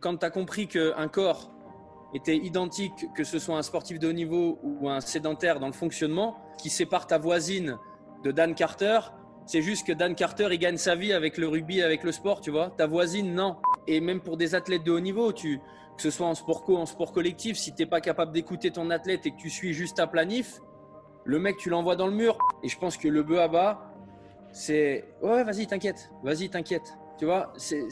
Quand tu as compris qu'un corps était identique, que ce soit un sportif de haut niveau ou un sédentaire dans le fonctionnement, qui sépare ta voisine de Dan Carter, c'est juste que Dan Carter, il gagne sa vie avec le rugby, avec le sport, tu vois. Ta voisine, non. Et même pour des athlètes de haut niveau, tu, que ce soit en sport co, en sport collectif, si tu n'es pas capable d'écouter ton athlète et que tu suis juste ta planif, le mec, tu l'envoies dans le mur. Et je pense que le bœuf à bas, c'est ouais, vas-y, t'inquiète, vas-y, t'inquiète. Tu vois, c'est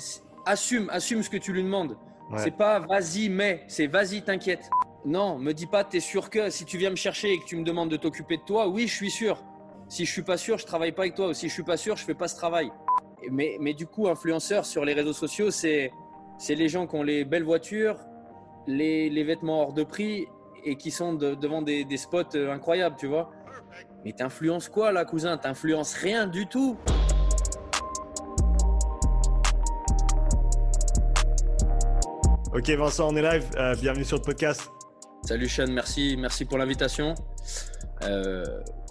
assume, assume ce que tu lui demandes. C'est pas vas-y, mais c'est vas-y, t'inquiète. Non, me dis pas, t'es sûr que si tu viens me chercher et que tu me demandes de t'occuper de toi, oui, je suis sûr. Si je suis pas sûr, je travaille pas avec toi. Ou si je suis pas sûr, je fais pas ce travail. Mais, mais du coup, influenceur sur les réseaux sociaux, c'est c'est les gens qui ont les belles voitures, les, les vêtements hors de prix et qui sont devant des, des, spots euh, incroyables, tu vois. Mais t'influences quoi là, cousin? T'influences rien du tout. Ok Vincent, on est live. Euh, bienvenue sur le podcast. Salut Sean, merci, merci pour l'invitation. Euh,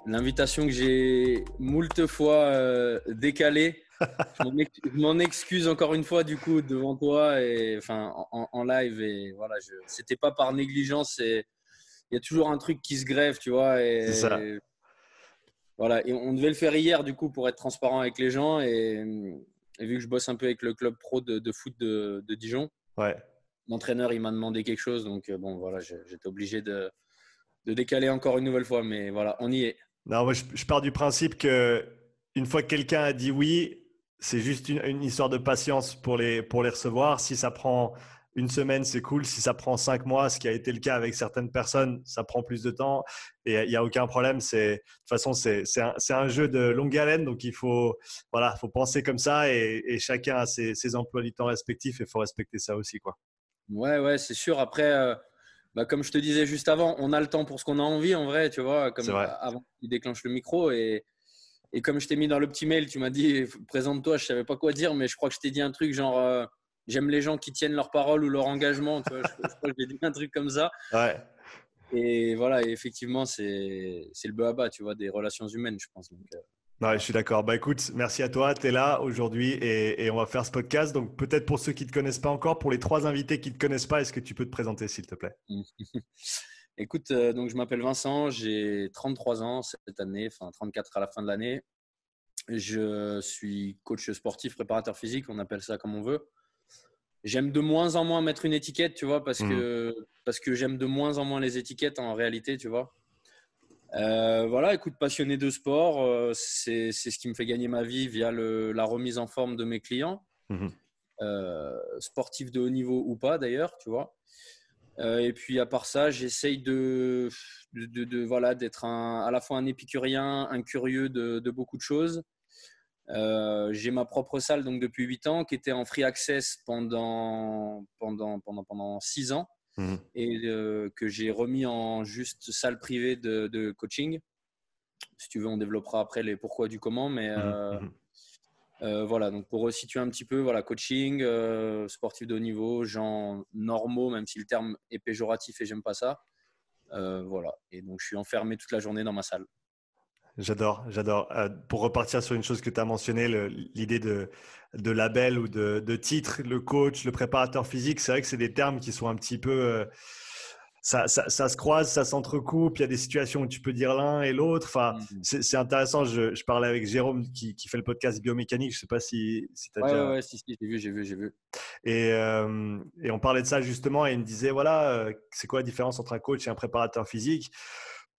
l'invitation que j'ai moult fois euh, décalée. je m'en excuse encore une fois du coup devant toi et enfin en, live et voilà, je, c'était pas par négligence. Il y a toujours un truc qui se grève, tu vois. Et, ça. voilà, et on devait le faire hier du coup pour être transparent avec les gens et, vu que je bosse un peu avec le club pro de, foot de, de Dijon. Ouais l'entraîneur il m'a demandé quelque chose, donc euh, bon voilà, j'étais obligé de, décaler encore une nouvelle fois, mais voilà, on y est. Non, moi je, pars du principe que une fois que quelqu'un a dit oui, c'est juste une, histoire de patience pour les, pour les recevoir. Si ça prend une semaine, c'est cool. Si ça prend cinq mois, ce qui a été le cas avec certaines personnes, ça prend plus de temps. Et il n'y a aucun problème. De toute façon, c'est un, un, jeu de longue haleine. Donc, il faut, voilà, faut penser comme ça. Et, chacun a ses, ses emplois du temps respectifs. Et il faut respecter ça aussi. Quoi. Ouais, ouais, c'est sûr. Après, euh, bah, comme je te disais juste avant, on a le temps pour ce qu'on a envie en vrai, tu vois, comme avant qu'il déclenche le micro. Et, et comme je t'ai mis dans le petit mail, tu m'as dit présente-toi, je savais pas quoi dire, mais je crois que je t'ai dit un truc genre euh, j'aime les gens qui tiennent leur parole ou leur engagement. Tu vois, je, crois que j'ai dit un truc comme ça. Ouais. Et voilà, et effectivement, c'est le bas à bas, tu vois, des relations humaines, je pense. Donc, euh, je suis d'accord. Bah écoute, merci à toi. Tu es là aujourd'hui et, on va faire ce podcast. Donc peut-être pour ceux qui ne te connaissent pas encore, pour les trois invités qui ne te connaissent pas, est-ce que tu peux te présenter s'il te plaît? Écoute, euh, donc je m'appelle Vincent, j'ai 33 ans cette année, enfin 34 à la fin de l'année. Je suis coach sportif, préparateur physique, on appelle ça comme on veut. J'aime de moins en moins mettre une étiquette, tu vois, parce mmh. que, parce que j'aime de moins en moins les étiquettes en réalité, tu vois. Euh, voilà, écoute, passionné de sport, euh, c'est ce qui me fait gagner ma vie via le, la remise en forme de mes clients, mhm. euh, sportifs de haut niveau ou pas d'ailleurs, tu vois. et puis à part ça, j'essaye de, de, voilà d'être à la fois un épicurien, un curieux de, de beaucoup de choses. J'ai ma propre salle donc depuis 8 ans qui était en free access pendant pendant pendant pendant 6 ans. Mhm. et euh, que j'ai remis en juste salle privée de, coaching. Si tu veux, on développera après les pourquoi du comment, mais mhm. Euh, mhm. Euh, voilà. Donc pour resituer un petit peu, voilà, coaching, sportif de haut niveau, gens normaux, même si le terme est péjoratif et j'aime pas ça. voilà. Et donc je suis enfermé toute la journée dans ma salle. J'adore, j'adore. Euh, pour repartir sur une chose que tu as mentionnée, l'idée de, de, label ou de, de, titre, le coach, le préparateur physique, c'est vrai que c'est des termes qui sont un petit peu... Euh, ça, ça, ça, se croise, ça s'entrecoupe, il y a des situations où tu peux dire l'un et l'autre. Enfin, mm-hmm. c'est intéressant. Je, je, parlais avec Jérôme qui, qui, fait le podcast biomécanique. Je ne sais pas si, si tu as déjà… Ouais, si, si j'ai vu, j'ai vu, j'ai vu. Et, euh, et, on parlait de ça justement et il me disait, voilà, c'est quoi la différence entre un coach et un préparateur physique?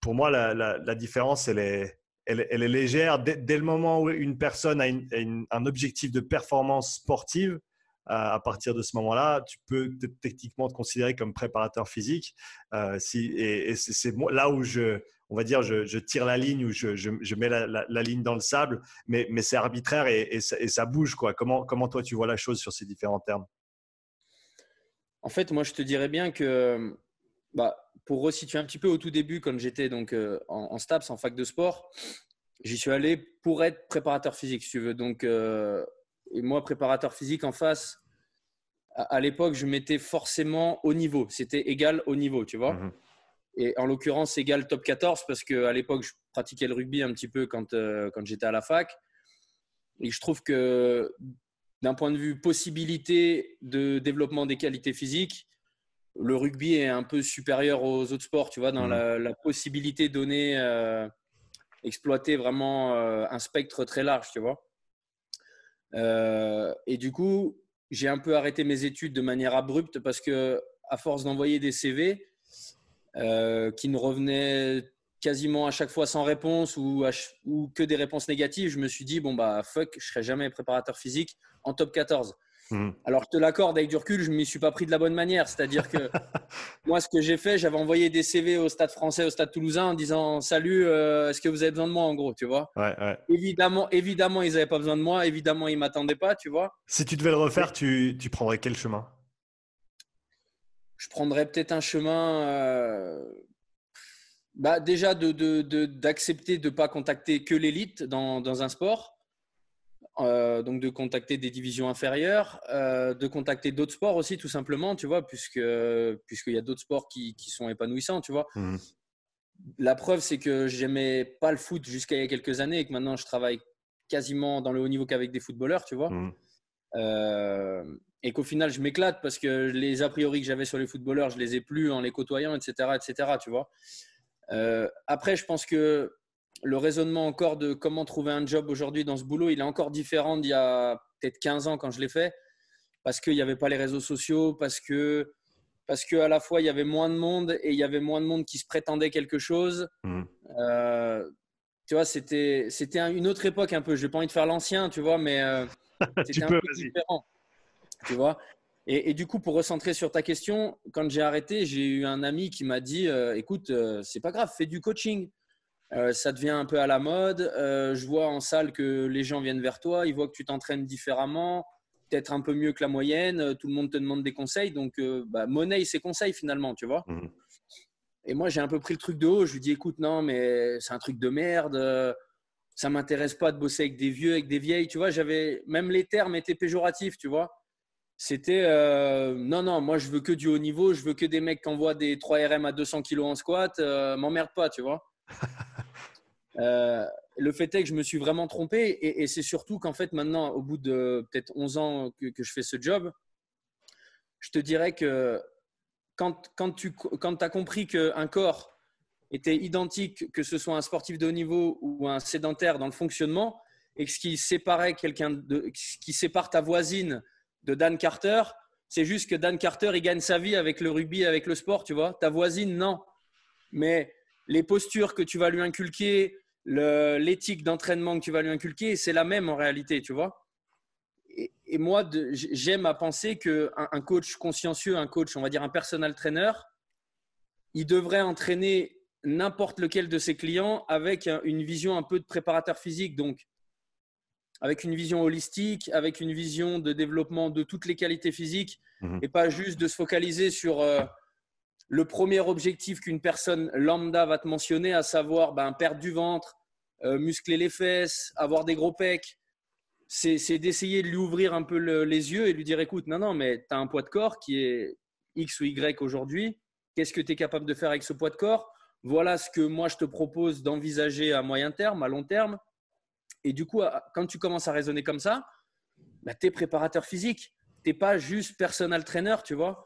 Pour moi, la, la, la différence, elle est elle, est légère. Dès, le moment où une personne a, un objectif de performance sportive, à partir de ce moment-là, tu peux techniquement te considérer comme préparateur physique. Euh, si, et, c'est là où je, on va dire, je, tire la ligne ou je, mets la, ligne dans le sable, mais, mais c'est arbitraire et, ça, bouge. Quoi. Comment, comment toi tu vois la chose sur ces différents termes? En fait, moi je te dirais bien que bah, pour resituer un petit peu au tout début, quand j'étais donc euh, en, STAPS, en fac de sport, j'y suis allé pour être préparateur physique, si tu veux. Donc, euh, et moi, préparateur physique en face, à, l'époque, je mettais forcément au niveau. C'était égal au niveau, tu vois. Mhm. Et en l'occurrence, égal top 14, parce qu'à l'époque, je pratiquais le rugby un petit peu quand, euh, quand j'étais à la fac. Et je trouve que d'un point de vue possibilité de développement des qualités physiques, le rugby est un peu supérieur aux autres sports, tu vois, dans mmh. la, possibilité donnée, euh, exploiter vraiment euh, un spectre très large, tu vois. Euh, et du coup, j'ai un peu arrêté mes études de manière abrupte parce que, à force d'envoyer des CV qui ne revenaient quasiment à chaque fois sans réponse ou, ou, que des réponses négatives, je me suis dit, bon, bah, fuck, je serai jamais préparateur physique en top 14. Hmm. Alors, je te l'accorde avec du recul, je ne m'y suis pas pris de la bonne manière. C'est-à-dire que moi, ce que j'ai fait, j'avais envoyé des CV au stade français, au stade toulousain en disant Salut, euh, est-ce que vous avez besoin de moi en gros Tu vois? Évidemment, évidemment, ils n'avaient pas besoin de moi. Évidemment, ils ne m'attendaient pas, tu vois? Si tu devais le refaire, tu, tu prendrais quel chemin? Je prendrais peut-être un chemin. Euh, bah, déjà, d'accepter de ne de, de pas contacter que l'élite dans, dans un sport. Euh, donc de contacter des divisions inférieures, euh, de contacter d'autres sports aussi tout simplement, tu vois, puisque puisqu'il y a d'autres sports qui, qui, sont épanouissants, tu vois. Mmh. La preuve, c'est que j'aimais pas le foot jusqu'à il y a quelques années et que maintenant je travaille quasiment dans le haut niveau qu'avec des footballeurs, tu vois. Mmh. Euh, et qu'au final, je m'éclate parce que les a priori que j'avais sur les footballeurs, je les ai plus en les côtoyant, etc., etc., tu vois. après, je pense que le raisonnement encore de comment trouver un job aujourd'hui dans ce boulot, il est encore différent d'il y a peut-être 15 ans quand je l'ai fait, parce qu'il n'y avait pas les réseaux sociaux, parce que, parce que à la fois il y avait moins de monde et il y avait moins de monde qui se prétendait quelque chose. Mmh. Euh, tu vois, c'était, c'était une autre époque un peu. Je n'ai pas envie de faire l'ancien, tu vois, mais euh, c'était un peu différent. Tu vois et, du coup, pour recentrer sur ta question, quand j'ai arrêté, j'ai eu un ami qui m'a dit euh, Écoute, c'est pas grave, fais du coaching. Euh, ça devient un peu à la mode. Euh, je vois en salle que les gens viennent vers toi, ils voient que tu t'entraînes différemment, peut-être un peu mieux que la moyenne. Euh, tout le monde te demande des conseils. Donc, bah, monnaie, c'est conseils finalement, tu vois. Mmh. Et moi, j'ai un peu pris le truc de haut. Je lui dis, écoute, non, mais c'est un truc de merde. Ça m'intéresse pas de bosser avec des vieux, avec des vieilles. Tu vois, j'avais même les termes étaient péjoratifs, tu vois. C'était non, non, moi je veux que du haut niveau, je veux que des mecs qui envoient des 3 RM à 200 kg en squat, m'emmerde pas, tu vois. Euh, le fait est que je me suis vraiment trompé et, c'est surtout qu'en fait maintenant, au bout de peut-être 11 ans que, je fais ce job, je te dirais que quand, tu quand as compris qu'un corps était identique, que ce soit un sportif de haut niveau ou un sédentaire dans le fonctionnement, et que ce qui séparait quelqu'un de, qui sépare ta voisine de Dan Carter, c'est juste que Dan Carter, il gagne sa vie avec le rugby, avec le sport, tu vois. Ta voisine, non. Mais les postures que tu vas lui inculquer, l'éthique d'entraînement que tu vas lui inculquer, c'est la même en réalité, tu vois. Et, moi, j'aime à penser qu'un un coach consciencieux, un coach, on va dire un personal trainer, il devrait entraîner n'importe lequel de ses clients avec une vision un peu de préparateur physique, donc avec une vision holistique, avec une vision de développement de toutes les qualités physiques, mmh et pas juste de se focaliser sur euh, le premier objectif qu'une personne lambda va te mentionner, à savoir ben, perdre du ventre, euh, muscler les fesses, avoir des gros pecs, c'est d'essayer de lui ouvrir un peu les yeux et lui dire écoute, non, non, mais tu as un poids de corps qui est X ou Y aujourd'hui. Qu'est-ce que tu es capable de faire avec ce poids de corps? Voilà ce que moi je te propose d'envisager à moyen terme, à long terme. Et du coup, quand tu commences à raisonner comme ça, bah, tu es préparateur physique. Tu n'es pas juste personal trainer, tu vois.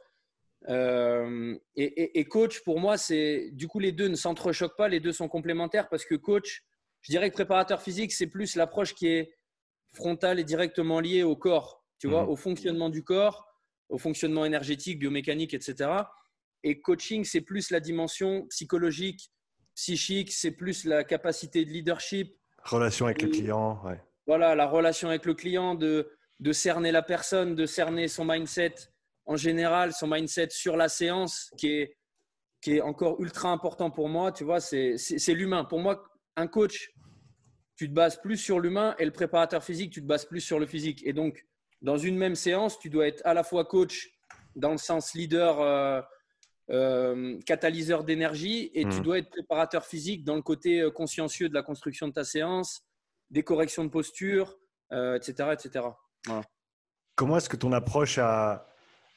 Euh, et, coach, pour moi, c'est du coup les deux ne s'entrechoquent pas, les deux sont complémentaires parce que coach, je dirais que préparateur physique, c'est plus l'approche qui est frontale et directement liée au corps, tu vois, mhm. au fonctionnement du corps, au fonctionnement énergétique, biomécanique, etc. Et coaching, c'est plus la dimension psychologique, psychique, c'est plus la capacité de leadership. Relation avec le client, ouais. Voilà, la relation avec le client, de, de cerner la personne, de cerner son mindset en général, son mindset sur la séance qui est, qui est encore ultra important pour moi, tu vois, c'est l'humain. Pour moi, un coach, tu te bases plus sur l'humain et le préparateur physique, tu te bases plus sur le physique. Et donc, dans une même séance, tu dois être à la fois coach dans le sens leader, euh, euh, catalyseur d'énergie, et tu mmh. dois être préparateur physique dans le côté euh, consciencieux de la construction de ta séance, des corrections de posture, etc. etc. Comment est-ce que ton approche a, euh,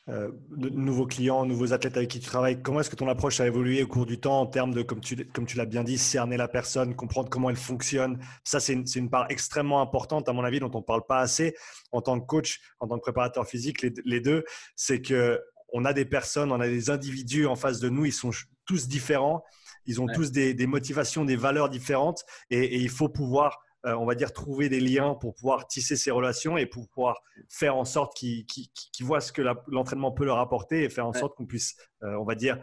de nouveaux clients, nouveaux athlètes avec qui tu travailles, comment est-ce que ton approche a évolué au cours du temps en termes de, comme tu, comme tu l'as bien dit, cerner la personne, comprendre comment elle fonctionne? Ça, c'est une, une, part extrêmement importante, à mon avis, dont on ne parle pas assez en tant que coach, en tant que préparateur physique, les, les deux. C'est que on a des personnes, on a des individus en face de nous, ils sont tous différents, ils ont tous des, des, motivations, des valeurs différentes, et, et il faut pouvoir euh, on va dire, trouver des liens pour pouvoir tisser ces relations et pour pouvoir faire en sorte qu'ils voient ce que l'entraînement peut leur apporter et faire en sorte qu'on puisse, euh, on va dire,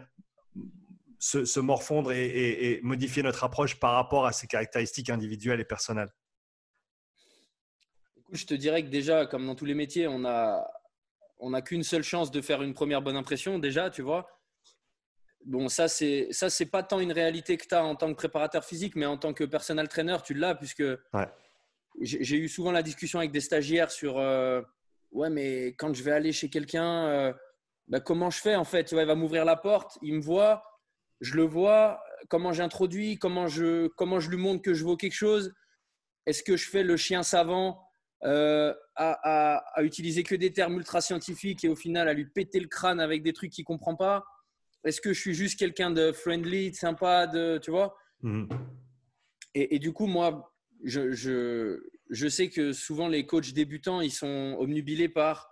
se, morfondre et, modifier notre approche par rapport à ces caractéristiques individuelles et personnelles. je te dirais que déjà, comme dans tous les métiers, on a, on n'a qu'une seule chance de faire une première bonne impression déjà, tu vois. Bon, ça, c'est ça, c'est pas tant une réalité que tu as en tant que préparateur physique, mais en tant que personal trainer, tu l'as, puisque j'ai eu souvent la discussion avec des stagiaires sur euh, Ouais, mais quand je vais aller chez quelqu'un, euh, bah, comment je fais en fait? Tu vois, Il va m'ouvrir la porte, il me voit, je le vois, comment j'introduis, comment je, comment je lui montre que je vaux quelque chose? Est-ce que je fais le chien savant euh, à, à, utiliser que des termes ultra scientifiques et au final à lui péter le crâne avec des trucs qu'il ne comprend pas? Est-ce que je suis juste quelqu'un de friendly, de sympa, de, tu vois? Mhm. et, du coup, moi, je, je, sais que souvent les coachs débutants, ils sont omnubilés par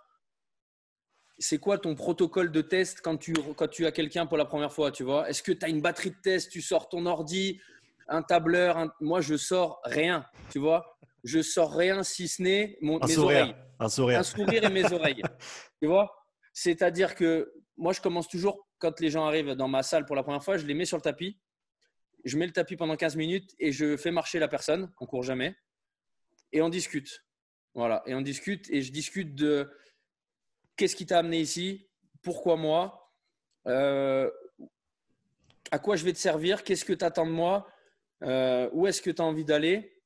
c'est quoi ton protocole de test quand tu, quand tu as quelqu'un pour la première fois, tu vois? Est-ce que tu as une batterie de test, tu sors ton ordi, un tableur Moi, je sors rien, tu vois? Je sors rien si ce n'est mon, mes oreilles. Un sourire. Un sourire et mes oreilles. Tu vois? C'est-à-dire que moi, je commence toujours quand les gens arrivent dans ma salle pour la première fois, je les mets sur le tapis. Je mets le tapis pendant 15 minutes et je fais marcher la personne. On court jamais. Et on discute. Voilà. Et on discute et je discute de qu'est-ce qui t'a amené ici, pourquoi moi, euh, à quoi je vais te servir, qu'est-ce que tu attends de moi, euh, où est-ce que tu as envie d'aller.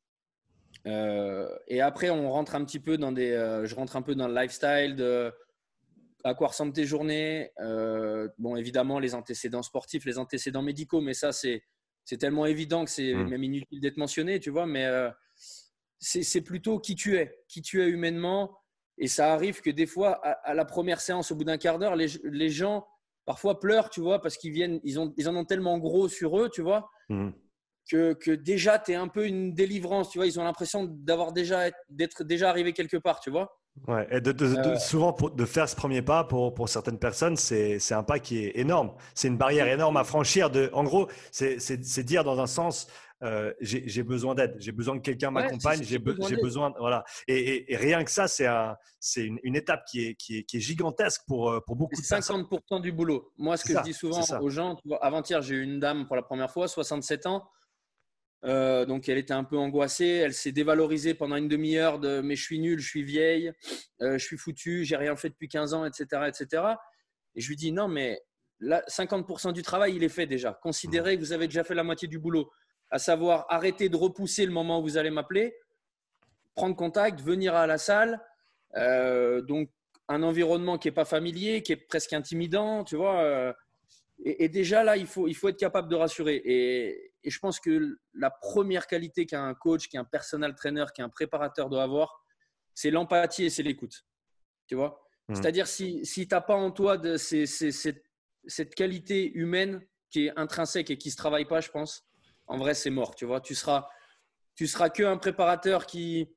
Euh, et après, on rentre un petit peu dans des. je rentre un peu dans le lifestyle de à quoi ressemblent tes journées. Euh, bon, évidemment, les antécédents sportifs, les antécédents médicaux, mais ça, c'est, c'est tellement évident que c'est mmh. même inutile d'être mentionné, tu vois. Mais euh, c'est, plutôt qui tu es, qui tu es humainement. Et ça arrive que des fois, à, la première séance, au bout d'un quart d'heure, les, les, gens parfois pleurent, tu vois, parce qu'ils viennent, ils, ont, ils en ont tellement gros sur eux, tu vois. Mmh. Que, que, déjà, tu es un peu une délivrance, tu vois. Ils ont l'impression d'avoir déjà, d'être déjà arrivé quelque part, tu vois. Ouais, et de, euh. souvent, pour, de faire ce premier pas, pour, pour certaines personnes, c'est un pas qui est énorme. C'est une barrière énorme à franchir. De, en gros, c'est dire dans un sens, euh, j'ai besoin d'aide, j'ai besoin que quelqu'un m'accompagne, j'ai besoin, voilà. Et, rien que ça, c'est un, une, une, étape qui est, qui est, qui est, gigantesque pour, euh, pour beaucoup de 50 personnes. du boulot. Moi, ce que je dis souvent aux gens, avant-hier, j'ai eu une dame pour la première fois, 67 ans. Euh, donc elle était un peu angoissée, elle s'est dévalorisée pendant une demi-heure de mais je suis nul, je suis vieille, euh, je suis foutu, j'ai rien fait depuis 15 ans, etc., etc. Et je lui dis non mais là 50% du travail il est fait déjà. Considérez que vous avez déjà fait la moitié du boulot, à savoir arrêter de repousser le moment où vous allez m'appeler, prendre contact, venir à la salle. Euh, donc un environnement qui est pas familier, qui est presque intimidant, tu vois. Et, et, déjà là, il faut, il faut être capable de rassurer. Et, et je pense que la première qualité qu'un coach, qu'un personal trainer, qu'un préparateur doit avoir, c'est l'empathie et c'est l'écoute. Tu vois? Mmh. C'est-à-dire, si, si tu n'as pas en toi de cette, qualité humaine qui est intrinsèque et qui ne se travaille pas, je pense, en vrai, c'est mort. Tu vois? Tu seras, tu seras que un préparateur qui,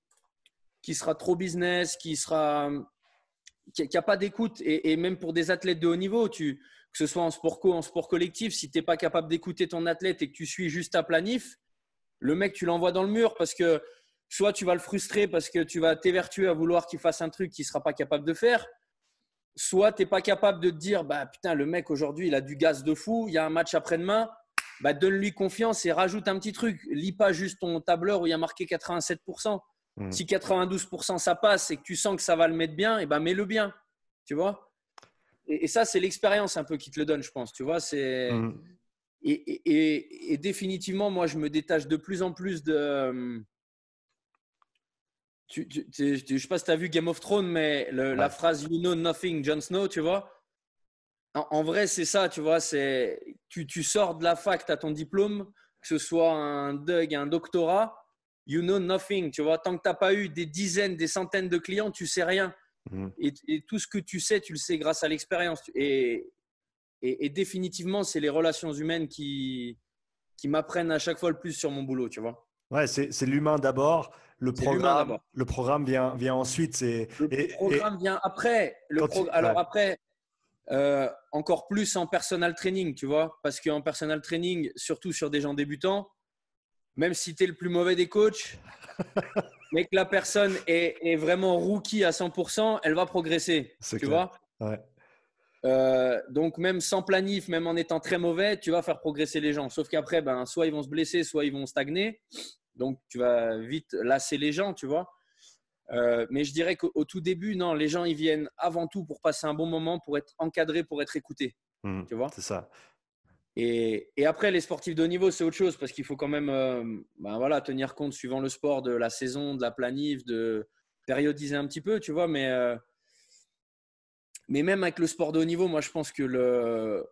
qui sera trop business, qui sera qui n'a pas d'écoute. Et, et, même pour des athlètes de haut niveau, tu, que ce soit en sport co, en sport collectif, si tu n'es pas capable d'écouter ton athlète et que tu suis juste ta planif, le mec, tu l'envoies dans le mur parce que soit tu vas le frustrer parce que tu vas t'évertuer à vouloir qu'il fasse un truc qu'il ne sera pas capable de faire, soit tu n'es pas capable de te dire bah putain, le mec aujourd'hui, il a du gaz de fou, il y a un match après-demain, bah, donne-lui confiance et rajoute un petit truc. Lis pas juste ton tableur où il y a marqué 87%. Mmh. Si 92% ça passe et que tu sens que ça va le mettre bien, et ben mets-le bien. Tu vois? Et, ça, c'est l'expérience un peu qui te le donne, je pense. Tu vois, c'est. Mm. Et, définitivement, moi, je me détache de plus en plus de. Tu, je ne sais pas si tu as vu Game of Thrones, mais la phrase You know nothing, Jon Snow, tu vois. En, vrai, c'est ça, tu vois. C'est tu, tu sors de la fac, tu as ton diplôme, que ce soit un DUG, un doctorat, you know nothing, tu vois. Tant que tu n'as pas eu des dizaines, des centaines de clients, tu sais rien. Mmh. Et, tout ce que tu sais, tu le sais grâce à l'expérience. Et, et, définitivement, c'est les relations humaines qui, qui m'apprennent à chaque fois le plus sur mon boulot, tu vois. Ouais, c'est l'humain d'abord. Le programme, le programme vient, vient ensuite. Le programme vient après. Le Alors après, euh, encore plus en personal training, tu vois. Parce qu'en personal training, surtout sur des gens débutants, même si tu es le plus mauvais des coachs, mais que la personne est, est, vraiment rookie à 100%, elle va progresser. Tu vois? Euh, donc même sans planif, même en étant très mauvais, tu vas faire progresser les gens. Sauf qu'après, ben, soit ils vont se blesser, soit ils vont stagner. Donc tu vas vite lasser les gens, tu vois. Euh, mais je dirais qu'au tout début, non, les gens ils viennent avant tout pour passer un bon moment, pour être encadrés, pour être écoutés. Mmh, tu vois C'est ça. Et, et, après, les sportifs de haut niveau, c'est autre chose parce qu'il faut quand même euh, ben voilà, tenir compte, suivant le sport, de la saison, de la planif, de périodiser un petit peu, tu vois. Mais, euh, mais même avec le sport de haut niveau, moi, je pense que le,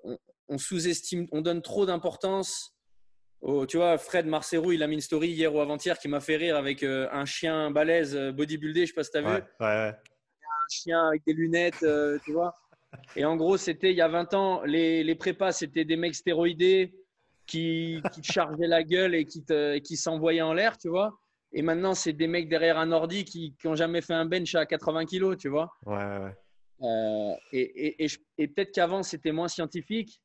on, sous-estime, on donne trop d'importance. Au, tu vois, Fred Marcerou, il a mis une story hier ou avant-hier qui m'a fait rire avec euh, un chien balèze bodybuildé, je sais pas si tu as vu. Un chien avec des lunettes, tu vois. Et en gros, c'était il y a 20 ans, les, les prépas, c'était des mecs stéroïdés qui, qui te chargeaient la gueule et qui, te, qui s'envoyaient en l'air, tu vois. Et maintenant, c'est des mecs derrière un ordi qui n'ont jamais fait un bench à 80 kilos, tu vois. Ouais, ouais. Euh, et, et, et, peut-être qu'avant, c'était moins scientifique,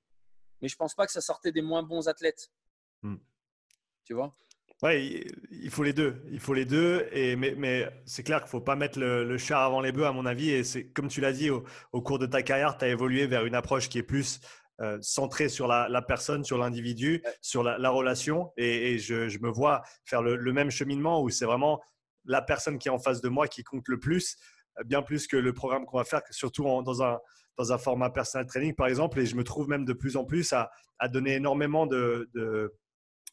mais je pense pas que ça sortait des moins bons athlètes. Hmm. Tu vois Ouais, il faut les deux. Il faut les deux. Et, mais, mais c'est clair qu'il ne faut pas mettre le, chat avant les bœufs, à mon avis. Et c'est comme tu l'as dit, au, cours de ta carrière, tu as évolué vers une approche qui est plus euh, centrée sur la, personne, sur l'individu, sur la, relation. Et, je, je, me vois faire le, même cheminement où c'est vraiment la personne qui est en face de moi qui compte le plus, bien plus que le programme qu'on va faire, surtout dans, un, dans un format personal training, par exemple. Et je me trouve même de plus en plus à, à donner énormément de, de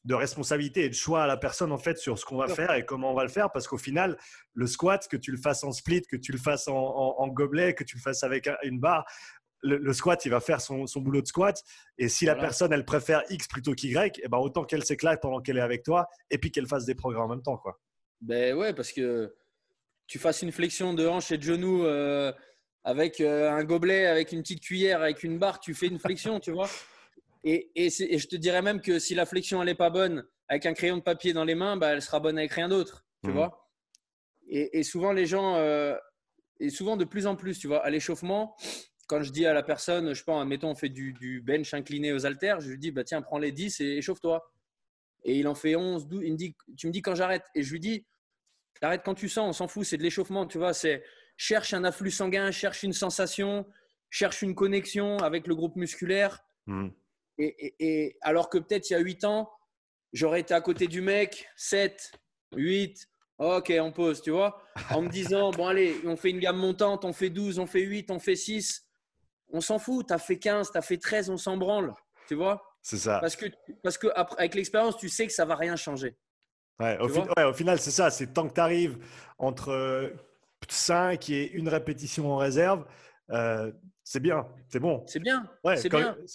de responsabilité et de choix à la personne en fait sur ce qu'on va faire et comment on va le faire parce qu'au final le squat que tu le fasses en split que tu le fasses en, gobelet que tu le fasses avec une barre le, squat il va faire son, boulot de squat. Et si la personne elle préfère X plutôt qu'Y et eh ben autant qu'elle s'éclate pendant qu'elle est avec toi et puis qu'elle fasse des progrès en même temps quoi. Ben ouais parce que tu fasses une flexion de hanche et de genou euh, avec euh, un gobelet avec une petite cuillère avec une barre tu fais une flexion tu vois et, je te dirais même que si la flexion n'est pas bonne avec un crayon de papier dans les mains, bah, elle sera bonne avec rien d'autre. Tu mmh. vois et, souvent, les gens, euh, et souvent de plus en plus, tu vois, à l'échauffement, quand je dis à la personne, je pense, admettons, on fait du, bench incliné aux haltères, je lui dis, bah, tiens, prends les 10 et échauffe-toi. Et il en fait 11, 12. Il me dit, tu me dis quand j'arrête. Et je lui dis, arrête quand tu sens, on s'en fout, c'est de l'échauffement, tu vois. C'est cherche un afflux sanguin, cherche une sensation, cherche une connexion avec le groupe musculaire. Mmh. Et, alors que peut-être il y a 8 ans, j'aurais été à côté du mec, 7, 8, ok, on pose, tu vois, en me disant, bon allez, on fait une gamme montante, on fait 12, on fait 8, on fait 6. On s'en fout, tu as fait 15, tu as fait 13, on s'en branle, tu vois C'est ça. Parce que, parce que avec l'expérience, tu sais que ça va rien changer. Ouais, au, final, c'est ça. C'est tant que tu arrives entre 5 et une répétition en réserve, euh, c'est bien, c'est bon. C'est bien. Ouais, c'est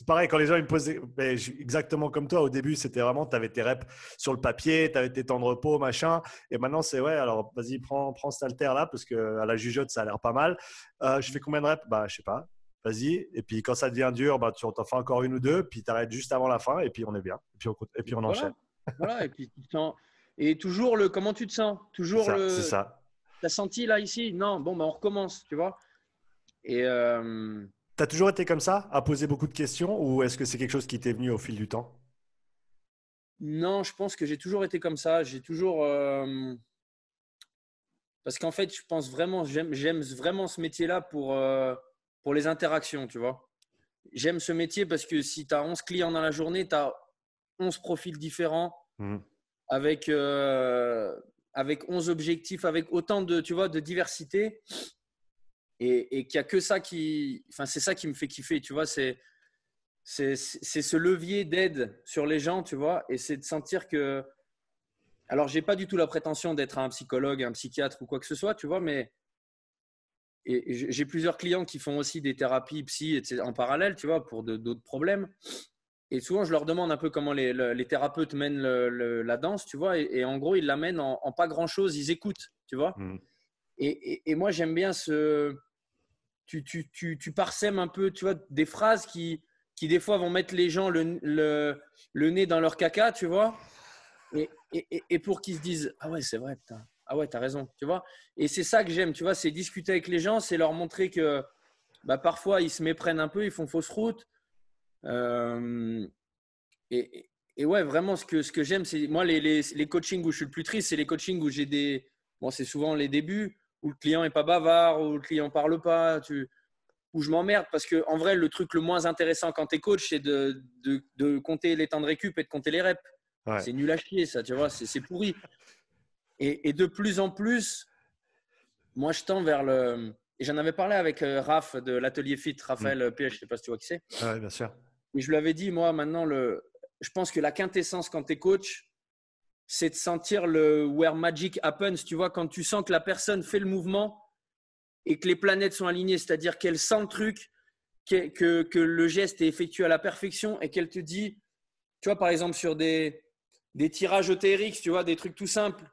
pareil, quand les gens ils me posaient, ben, exactement comme toi, au début, c'était vraiment, tu avais tes reps sur le papier, tu avais tes temps de repos, machin. Et maintenant, c'est ouais, alors vas-y, prends, prends cet alter là, parce qu'à la jugeote, ça a l'air pas mal. Euh, je fais combien de reps? Bah, je sais pas. Vas-y. Et puis quand ça devient dur, bah, tu t'en fais encore une ou deux, puis tu arrêtes juste avant la fin, et puis on est bien. Et puis on, et puis on enchaîne. voilà, et puis tu sens. Et toujours le comment tu te sens? Toujours le. C'est ça. T'as senti là, ici? Non, bon, bah, on recommence, tu vois. Et euh... tu as toujours été comme ça, à poser beaucoup de questions, ou est-ce que c'est quelque chose qui t'est venu au fil du temps? Non, je pense que j'ai toujours été comme ça. J'ai toujours. Euh... Parce qu'en fait, je pense vraiment, j'aime vraiment ce métier-là pour, euh, pour les interactions, tu vois. J'aime ce métier parce que si tu as 11 clients dans la journée, tu as 11 profils différents mmh. avec, euh, avec 11 objectifs, avec autant de, tu vois, de diversité et, et qu'il n'y a que ça qui. Enfin, c'est ça qui me fait kiffer, tu vois. C'est, c'est, ce levier d'aide sur les gens, tu vois, et c'est de sentir que. Alors, j'ai pas du tout la prétention d'être un psychologue, un psychiatre ou quoi que ce soit, tu vois, mais. Et j'ai plusieurs clients qui font aussi des thérapies psy en parallèle, tu vois, pour d'autres problèmes. Et souvent, je leur demande un peu comment les, les thérapeutes mènent la danse, tu vois. Et, en gros, ils l'amènent en, en, pas grand-chose, ils écoutent, tu vois. Mmh. Et, et, moi, j'aime bien ce, tu, tu, tu, tu, parsèmes un peu, tu vois, des phrases qui, qui des fois vont mettre les gens le, le, le nez dans leur caca, tu vois. Et, et, et pour qu'ils se disent Ah ouais, c'est vrai. Ah ouais, t'as raison, tu vois. Et c'est ça que j'aime, tu vois, c'est discuter avec les gens, c'est leur montrer que bah, parfois ils se méprennent un peu, ils font fausse route. Euh, et, et, ouais, vraiment, ce que, ce que j'aime, c'est moi, les, les, les, coachings où je suis le plus triste, c'est les coachings où j'ai des. Bon, c'est souvent les débuts où le client est pas bavard, où le client parle pas, tu, où je m'emmerde parce que en vrai, le truc le moins intéressant quand tu es coach, c'est de, de, de, compter les temps de récup et de compter les reps. C'est nul à chier, ça, tu vois, c'est pourri. Et, et, de plus en plus, moi, je tends vers le. Et j'en avais parlé avec euh, Raph de l'atelier Fit, Raphaël mmh. P, je sais pas si tu vois qui c'est. Oui, bien sûr. Et je lui avais dit, moi, maintenant, le, je pense que la quintessence quand tu es coach, c'est de sentir le where magic happens. Tu vois, quand tu sens que la personne fait le mouvement et que les planètes sont alignées, c'est-à-dire qu'elle sent le truc, que, que, que, le geste est effectué à la perfection et qu'elle te dit, tu vois, par exemple, sur des, des tirages ETRX, tu vois, des trucs tout simples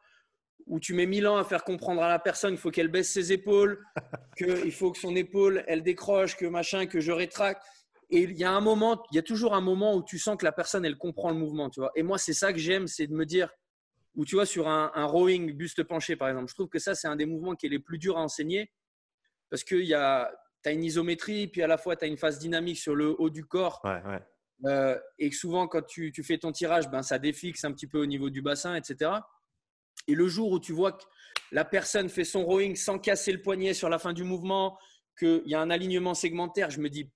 où tu mets mille ans à faire comprendre à la personne qu'il faut qu'elle baisse ses épaules, qu'il faut que son épaule, elle décroche, que machin, que je rétracte. Et il y a un moment, il y a toujours un moment où tu sens que la personne, elle comprend le mouvement, tu vois. Et moi, c'est ça que j'aime, c'est de me dire, ou tu vois, sur un, rowing buste penché, par exemple, je trouve que ça, c'est un des mouvements qui est les plus durs à enseigner parce que tu as une isométrie, puis à la fois, tu as une phase dynamique sur le haut du corps. Ouais, ouais. Euh, et que souvent, quand tu, tu, fais ton tirage, ben, ça défixe un petit peu au niveau du bassin, etc. Et le jour où tu vois que la personne fait son rowing sans casser le poignet sur la fin du mouvement, qu'il y a un alignement segmentaire, je me dis,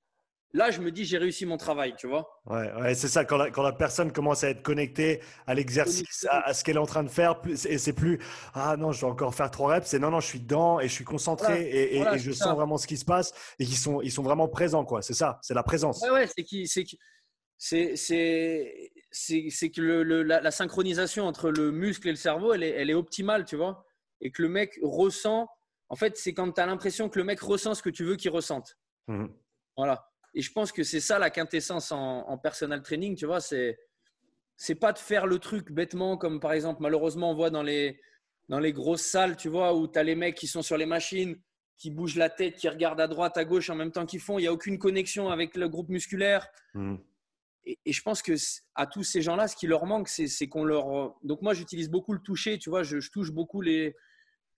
Là, je me dis, j'ai réussi mon travail, tu vois. Ouais, ouais c'est ça. Quand la, quand la, personne commence à être connectée à l'exercice, à, ce qu'elle est en train de faire, et c'est plus ah non, je dois encore faire trois reps. C'est non, non, je suis dedans et je suis concentré et, et, je sens vraiment ce qui se passe et ils sont, ils sont vraiment présents, quoi. C'est ça, c'est la présence. Ouais, ouais c'est qui, c'est que le, la, la, synchronisation entre le muscle et le cerveau, elle est, elle est optimale, tu vois. Et que le mec ressent. En fait, c'est quand tu as l'impression que le mec ressent ce que tu veux qu'il ressente. Mmh. Voilà. Et je pense que c'est ça la quintessence en, personal training, tu vois. C'est c'est pas de faire le truc bêtement, comme par exemple, malheureusement, on voit dans les, dans les grosses salles, tu vois, où tu as les mecs qui sont sur les machines, qui bougent la tête, qui regardent à droite, à gauche en même temps qu'ils font. Il n'y a aucune connexion avec le groupe musculaire. Mmh. Et, je pense que à tous ces gens-là, ce qui leur manque, c'est qu'on leur. Donc, moi, j'utilise beaucoup le toucher, tu vois, je, je touche beaucoup les,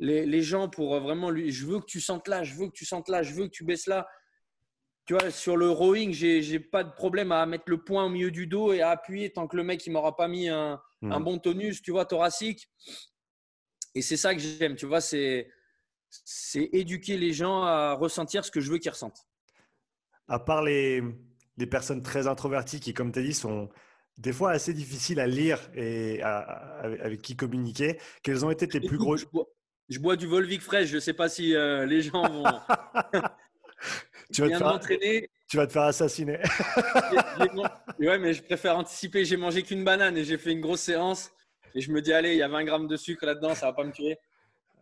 les, les, gens pour vraiment lui. Je veux que tu sentes là, je veux que tu sentes là, je veux que tu baisses là tu vois, sur le rowing, j'ai n'ai pas de problème à mettre le poing au milieu du dos et à appuyer tant que le mec il m'aura pas mis un, hmm. un, bon tonus, tu vois, thoracique. Et c'est ça que j'aime, tu vois, c'est éduquer les gens à ressentir ce que je veux qu'ils ressentent. À part les, les, personnes très introverties qui, comme tu as dit, sont des fois assez difficiles à lire et avec qui communiquer, quels ont été tes plus gros. Je bois, je bois du Volvic fraîche, je ne sais pas si euh, les gens vont. tu vas, te faire, tu vas te faire assassiner. ouais, mais je préfère anticiper. J'ai mangé qu'une banane et j'ai fait une grosse séance. Et je me dis, allez, il y a 20 grammes de sucre là-dedans, ça va pas me tuer.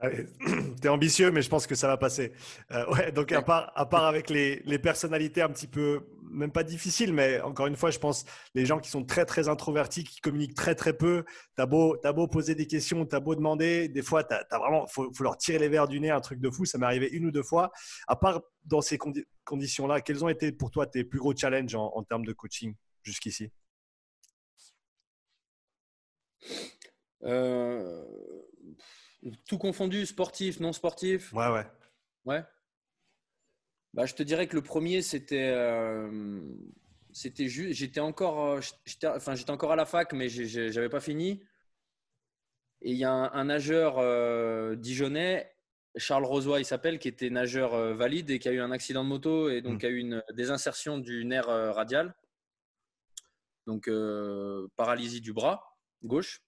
Tu es ambitieux, mais je pense que ça va passer. Euh, ouais, donc, à part, à part avec les, les, personnalités un petit peu, même pas difficiles, mais encore une fois, je pense les gens qui sont très, très introvertis, qui communiquent très, très peu. Tu as, beau, as beau poser des questions, tu as beau demander. Des fois, tu as, vraiment, faut, faut, leur tirer les verres du nez, un truc de fou. Ça m'est arrivé une ou deux fois. À part dans ces conditions-là, quels ont été pour toi tes plus gros challenges en, en termes de coaching jusqu'ici? Euh tout confondu, sportif, non sportif Ouais, ouais. Ouais. Bah, je te dirais que le premier, c'était. Euh, c'était juste. J'étais encore, euh, j'étais, enfin, j'étais encore à la fac, mais j'avais pas fini. Et il y a un, nageur euh, dijonnais, Charles Rosoy, il s'appelle, qui était nageur valide et qui a eu un accident de moto et donc mmh. a eu une désinsertion du nerf radial. Donc, paralysie du bras gauche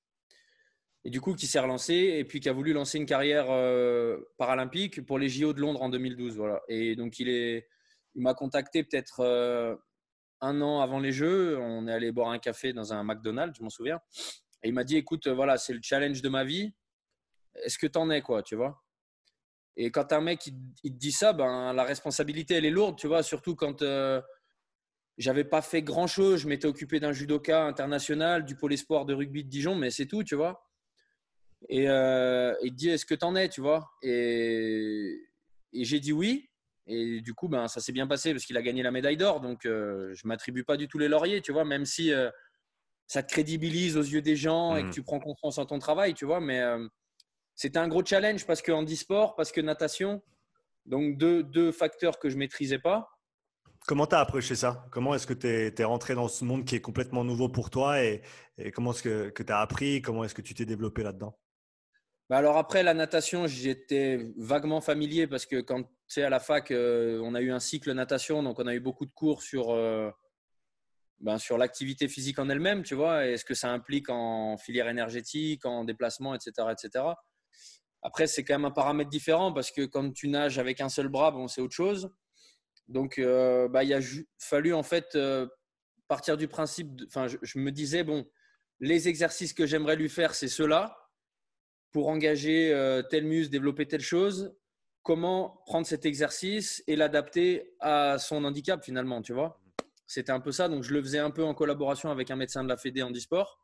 et du coup qui s'est relancé et puis qui a voulu lancer une carrière euh, paralympique pour les JO de Londres en 2012. Voilà. Et donc il, il m'a contacté peut-être euh, un an avant les Jeux. On est allé boire un café dans un McDonald's, je m'en souviens. Et il m'a dit, écoute, voilà, c'est le challenge de ma vie. Est-ce que t'en es, quoi, tu vois? Et quand un mec il, te dit ça, ben la responsabilité elle est lourde, tu vois, surtout quand euh, j'avais pas fait grand chose. Je m'étais occupé d'un judoka international, du pôle espoir de rugby de Dijon, mais c'est tout, tu vois. Et euh, il dit Est-ce que t'en es Tu vois? Et, et j'ai dit oui. Et du coup, ben, ça s'est bien passé parce qu'il a gagné la médaille d'or. Donc, euh, je ne m'attribue pas du tout les lauriers, tu vois, même si euh, ça te crédibilise aux yeux des gens et que mmh. tu prends confiance en ton travail, tu vois. Mais euh, c'était un gros challenge parce que handisport, parce que natation. Donc, deux, deux facteurs que je ne maîtrisais pas. Comment tu as approché ça? Comment est-ce que tu es, rentré dans ce monde qui est complètement nouveau pour toi et, comment est-ce que, que tu as appris? Comment est-ce que tu t'es développé là-dedans? Bah alors après la natation, j'étais vaguement familier parce que quand tu à la fac, euh, on a eu un cycle natation, donc on a eu beaucoup de cours sur euh, ben, sur l'activité physique en elle-même, tu vois, et ce que ça implique en filière énergétique, en déplacement, etc., etc. Après, c'est quand même un paramètre différent parce que quand tu nages avec un seul bras, bon, c'est autre chose. Donc, euh, bah, il a fallu en fait partir du principe. Enfin, je, je, me disais bon, les exercices que j'aimerais lui faire, c'est ceux-là pour engager euh, tel muscle, développer telle chose, comment prendre cet exercice et l'adapter à son handicap finalement, tu vois. C'était un peu ça, donc je le faisais un peu en collaboration avec un médecin de la Fédé handisport.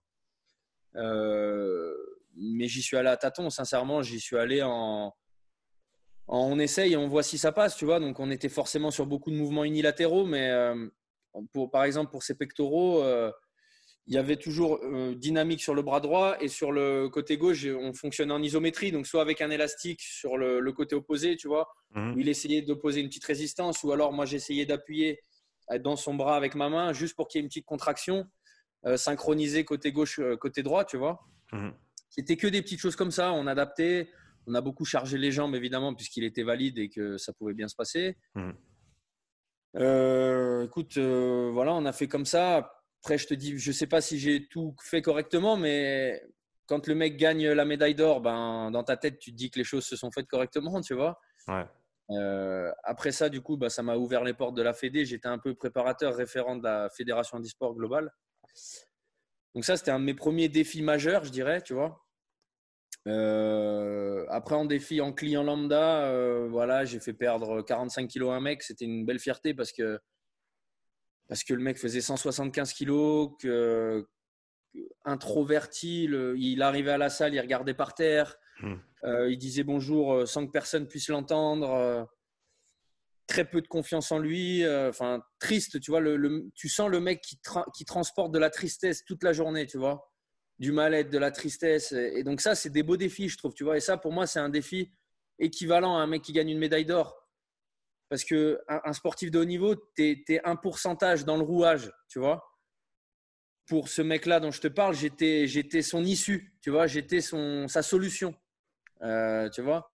Euh, mais j'y suis allé à tâtons, sincèrement, j'y suis allé en, on essaye et on voit si ça passe, tu vois. Donc on était forcément sur beaucoup de mouvements unilatéraux, mais euh, par exemple pour ses pectoraux, euh, il y avait toujours euh, dynamique sur le bras droit et sur le côté gauche, on fonctionnait en isométrie, donc soit avec un élastique sur le, côté opposé, tu vois, mhm. où il essayait d'opposer une petite résistance, ou alors moi j'essayais d'appuyer euh, dans son bras avec ma main juste pour qu'il y ait une petite contraction euh, synchronisée côté gauche, côté droit, tu vois. Mhm. C'était que des petites choses comme ça, on adaptait, on a beaucoup chargé les jambes évidemment puisqu'il était valide et que ça pouvait bien se passer. Mhm. écoute, voilà, on a fait comme ça. Après, je te dis, je ne sais pas si j'ai tout fait correctement, mais quand le mec gagne la médaille d'or, ben, dans ta tête, tu te dis que les choses se sont faites correctement, tu vois. Euh, après ça, du coup, bah, ça m'a ouvert les portes de la Fédé. J'étais un peu préparateur référent de la Fédération d'e-sport globale. Donc ça, c'était un de mes premiers défis majeurs, je dirais, tu vois. Euh, après, en défi en client lambda, euh, voilà, j'ai fait perdre 45 kilos à un mec. C'était une belle fierté parce que parce que le mec faisait 175 kilos, que, introverti, il arrivait à la salle, il regardait par terre, hmm. euh, il disait bonjour euh, sans que personne puisse l'entendre, euh, très peu de confiance en lui, enfin triste, tu vois, le, tu sens le mec qui, qui, transporte de la tristesse toute la journée, tu vois, du mal-être, de la tristesse, et, donc ça c'est des beaux défis, je trouve, tu vois, et ça pour moi c'est un défi équivalent à un mec qui gagne une médaille d'or parce que un, sportif de haut niveau, tu es, un pourcentage dans le rouage, tu vois. Pour ce mec-là dont je te parle, j'étais son issue, tu vois, j'étais sa solution, euh, tu vois.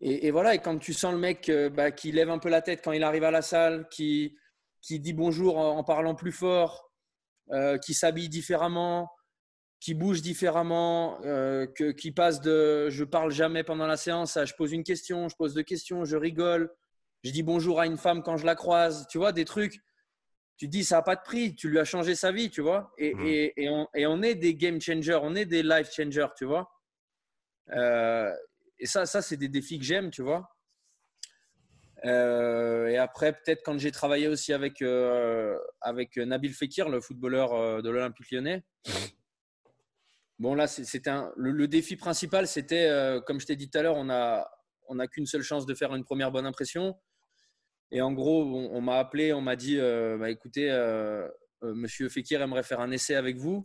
Et, voilà, et quand tu sens le mec euh, bah, qui lève un peu la tête quand il arrive à la salle, qui, qui dit bonjour en, parlant plus fort, euh, qui s'habille différemment, qui bouge différemment, que, qui passe de je parle jamais pendant la séance à je pose une question, je pose deux questions, je rigole, je dis bonjour à une femme quand je la croise, tu vois, des trucs. Tu dis, ça n'a pas de prix, tu lui as changé sa vie, tu vois. Et, mmh. et, on, et, on, est des game changers, on est des life changers, tu vois. Euh, et ça, ça c'est des défis que j'aime, tu vois. Euh, et après, peut-être quand j'ai travaillé aussi avec, euh, avec Nabil Fekir, le footballeur de l'Olympique lyonnais. Bon, là, c'était le, le, défi principal, c'était, comme je t'ai dit tout à l'heure, on n'a on a qu'une seule chance de faire une première bonne impression. Et en gros, on, m'a appelé, on m'a dit euh, bah, écoutez, euh, euh, monsieur Fekir aimerait faire un essai avec vous.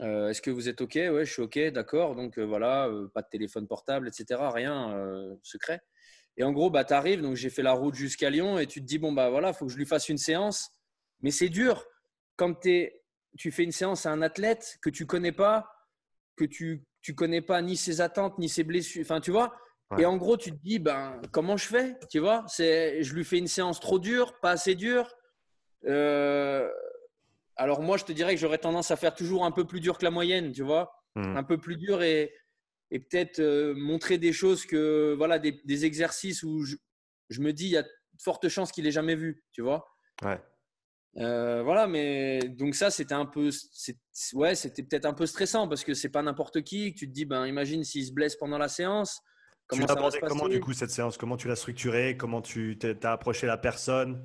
Est-ce que vous êtes OK? Oui, je suis OK, d'accord. Donc voilà, pas de téléphone portable, etc. Rien, secret. Et en gros, bah, tu arrives, donc j'ai fait la route jusqu'à Lyon et tu te dis bon, bah voilà, il faut que je lui fasse une séance. Mais c'est dur quand tu fais une séance à un athlète que tu connais pas, que tu ne connais pas ni ses attentes, ni ses blessures. Enfin, tu vois, et en gros, tu te dis, ben, comment je fais Tu vois, c'est, je lui fais une séance trop dure, pas assez dure. Euh, alors moi, je te dirais que j'aurais tendance à faire toujours un peu plus dur que la moyenne, tu vois, hmm. un peu plus dur et, et peut-être euh, montrer des choses que, voilà, des, des exercices où je, je, me dis, il y a de fortes chances qu'il ait jamais vu, tu vois? Ouais. Euh, voilà, mais donc ça, c'était un peu, ouais, c'était peut-être un peu stressant parce que c'est pas n'importe qui. Tu te dis, ben, imagine s'il se blesse pendant la séance. Comment tu l'as abordé comment du coup cette séance? Comment tu l'as structurée? Comment tu t'as approché la personne?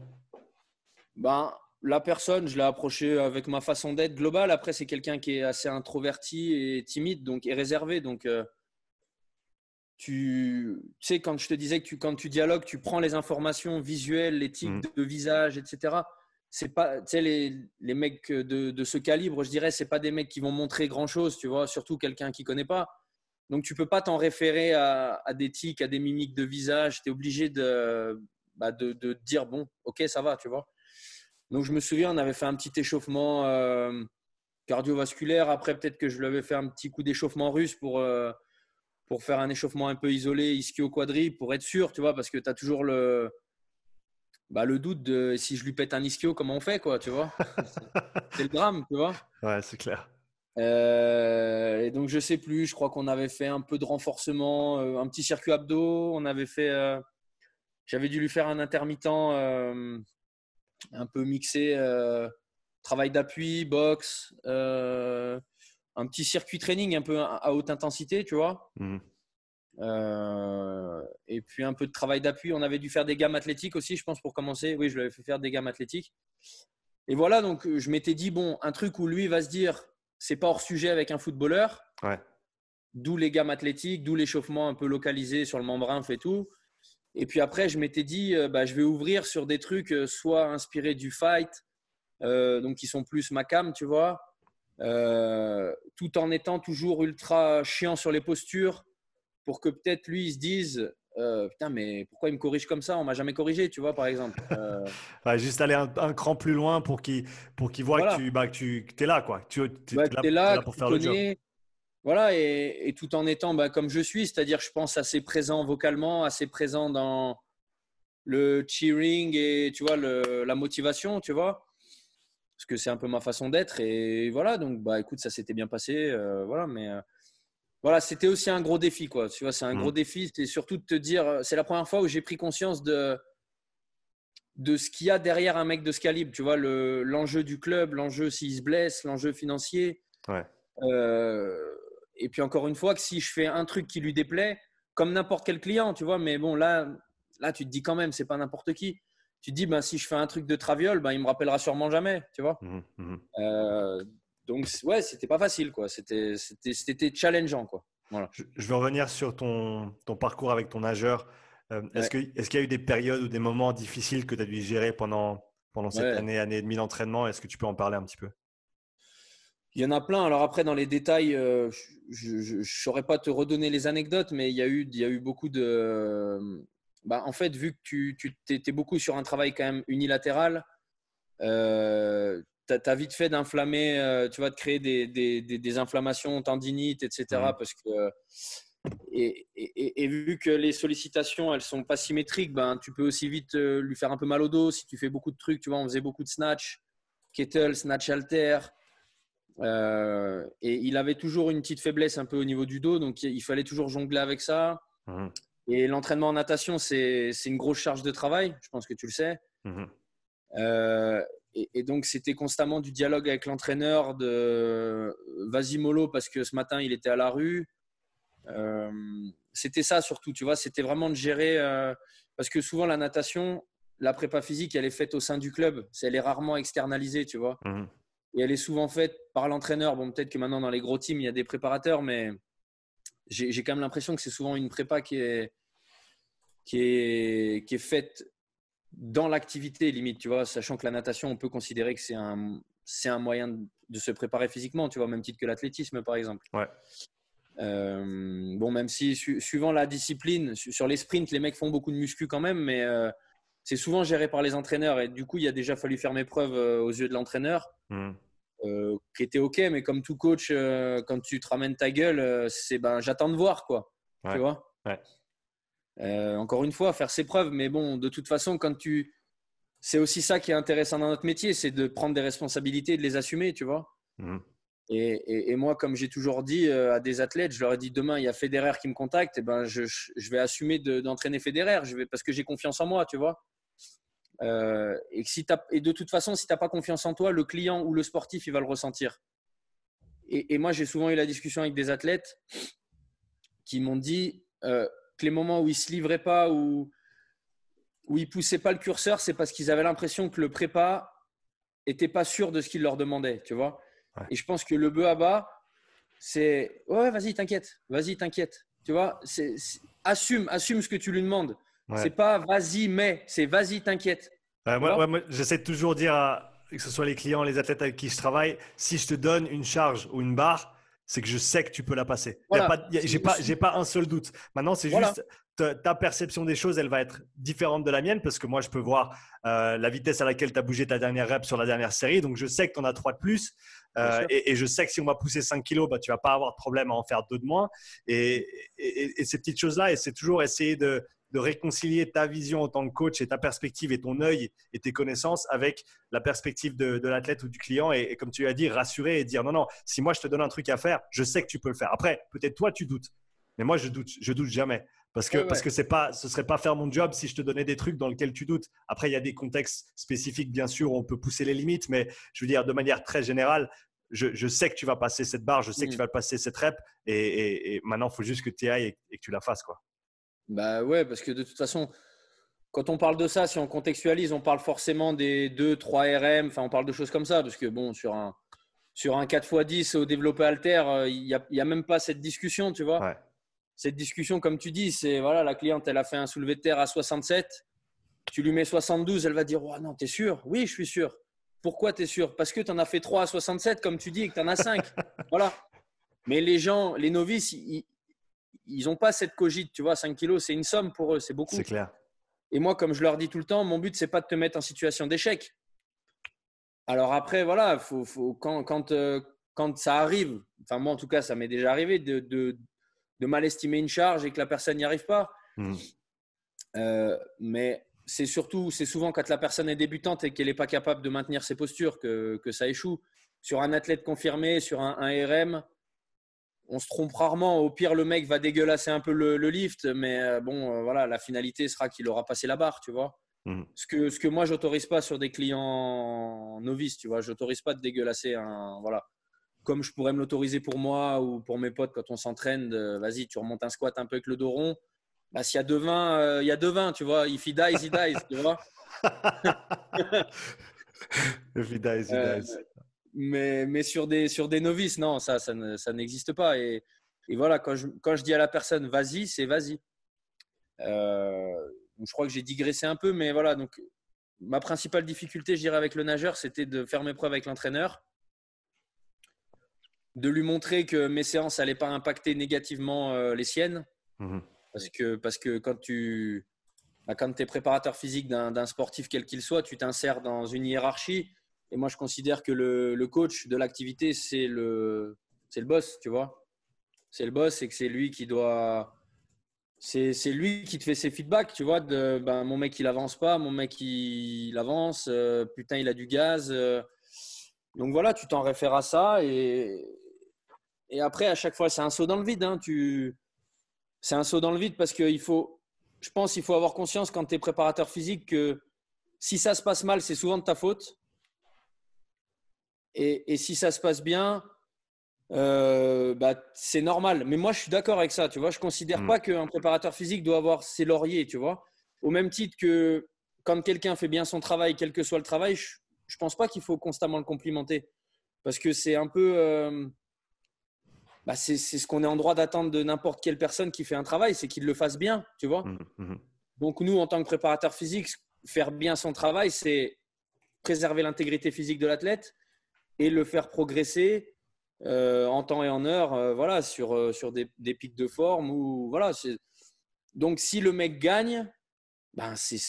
Ben la personne, je l'ai approché avec ma façon d'être globale. Après, c'est quelqu'un qui est assez introverti et timide, donc et réservé. Donc, euh, tu, sais, quand je te disais que tu, quand tu dialogues, tu prends les informations visuelles, les types mm. de, visage, etc. C'est pas, tu sais, les, les, mecs de, de, ce calibre, je dirais, c'est pas des mecs qui vont montrer grand chose, tu vois, surtout quelqu'un qui connaît pas. Donc, tu peux pas t'en référer à, à, des tics, à des mimiques de visage. Tu es obligé de, bah, de, de, dire, bon, ok, ça va, tu vois. Donc, je me souviens, on avait fait un petit échauffement euh, cardiovasculaire. Après, peut-être que je lui avais fait un petit coup d'échauffement russe pour. Euh, pour faire un échauffement un peu isolé, ischio-quadri, pour être sûr, tu vois, parce que tu as toujours le, bah, le doute de si je lui pète un ischio, comment on fait, quoi, tu vois. c'est le drame, tu vois. Ouais, c'est clair. Euh, et donc, je sais plus, je crois qu'on avait fait un peu de renforcement, euh, un petit circuit abdos, on avait fait. Euh, j'avais dû lui faire un intermittent un peu mixé, travail d'appui, boxe un petit circuit training un peu à haute intensité, tu vois. Mmh. Euh, et puis un peu de travail d'appui. On avait dû faire des gammes athlétiques aussi, je pense, pour commencer. Oui, je lui avais fait faire des gammes athlétiques. Et voilà, donc je m'étais dit, bon, un truc où lui va se dire, c'est pas hors sujet avec un footballeur. Ouais. D'où les gammes athlétiques, d'où l'échauffement un peu localisé sur le membrane et tout. Et puis après, je m'étais dit, euh, bah, je vais ouvrir sur des trucs euh, soit inspirés du fight, donc qui sont plus ma cam, tu vois, euh, tout en étant toujours ultra chiant sur les postures pour que peut-être lui il se dise euh, putain mais pourquoi il me corrige comme ça? On m'a jamais corrigé tu vois par exemple. Euh, juste aller un, cran plus loin pour qu'il pour voit que tu bah, que tu es là quoi. Tu es, là, pour faire le job. Voilà et, tout en étant bah, comme je suis c'est-à-dire je pense assez présent vocalement assez présent dans le cheering et tu vois le, la motivation tu vois. Parce que c'est un peu ma façon d'être. Et voilà, donc bah écoute, ça s'était bien passé. Euh, voilà, mais voilà, c'était aussi un gros défi, quoi. Tu vois, c'est un gros mmh. défi. C'est surtout de te dire, euh, c'est la première fois où j'ai pris conscience de de ce qu'il y a derrière un mec de ce calibre. Tu vois, l'enjeu du club, l'enjeu s'il se blesse, l'enjeu financier. Ouais. et puis encore une fois, que si je fais un truc qui lui déplaît, comme n'importe quel client, tu vois, mais bon, là, là, tu te dis quand même, c'est pas n'importe qui tu te dis, ben, si je fais un truc de traviole, ben, il me rappellera sûrement jamais, tu vois. Mmh, mmh. Euh, donc, ouais, c'était pas facile, quoi. C'était challengeant, quoi. Voilà. Je, je, veux revenir sur ton, ton parcours avec ton nageur. Euh, est-ce qu'il y a eu des périodes ou des moments difficiles que tu as dû gérer pendant, pendant cette année, année et demie d'entraînement? Est-ce que tu peux en parler un petit peu? Il y en a plein. Alors après, dans les détails, euh, je ne saurais pas te redonner les anecdotes, mais il y a eu, il y a eu beaucoup de, bah, en fait, vu que tu, tu étais beaucoup sur un travail quand même unilatéral, euh, tu as, vite fait d'inflammer, euh, tu vas de créer des, des, des, inflammations tendinites, etc. Mmh. Parce que, et, et, vu que les sollicitations, elles sont pas symétriques, ben, tu peux aussi vite euh, lui faire un peu mal au dos si tu fais beaucoup de trucs. Tu vois, on faisait beaucoup de snatch, kettle, snatch alter. et il avait toujours une petite faiblesse un peu au niveau du dos, donc il fallait toujours jongler avec ça. Mmh. Et l'entraînement en natation, c'est une grosse charge de travail, je pense que tu le sais. Mhm. Euh, et, donc, c'était constamment du dialogue avec l'entraîneur de vas-y mollo parce que ce matin, il était à la rue. Euh, c'était ça surtout, tu vois, c'était vraiment de gérer. Euh, parce que souvent, la natation, la prépa physique, elle est faite au sein du club. Elle est rarement externalisée, tu vois. Mhm. Et elle est souvent faite par l'entraîneur. Bon, peut-être que maintenant, dans les gros teams, il y a des préparateurs, mais j'ai quand même l'impression que c'est souvent une prépa qui est, qui est, qui est faite dans l'activité limite, tu vois, sachant que la natation, on peut considérer que c'est un, c'est un moyen de se préparer physiquement, tu vois, même titre que l'athlétisme, par exemple. Ouais. Euh, bon, même si suivant la discipline, sur les sprints, les mecs font beaucoup de muscu quand même, mais euh, c'est souvent géré par les entraîneurs. Et du coup, il a déjà fallu faire mes preuves euh, aux yeux de l'entraîneur. Mmh. Qui était ok, mais comme tout coach, quand tu te ramènes ta gueule, c'est ben j'attends de voir quoi. Tu vois? Encore une fois, faire ses preuves, mais bon, de toute façon, quand tu, c'est aussi ça qui est intéressant dans notre métier, c'est de prendre des responsabilités, et de les assumer, tu vois. Mmh. Et, et, moi, comme j'ai toujours dit à des athlètes, je leur ai dit demain il y a Federer qui me contacte, et ben je, je vais assumer d'entraîner Federer, je vais parce que j'ai confiance en moi, tu vois. Euh, et, si et de toute façon, si tu n'as pas confiance en toi, le client ou le sportif, il va le ressentir. Et, moi, j'ai souvent eu la discussion avec des athlètes qui m'ont dit euh, les moments où ils ne se livraient pas ou où ils ne poussaient pas le curseur, c'est parce qu'ils avaient l'impression que le prépa n'était pas sûr de ce qu'il leur demandait, tu vois. Et je pense que le bœuf à bas, c'est ouais, vas-y, t'inquiète, vas-y, t'inquiète. Tu vois, c'est, assume, assume ce que tu lui demandes. C'est pas vas-y, mais c'est vas-y, t'inquiète. moi, j'essaie de toujours dire, que ce soit les clients, les athlètes avec qui je travaille, si je te donne une charge ou une barre, c'est que je sais que tu peux la passer. Je J'ai pas, pas, un seul doute. Maintenant, c'est juste ta, perception des choses, elle va être différente de la mienne parce que moi, je peux voir euh, la vitesse à laquelle tu as bougé ta dernière rep sur la dernière série. Donc, je sais que tu en as 3 de plus. Euh, et, je sais que si on va pousser 5 kilos, bah, tu vas pas avoir de problème à en faire 2 de moins. Et, et ces petites choses-là, et c'est toujours essayer de, de réconcilier ta vision en tant que coach et ta perspective et ton œil et tes connaissances avec la perspective de, l'athlète ou du client. Et, comme tu as dit, rassurer et dire non, non, si moi je te donne un truc à faire, je sais que tu peux le faire. Après, peut-être toi tu doutes, mais moi je doute, je doute jamais. Parce que, parce que c'est pas, ce serait pas faire mon job si je te donnais des trucs dans lesquels tu doutes. Après, il y a des contextes spécifiques, bien sûr, où on peut pousser les limites, mais je veux dire, de manière très générale, je, sais que tu vas passer cette barre, je sais que tu mm. vas passer cette rep, et, maintenant, il faut juste que tu ailles et, et, que tu la fasses. quoi. Bah ouais, parce que de toute façon, quand on parle de ça, si on contextualise, on parle forcément des 2, 3 RM, enfin on parle de choses comme ça, parce que bon, sur un, sur un 4x10 au développé alter, euh, il n'y a, a, même pas cette discussion, tu vois. Cette discussion, comme tu dis, c'est voilà, la cliente, elle a fait un soulevé de terre à 67, tu lui mets 72, elle va dire oh, non, t'es sûr? Oui, je suis sûr. Pourquoi tu es sûr? Parce que tu en as fait 3 à 67, comme tu dis, et que tu en as 5. voilà. Mais les gens, les novices, ils, ils n'ont pas cette cogite, tu vois, 5 kilos, c'est une somme pour eux, c'est beaucoup. C'est clair. Et moi, comme je leur dis tout le temps, mon but, c'est pas de te mettre en situation d'échec. Alors après, voilà, faut, faut, quand, quand, euh, quand ça arrive, enfin moi en tout cas, ça m'est déjà arrivé de, de, de, mal estimer une charge et que la personne n'y arrive pas. Hmm. Euh, mais c'est surtout, c'est souvent quand la personne est débutante et qu'elle n'est pas capable de maintenir ses postures que, que, ça échoue. Sur un athlète confirmé, sur un, un RM, on se trompe rarement. Au pire, le mec va dégueulasser un peu le, lift, mais euh, bon, euh, voilà, la finalité sera qu'il aura passé la barre, tu vois. Mhm. Ce que, ce que moi, j'autorise pas sur des clients novices, tu vois. J'autorise pas de dégueulasser un, voilà. Comme je pourrais me l'autoriser pour moi ou pour mes potes quand on s'entraîne, vas-y, tu remontes un squat un peu avec le dos rond. Bah, s'il y a deux vins, euh, il y a deux vins, tu vois. If he dies, he dies, tu vois. If he dies, he dies mais, mais sur, des, sur des novices, non, ça, ça, n'existe pas. Et, et, voilà, quand je, quand je dis à la personne vas-y, c'est vas-y. Euh, je crois que j'ai digressé un peu, mais voilà. Donc, ma principale difficulté, je dirais, avec le nageur, c'était de faire mes preuves avec l'entraîneur, de lui montrer que mes séances n'allaient pas impacter négativement euh, les siennes. Mmh parce, que, parce que quand tu bah, quand es préparateur physique d'un sportif quel qu'il soit, tu t'insères dans une hiérarchie et moi, je considère que le, coach de l'activité, c'est le, le boss, tu vois. C'est le boss et que c'est lui qui doit. C'est, lui qui te fait ses feedbacks, tu vois. Ben, mon mec, il avance pas, mon mec, il, avance, euh, putain, il a du gaz. Euh. donc voilà, tu t'en réfères à ça. Et, et après, à chaque fois, c'est un saut dans le vide. Hein. C'est un saut dans le vide parce qu'il faut. Je pense qu'il faut avoir conscience quand tu es préparateur physique que si ça se passe mal, c'est souvent de ta faute. Et, si ça se passe bien, euh, bah, c'est normal. Mais moi, je suis d'accord avec ça. Tu vois, je considère mm. pas qu'un préparateur physique doit avoir ses lauriers. Tu vois, au même titre que quand quelqu'un fait bien son travail, quel que soit le travail, je, ne pense pas qu'il faut constamment le complimenter parce que c'est un peu, euh, bah, c'est ce qu'on est en droit d'attendre de n'importe quelle personne qui fait un travail, c'est qu'il le fasse bien. Tu vois. Mm, mm, Donc nous, en tant que préparateur physique, faire bien son travail, c'est préserver l'intégrité physique de l'athlète et le faire progresser euh, en temps et en heure, euh, voilà, sur, euh, sur des, des, pics de forme. Ou, voilà, Donc, si le mec gagne, ben, c'est,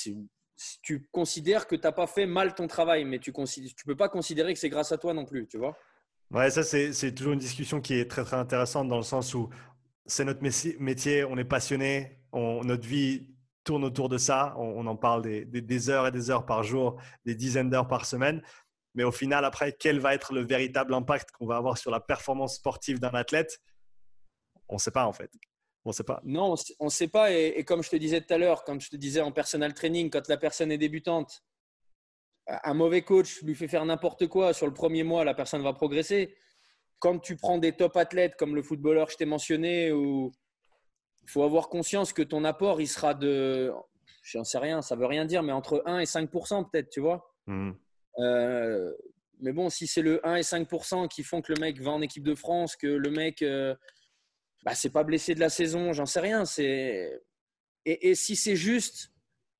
tu considères que tu n'as pas fait mal ton travail, mais tu ne peux pas considérer que c'est grâce à toi non plus, tu vois. Ouais, ça, c'est, toujours une discussion qui est très, très intéressante dans le sens où c'est notre métier, on est passionné, on, notre vie tourne autour de ça, on, en parle des, des, heures et des heures par jour, des dizaines d'heures par semaine. Mais au final, après, quel va être le véritable impact qu'on va avoir sur la performance sportive d'un athlète? On ne sait pas en fait. On sait pas. Non, on ne sait pas. Et, comme je te disais tout à l'heure, comme je te disais en personal training, quand la personne est débutante, un mauvais coach lui fait faire n'importe quoi sur le premier mois, la personne va progresser. Quand tu prends des top athlètes comme le footballeur que je t'ai mentionné, il faut avoir conscience que ton apport, il sera de, j'en sais rien, ça veut rien dire, mais entre 1 et 5% peut-être, tu vois? Mmh. Euh, mais bon, si c'est le 1 et 5% qui font que le mec va en équipe de France, que le mec, euh, bah, c'est pas blessé de la saison, j'en sais rien. C'est et, si c'est juste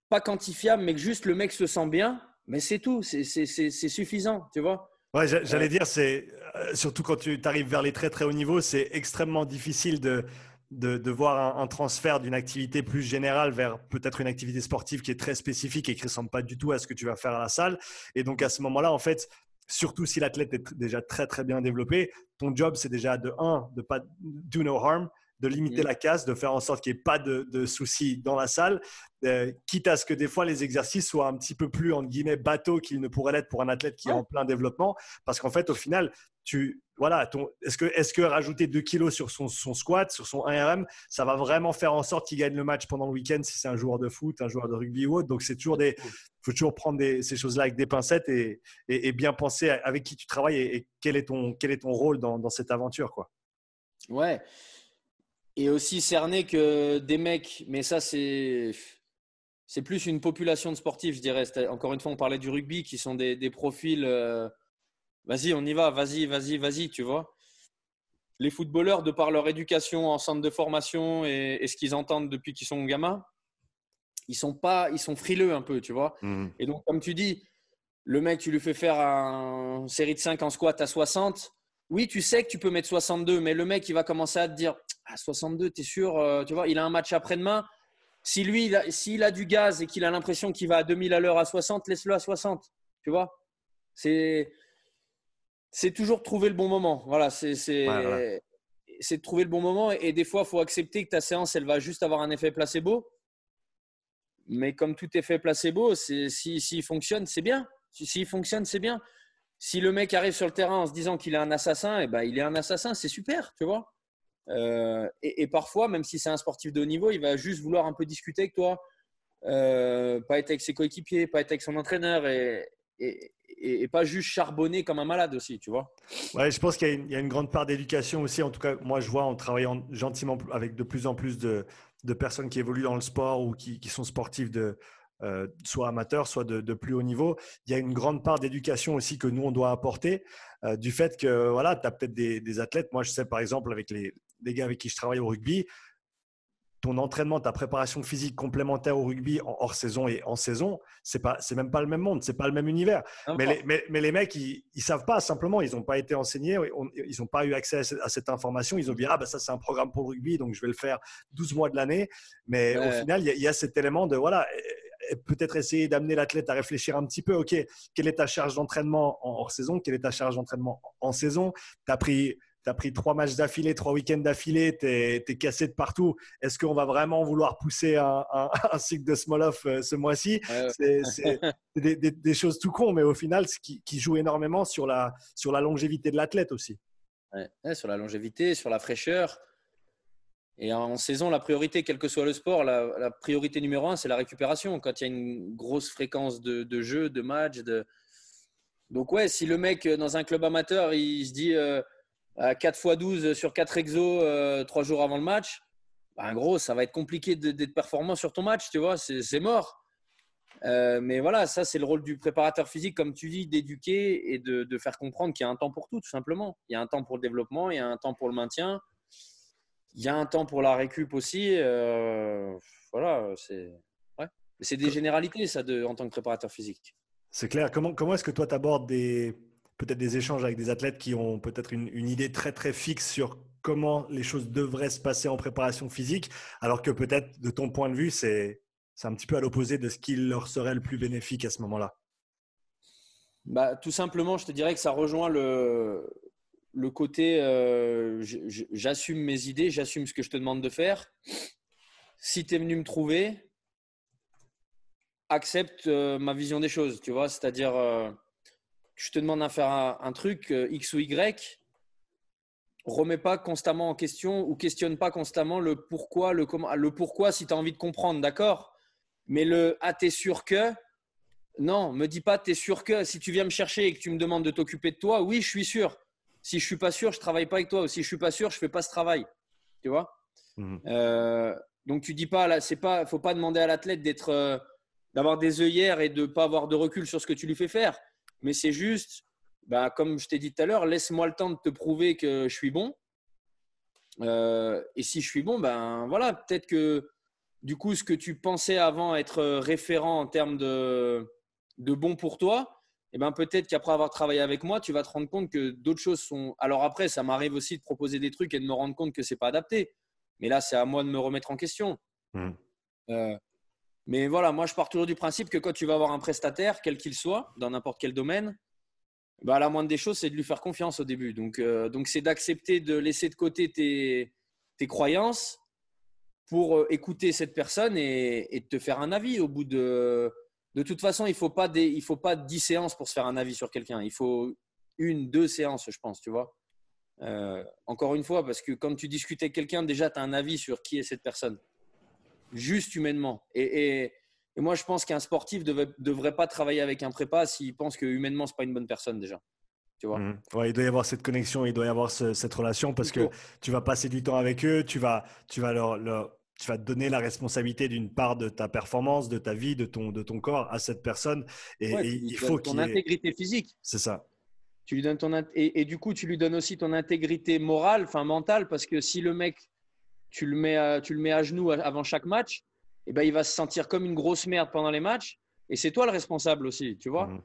pas quantifiable, mais que juste le mec se sent bien, mais c'est tout, c'est suffisant, tu vois. Ouais, j'allais dire, c'est euh, surtout quand tu arrives vers les très très hauts niveaux, c'est extrêmement difficile de, de, voir un, transfert d'une activité plus générale vers peut-être une activité sportive qui est très spécifique et qui ne ressemble pas du tout à ce que tu vas faire à la salle. Et donc à ce moment-là, en fait, surtout si l'athlète est déjà très très bien développé, ton job c'est déjà de un, de pas do no harm, de limiter mm. la casse, de faire en sorte qu'il n'y ait pas de, soucis dans la salle, euh, quitte à ce que des fois les exercices soient un petit peu plus, entre guillemets, bateaux qu'ils ne pourraient l'être pour un athlète qui est en plein développement. Parce qu'en fait, au final, tu, voilà, est-ce que, est que rajouter 2 kilos sur son, squat, sur son 1RM, ça va vraiment faire en sorte qu'il gagne le match pendant le week-end si c'est un joueur de foot, un joueur de rugby ou autre? Donc, c'est toujours des, faut toujours prendre ces choses-là avec des pincettes et, et, bien penser avec qui tu travailles et, quel, est ton, quel est ton rôle dans, dans cette aventure, quoi. Ouais et aussi cerner que des mecs, mais ça c'est c'est plus une population de sportifs, je dirais. Encore une fois, on parlait du rugby, qui sont des, des profils. Euh, vas-y, on y va, vas-y, vas-y, vas-y, tu vois. Les footballeurs, de par leur éducation en centre de formation et, ce qu'ils entendent depuis qu'ils sont gamins, ils sont pas, ils sont frileux un peu, tu vois. Mmh. Et donc, comme tu dis, le mec, tu lui fais faire une série de 5 en squat à 60. Oui, tu sais que tu peux mettre 62, mais le mec, il va commencer à te dire à 62, tu es sûr euh, Tu vois, il a un match après-demain. Si lui, s'il a, du gaz et qu'il a l'impression qu'il va à 2000 à l'heure à 60, laisse-le à 60. Tu vois C'est c'est toujours trouver le bon moment. Voilà, c'est c'est de trouver le bon moment. Et, des fois, il faut accepter que ta séance, elle va juste avoir un effet placebo. Mais comme tout effet placebo, s'il si, fonctionne, c'est bien. S'il fonctionne, c'est bien. Si le mec arrive sur le terrain en se disant qu'il est un assassin, et eh ben, il est un assassin, c'est super, tu vois. Euh, et, parfois, même si c'est un sportif de haut niveau, il va juste vouloir un peu discuter avec toi, euh, pas être avec ses coéquipiers, pas être avec son entraîneur et, pas juste charbonner comme un malade aussi, tu vois. Ouais, je pense qu'il y, a une grande part d'éducation aussi. En tout cas, moi, je vois en travaillant gentiment avec de plus en plus de, de personnes qui évoluent dans le sport ou qui, qui sont sportifs de, euh, soit amateurs, soit de, de, plus haut niveau. Il y a une grande part d'éducation aussi que nous, on doit apporter, du fait que voilà, tu as peut-être des, des, athlètes. Moi, je sais par exemple avec les, des gars avec qui je travaille au rugby, ton entraînement, ta préparation physique complémentaire au rugby en hors saison et en saison, c'est pas, c'est même pas le même monde, c'est pas le même univers. Mais les, mais, les, mecs, ils, ils savent pas simplement, ils n'ont pas été enseignés, ils n'ont pas eu accès à cette, information. Ils ont dit ah ben ça c'est un programme pour le rugby, donc je vais le faire 12 mois de l'année. Mais au final, il y, a cet élément de voilà, peut-être essayer d'amener l'athlète à réfléchir un petit peu. Ok, quelle est ta charge d'entraînement en hors saison? Quelle est ta charge d'entraînement en saison? Tu as pris tu as pris trois matchs d'affilée, trois week-ends d'affilée, tu es, cassé de partout. Est-ce qu'on va vraiment vouloir pousser un, cycle de Smolov euh, ce mois-ci? C'est des, choses tout con, mais au final, ce qui, joue énormément sur la, sur la longévité de l'athlète aussi. sur la longévité, sur la fraîcheur. Et en saison, la priorité, quel que soit le sport, la, priorité numéro un, c'est la récupération. Quand il y a une grosse fréquence de, de jeux, de matchs, donc ouais, si le mec dans un club amateur, il se dit euh, 4 x 12 sur 4 exos euh, 3 jours avant le match, ben, gros, ça va être compliqué d'être performant sur ton match, tu vois, c'est mort. Euh, mais voilà, ça, c'est le rôle du préparateur physique, comme tu dis, d'éduquer et de, faire comprendre qu'il y a un temps pour tout, tout simplement. Il y a un temps pour le développement, il y a un temps pour le maintien, il y a un temps pour la récup aussi. Euh, voilà, c'est ouais. c'est des généralités, ça, de, en tant que préparateur physique. C'est clair. Comment, comment est-ce que toi, tu abordes des, peut-être des échanges avec des athlètes qui ont peut-être une, idée très très fixe sur comment les choses devraient se passer en préparation physique, alors que peut-être de ton point de vue, c'est un petit peu à l'opposé de ce qui leur serait le plus bénéfique à ce moment-là? Bah, tout simplement, je te dirais que ça rejoint le, le côté euh, j'assume mes idées, j'assume ce que je te demande de faire. Si tu es venu me trouver, accepte euh, ma vision des choses, tu vois, c'est-à-dire euh, je te demande de faire un, truc X ou Y, remets pas constamment en question ou questionne pas constamment le pourquoi, le comment, le pourquoi si tu as envie de comprendre, d'accord? Mais le ah, t'es sûr que? Non, me dis pas t'es sûr que si tu viens me chercher et que tu me demandes de t'occuper de toi, oui, je suis sûr. Si je suis pas sûr, je travaille pas avec toi. Ou si je suis pas sûr, je fais pas ce travail. Tu vois? Mmh. euh, Donc tu dis pas là, c'est pas, faut pas demander à l'athlète d'être, euh, d'avoir des œillères et de pas avoir de recul sur ce que tu lui fais faire mais c'est juste, bah, comme je t'ai dit tout à l'heure, laisse-moi le temps de te prouver que je suis bon. et si je suis bon, ben voilà, peut-être que du coup, ce que tu pensais avant être référent en termes de, de bon pour toi, eh ben peut-être qu'après avoir travaillé avec moi, tu vas te rendre compte que d'autres choses sont. Alors après, ça m'arrive aussi de proposer des trucs et de me rendre compte que c'est pas adapté. Mais là, c'est à moi de me remettre en question. Mmh. Euh, mais voilà, moi, je pars toujours du principe que quand tu vas avoir un prestataire, quel qu'il soit, dans n'importe quel domaine, bah, la moindre des choses, c'est de lui faire confiance au début. Donc, euh, donc c'est d'accepter de laisser de côté tes, tes croyances pour euh, écouter cette personne et, et, te faire un avis au bout de de toute façon, il ne faut, pas il faut pas 10 séances pour se faire un avis sur quelqu'un. Il faut une, deux séances, je pense, tu vois. Euh, encore une fois, parce que quand tu discutes avec quelqu'un, déjà, tu as un avis sur qui est cette personne. Juste humainement. Et, moi, je pense qu'un sportif ne devrait, pas travailler avec un prépa s'il pense que humainement, ce n'est pas une bonne personne déjà. Tu vois mmh. il doit y avoir cette connexion, il doit y avoir cette relation parce que tu vas passer du temps avec eux, tu vas, tu vas leur, leur tu vas donner la responsabilité d'une part de ta performance, de ta vie, de ton, de ton corps à cette personne. Et, il faut ton intégrité physique. C'est ça. Tu lui donnes ton et, et, du coup, tu lui donnes aussi ton intégrité morale, enfin mentale, parce que si le mec, tu le mets à, tu le mets à genoux avant chaque match, eh ben, il va se sentir comme une grosse merde pendant les matchs. Et c'est toi le responsable aussi, tu vois. Mmh.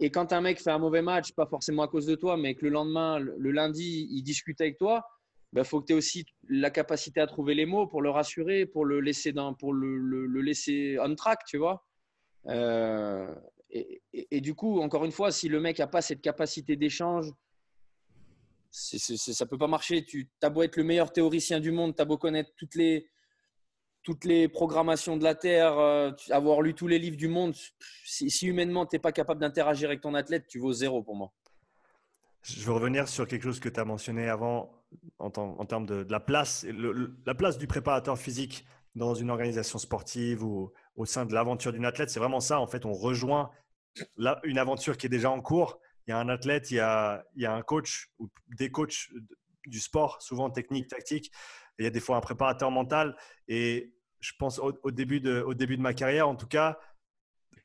Et quand un mec fait un mauvais match, pas forcément à cause de toi, mais que le lendemain, le lundi, il discute avec toi, bah, faut que tu aies aussi la capacité à trouver les mots pour le rassurer, pour le laisser, dans, pour le, le, laisser on track, tu vois. Euh, et, et, du coup, encore une fois, si le mec n'a pas cette capacité d'échange, ça ne peut pas marcher. Tu as beau être le meilleur théoricien du monde, tu as beau connaître toutes les, toutes les programmations de la Terre, euh, avoir lu tous les livres du monde, si, si humainement tu n'es pas capable d'interagir avec ton athlète, tu vaux zéro pour moi. Je veux revenir sur quelque chose que tu as mentionné avant en, termes de, la place, la place du préparateur physique dans une organisation sportive ou au sein de l'aventure d'une athlète. C'est vraiment ça. En fait, on rejoint une aventure qui est déjà en cours. Il y a un athlète, il y a, il y a un coach ou des coachs du sport, souvent technique, tactique. il y a des fois un préparateur mental. Et je pense au, début de, au début de ma carrière, en tout cas,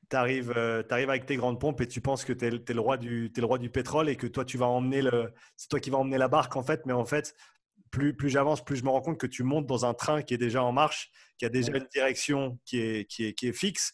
tu arrives, euh, arrives, avec tes grandes pompes et tu penses que tu es, le roi du, es le roi du pétrole et que toi, tu vas emmener le, c'est toi qui vas emmener la barque en fait. Mais en fait, plus, plus j'avance, plus je me rends compte que tu montes dans un train qui est déjà en marche, qui a déjà une direction qui est, qui est, qui est fixe.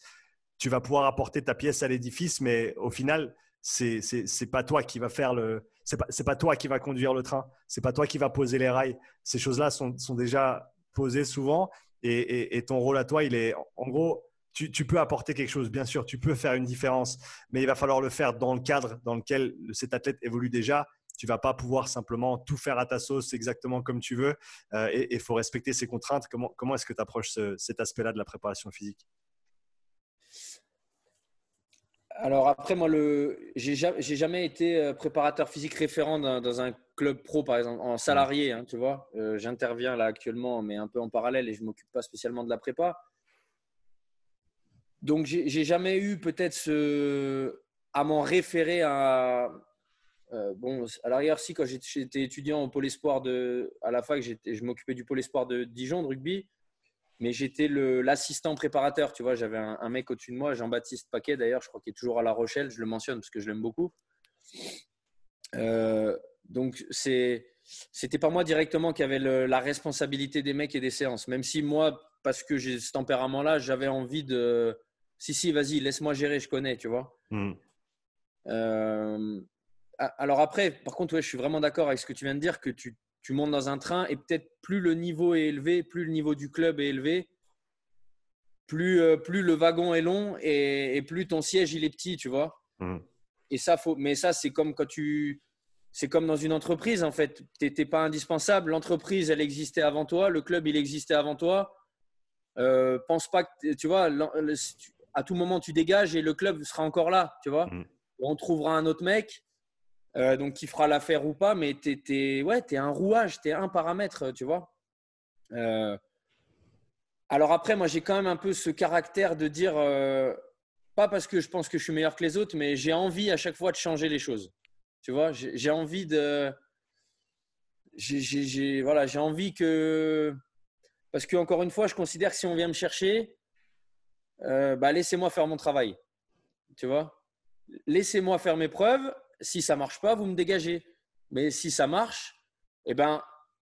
Tu vas pouvoir apporter ta pièce à l'édifice, mais au final, c'est n'est pas toi qui va faire le. C'est pas, pas toi qui va conduire le train. C'est pas toi qui va poser les rails. Ces choses-là sont, sont déjà posées souvent. Et, et, et ton rôle à toi, il est en gros tu, peux apporter quelque chose, bien sûr, tu peux faire une différence, mais il va falloir le faire dans le cadre dans lequel cet athlète évolue déjà. Tu vas pas pouvoir simplement tout faire à ta sauce exactement comme tu veux euh, et il faut respecter ses contraintes. Comment, comment est-ce que tu approches cet aspect-là de la préparation physique? Alors après, moi, le, j'ai jamais été euh, préparateur physique référent dans, un club pro, par exemple, en salarié, hein, tu vois. Euh, j'interviens là actuellement, mais un peu en parallèle et je m'occupe pas spécialement de la prépa. Donc, j'ai jamais eu peut-être à m'en référer à. Euh, bon, à l'arrière, si, quand j'étais étudiant au pôle espoir de, à la fac, je m'occupais du pôle espoir de Dijon, de rugby, mais j'étais l'assistant préparateur. Tu vois, j'avais un, mec au-dessus de moi, Jean-Baptiste Paquet d'ailleurs, je crois qu'il est toujours à La Rochelle, je le mentionne parce que je l'aime beaucoup. Euh, donc, c'est. C'était pas moi directement qui avait la responsabilité des mecs et des séances, même si moi, parce que j'ai ce tempérament-là, j'avais envie de, si, si, vas-y, laisse-moi gérer, je connais, tu vois. Hmm. Euh, alors après, par contre, ouais, je suis vraiment d'accord avec ce que tu viens de dire, que tu, tu montes dans un train et peut-être plus le niveau est élevé, plus le niveau du club est élevé, plus, euh, plus le wagon est long et, plus ton siège il est petit, tu vois. Hmm. Et ça, faut, mais ça, c'est comme quand tu. C'est comme dans une entreprise, en fait. Tu n'étais pas indispensable. L'entreprise, elle existait avant toi. Le club, il existait avant toi. Euh, pense pas que. Tu vois, à tout moment, tu dégages et le club sera encore là, tu vois. Mm. On trouvera un autre mec, euh, donc qui fera l'affaire ou pas, mais tu es, ouais, es un rouage, tu es un paramètre, tu vois. Euh, alors après, moi, j'ai quand même un peu ce caractère de dire, euh, pas parce que je pense que je suis meilleur que les autres, mais j'ai envie à chaque fois de changer les choses. Tu vois, j'ai envie de. J'ai voilà, envie que. Parce que, encore une fois, je considère que si on vient me chercher, euh, bah, laissez-moi faire mon travail. Tu vois? Laissez-moi faire mes preuves. Si ça marche pas, vous me dégagez. Mais si ça marche, eh ben,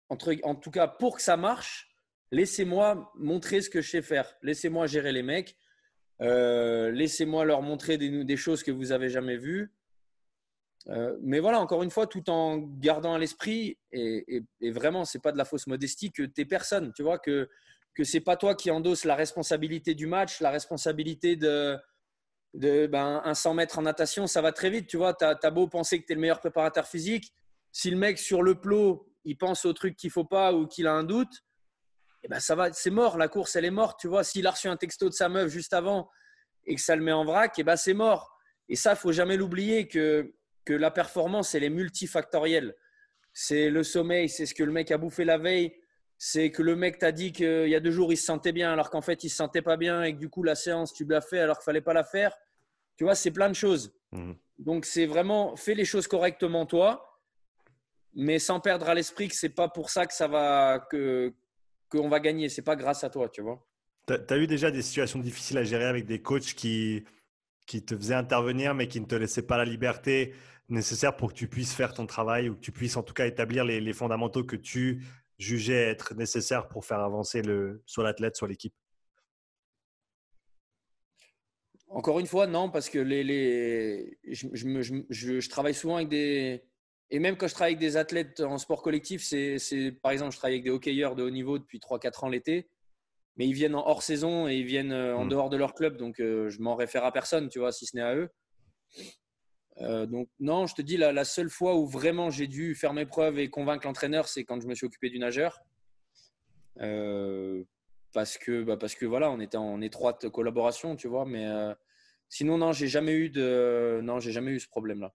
en tout cas, pour que ça marche, laissez-moi montrer ce que je sais faire. Laissez-moi gérer les mecs. Euh, laissez-moi leur montrer des, des, choses que vous n'avez jamais vues. Euh, mais voilà, encore une fois, tout en gardant à l'esprit, et, et, vraiment, ce n'est pas de la fausse modestie, que tu es personne. Tu vois, que, que ce n'est pas toi qui endosse la responsabilité du match, la responsabilité de ben, un 100 mètres en natation, ça va très vite. Tu vois, tu as, beau penser que tu es le meilleur préparateur physique. Si le mec sur le plot, il pense au truc qu'il faut pas ou qu'il a un doute, eh ben ça va, c'est mort. La course, elle est morte. Tu vois, s'il a reçu un texto de sa meuf juste avant et que ça le met en vrac, eh ben c'est mort. Et ça, faut jamais l'oublier que, que la performance, elle est multifactorielle. C'est le sommeil, c'est ce que le mec a bouffé la veille, c'est que le mec t'a dit qu'il y a deux jours, il se sentait bien alors qu'en fait, il se sentait pas bien et que du coup, la séance, tu l'as fait alors qu'il fallait pas la faire. Tu vois, c'est plein de choses. Mmh. Donc, c'est vraiment, fais les choses correctement toi, mais sans perdre à l'esprit que c'est pas pour ça que ça va, que, qu'on va gagner. C'est pas grâce à toi, tu vois. Tu as, eu déjà des situations difficiles à gérer avec des coachs qui, qui te faisaient intervenir, mais qui ne te laissaient pas la liberté nécessaire pour que tu puisses faire ton travail ou que tu puisses en tout cas établir les, les fondamentaux que tu jugeais être nécessaires pour faire avancer le, soit l'athlète, soit l'équipe? Encore une fois, non, parce que les, les je, je, je, travaille souvent avec des, et même quand je travaille avec des athlètes en sport collectif, c'est, par exemple, je travaille avec des hockeyeurs de haut niveau depuis 3-4 ans l'été, mais ils viennent en hors saison et ils viennent euh, en hmm. dehors de leur club, donc euh, je m'en réfère à personne, tu vois, si ce n'est à eux. Euh, donc non, je te dis, la, la, seule fois où vraiment j'ai dû faire mes preuves et convaincre l'entraîneur, c'est quand je me suis occupé du nageur. parce que, bah, parce que voilà, on était en étroite collaboration, tu vois, mais sinon non, j'ai jamais eu de, non, j'ai jamais eu ce problème-là.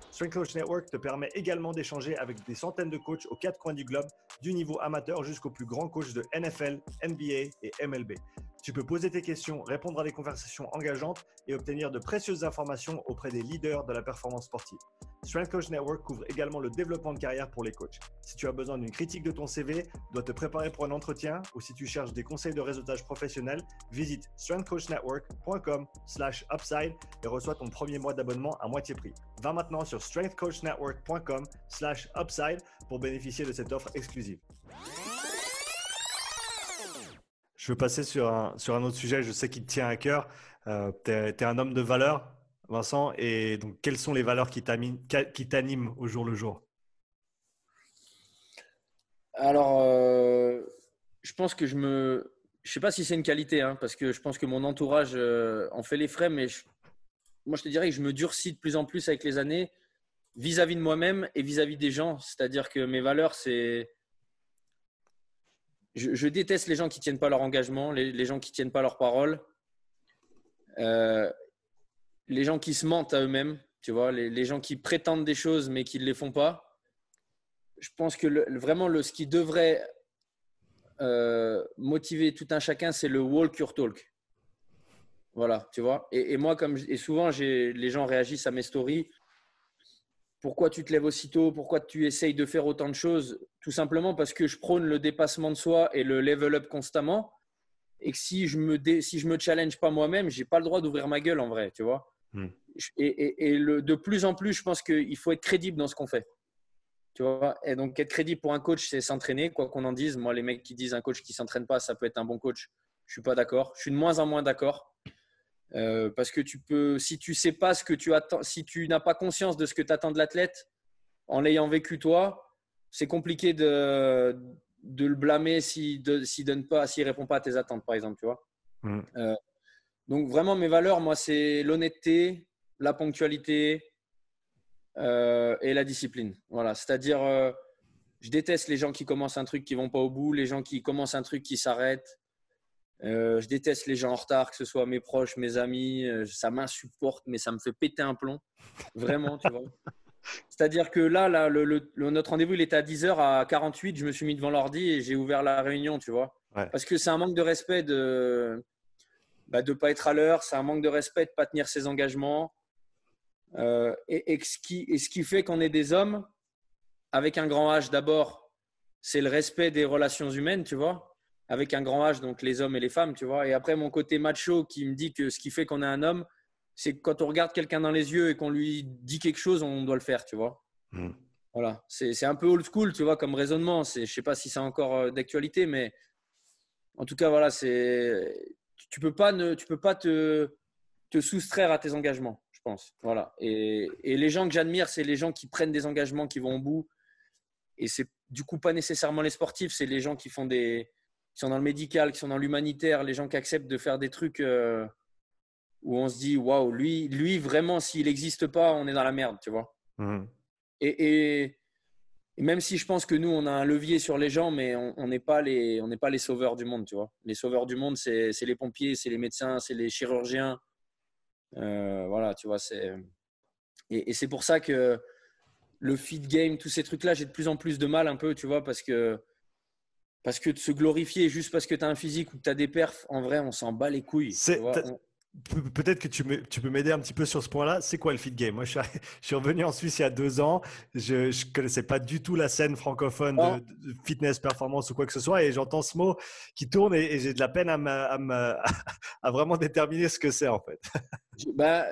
Strength Coach Network te permet également d'échanger avec des centaines de coachs aux quatre coins du globe, du niveau amateur jusqu'aux plus grands coachs de NFL, NBA et MLB. Tu peux poser tes questions, répondre à des conversations engageantes et obtenir de précieuses informations auprès des leaders de la performance sportive. Strength Coach Network couvre également le développement de carrière pour les coachs. Si tu as besoin d'une critique de ton CV, dois te préparer pour un entretien ou si tu cherches des conseils de réseautage professionnel, visite strengthcoachnetwork.com/upside et reçois ton premier mois d'abonnement à moitié prix. Va maintenant sur strengthcoachnetwork.com/upside pour bénéficier de cette offre exclusive. Je veux passer sur un, autre sujet, je sais qu'il tient à cœur. Euh, tu es, un homme de valeur, Vincent, et donc quelles sont les valeurs qui t'animent au jour le jour? Alors, euh, je pense que je me. Je sais pas si c'est une qualité, hein, parce que je pense que mon entourage euh, en fait les frais, mais moi je te dirais que je me durcis de plus en plus avec les années vis-à-vis de moi-même et vis-à-vis des gens. C'est-à-dire que mes valeurs, c'est je, déteste les gens qui tiennent pas leur engagement, les, gens qui tiennent pas leur parole, euh, les gens qui se mentent à eux-mêmes, tu vois, les, gens qui prétendent des choses mais qui ne les font pas. Je pense que vraiment le, ce qui devrait euh, motiver tout un chacun, c'est le walk your talk. Voilà, tu vois. Et, moi, comme et souvent, les gens réagissent à mes stories pourquoi tu te lèves aussitôt, pourquoi tu essayes de faire autant de choses, tout simplement parce que je prône le dépassement de soi et le level up constamment. Et que si je me, si je me challenge pas moi-même, j'ai pas le droit d'ouvrir ma gueule en vrai, tu vois. Hmm. Et, le, de plus en plus, je pense qu'il faut être crédible dans ce qu'on fait. Tu vois et donc, être crédible pour un coach, c'est s'entraîner, quoi qu'on en dise. Moi, les mecs qui disent un coach qui s'entraîne pas, ça peut être un bon coach. Je suis pas d'accord. Je suis de moins en moins d'accord. Euh, parce que tu peux, si tu sais pas ce que tu attends, si tu n'as pas conscience de ce que tu attends de l'athlète, en l'ayant vécu toi, c'est compliqué de, de, le blâmer s'il ne donne pas, s'il répond pas à tes attentes, par exemple, tu vois. Mm. Euh, donc vraiment mes valeurs, moi, c'est l'honnêteté, la ponctualité euh, et la discipline. Voilà, c'est-à-dire, je déteste les gens qui commencent un truc qui vont pas au bout, les gens qui commencent un truc qui s'arrêtent. Euh, je déteste les gens en retard, que ce soit mes proches, mes amis. Euh, ça m'insupporte, mais ça me fait péter un plomb. Vraiment, tu vois. C'est-à-dire que là, là le, notre rendez-vous, il était à 10h, à 48, je me suis mis devant l'ordi et j'ai ouvert la réunion, tu vois. Parce que c'est un manque de respect de bah, de ne pas être à l'heure, c'est un manque de respect de ne pas tenir ses engagements. Euh, et, ce qui, et ce qui fait qu'on est des hommes, avec un grand H d'abord, c'est le respect des relations humaines, tu vois, avec un grand H, donc les hommes et les femmes, tu vois. Et après, mon côté macho qui me dit que ce qui fait qu'on est un homme, c'est que quand on regarde quelqu'un dans les yeux et qu'on lui dit quelque chose, on doit le faire, tu vois. Hmm. Voilà, c'est un peu old school, tu vois, comme raisonnement. Je ne sais pas si c'est encore euh, d'actualité, mais en tout cas, voilà, c'est tu peux pas ne, tu peux pas te, te soustraire à tes engagements, je pense. Voilà. Et, et les gens que j'admire, c'est les gens qui prennent des engagements, qui vont au bout. Et c'est du coup pas nécessairement les sportifs, c'est les gens qui font des, qui sont dans le médical, qui sont dans l'humanitaire, les gens qui acceptent de faire des trucs euh, où on se dit waouh, lui, lui vraiment, s'il n'existe pas, on est dans la merde, tu vois. Mmh. Et, et, même si je pense que nous, on a un levier sur les gens, mais on n'est pas, les, on pas les sauveurs du monde, tu vois. Les sauveurs du monde, c'est les pompiers, c'est les médecins, c'est les chirurgiens. Euh, voilà, tu vois. Et, et c'est pour ça que le feed game, tous ces trucs-là, j'ai de plus en plus de mal un peu, tu vois, parce que, parce que de se glorifier juste parce que tu as un physique ou que tu as des perfs, en vrai, on s'en bat les couilles. Peut-être que tu, tu peux m'aider un petit peu sur ce point-là. C'est quoi le fit game? Moi, je suis, revenu en Suisse il y a deux ans. Je ne connaissais pas du tout la scène francophone de, fitness, performance ou quoi que ce soit. Et j'entends ce mot qui tourne et, j'ai de la peine à, à, vraiment déterminer ce que c'est en fait. Bah,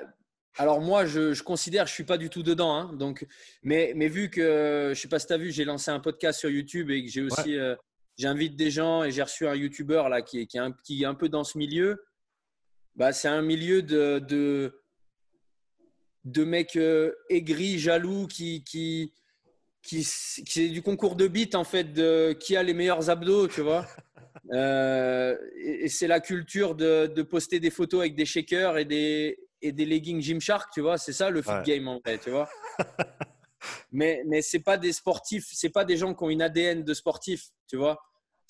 alors moi, je, considère, je suis pas du tout dedans. Hein, donc, mais, mais vu que, je sais pas si tu as vu, j'ai lancé un podcast sur YouTube et que j'ai aussi, euh, j'invite des gens et j'ai reçu un YouTuber là qui, qui, est un, qui est un peu dans ce milieu bah, c'est un milieu de, de, de mecs euh, aigris, jaloux, qui, qui, qui, c'est du concours de beat en fait, de qui a les meilleurs abdos, tu vois. Euh, et, c'est la culture de, de, poster des photos avec des shakers et des, et des leggings Gymshark, tu vois. C'est ça le fit game en fait, tu vois. mais mais c'est pas des sportifs, c'est pas des gens qui ont une ADN de sportif, tu vois.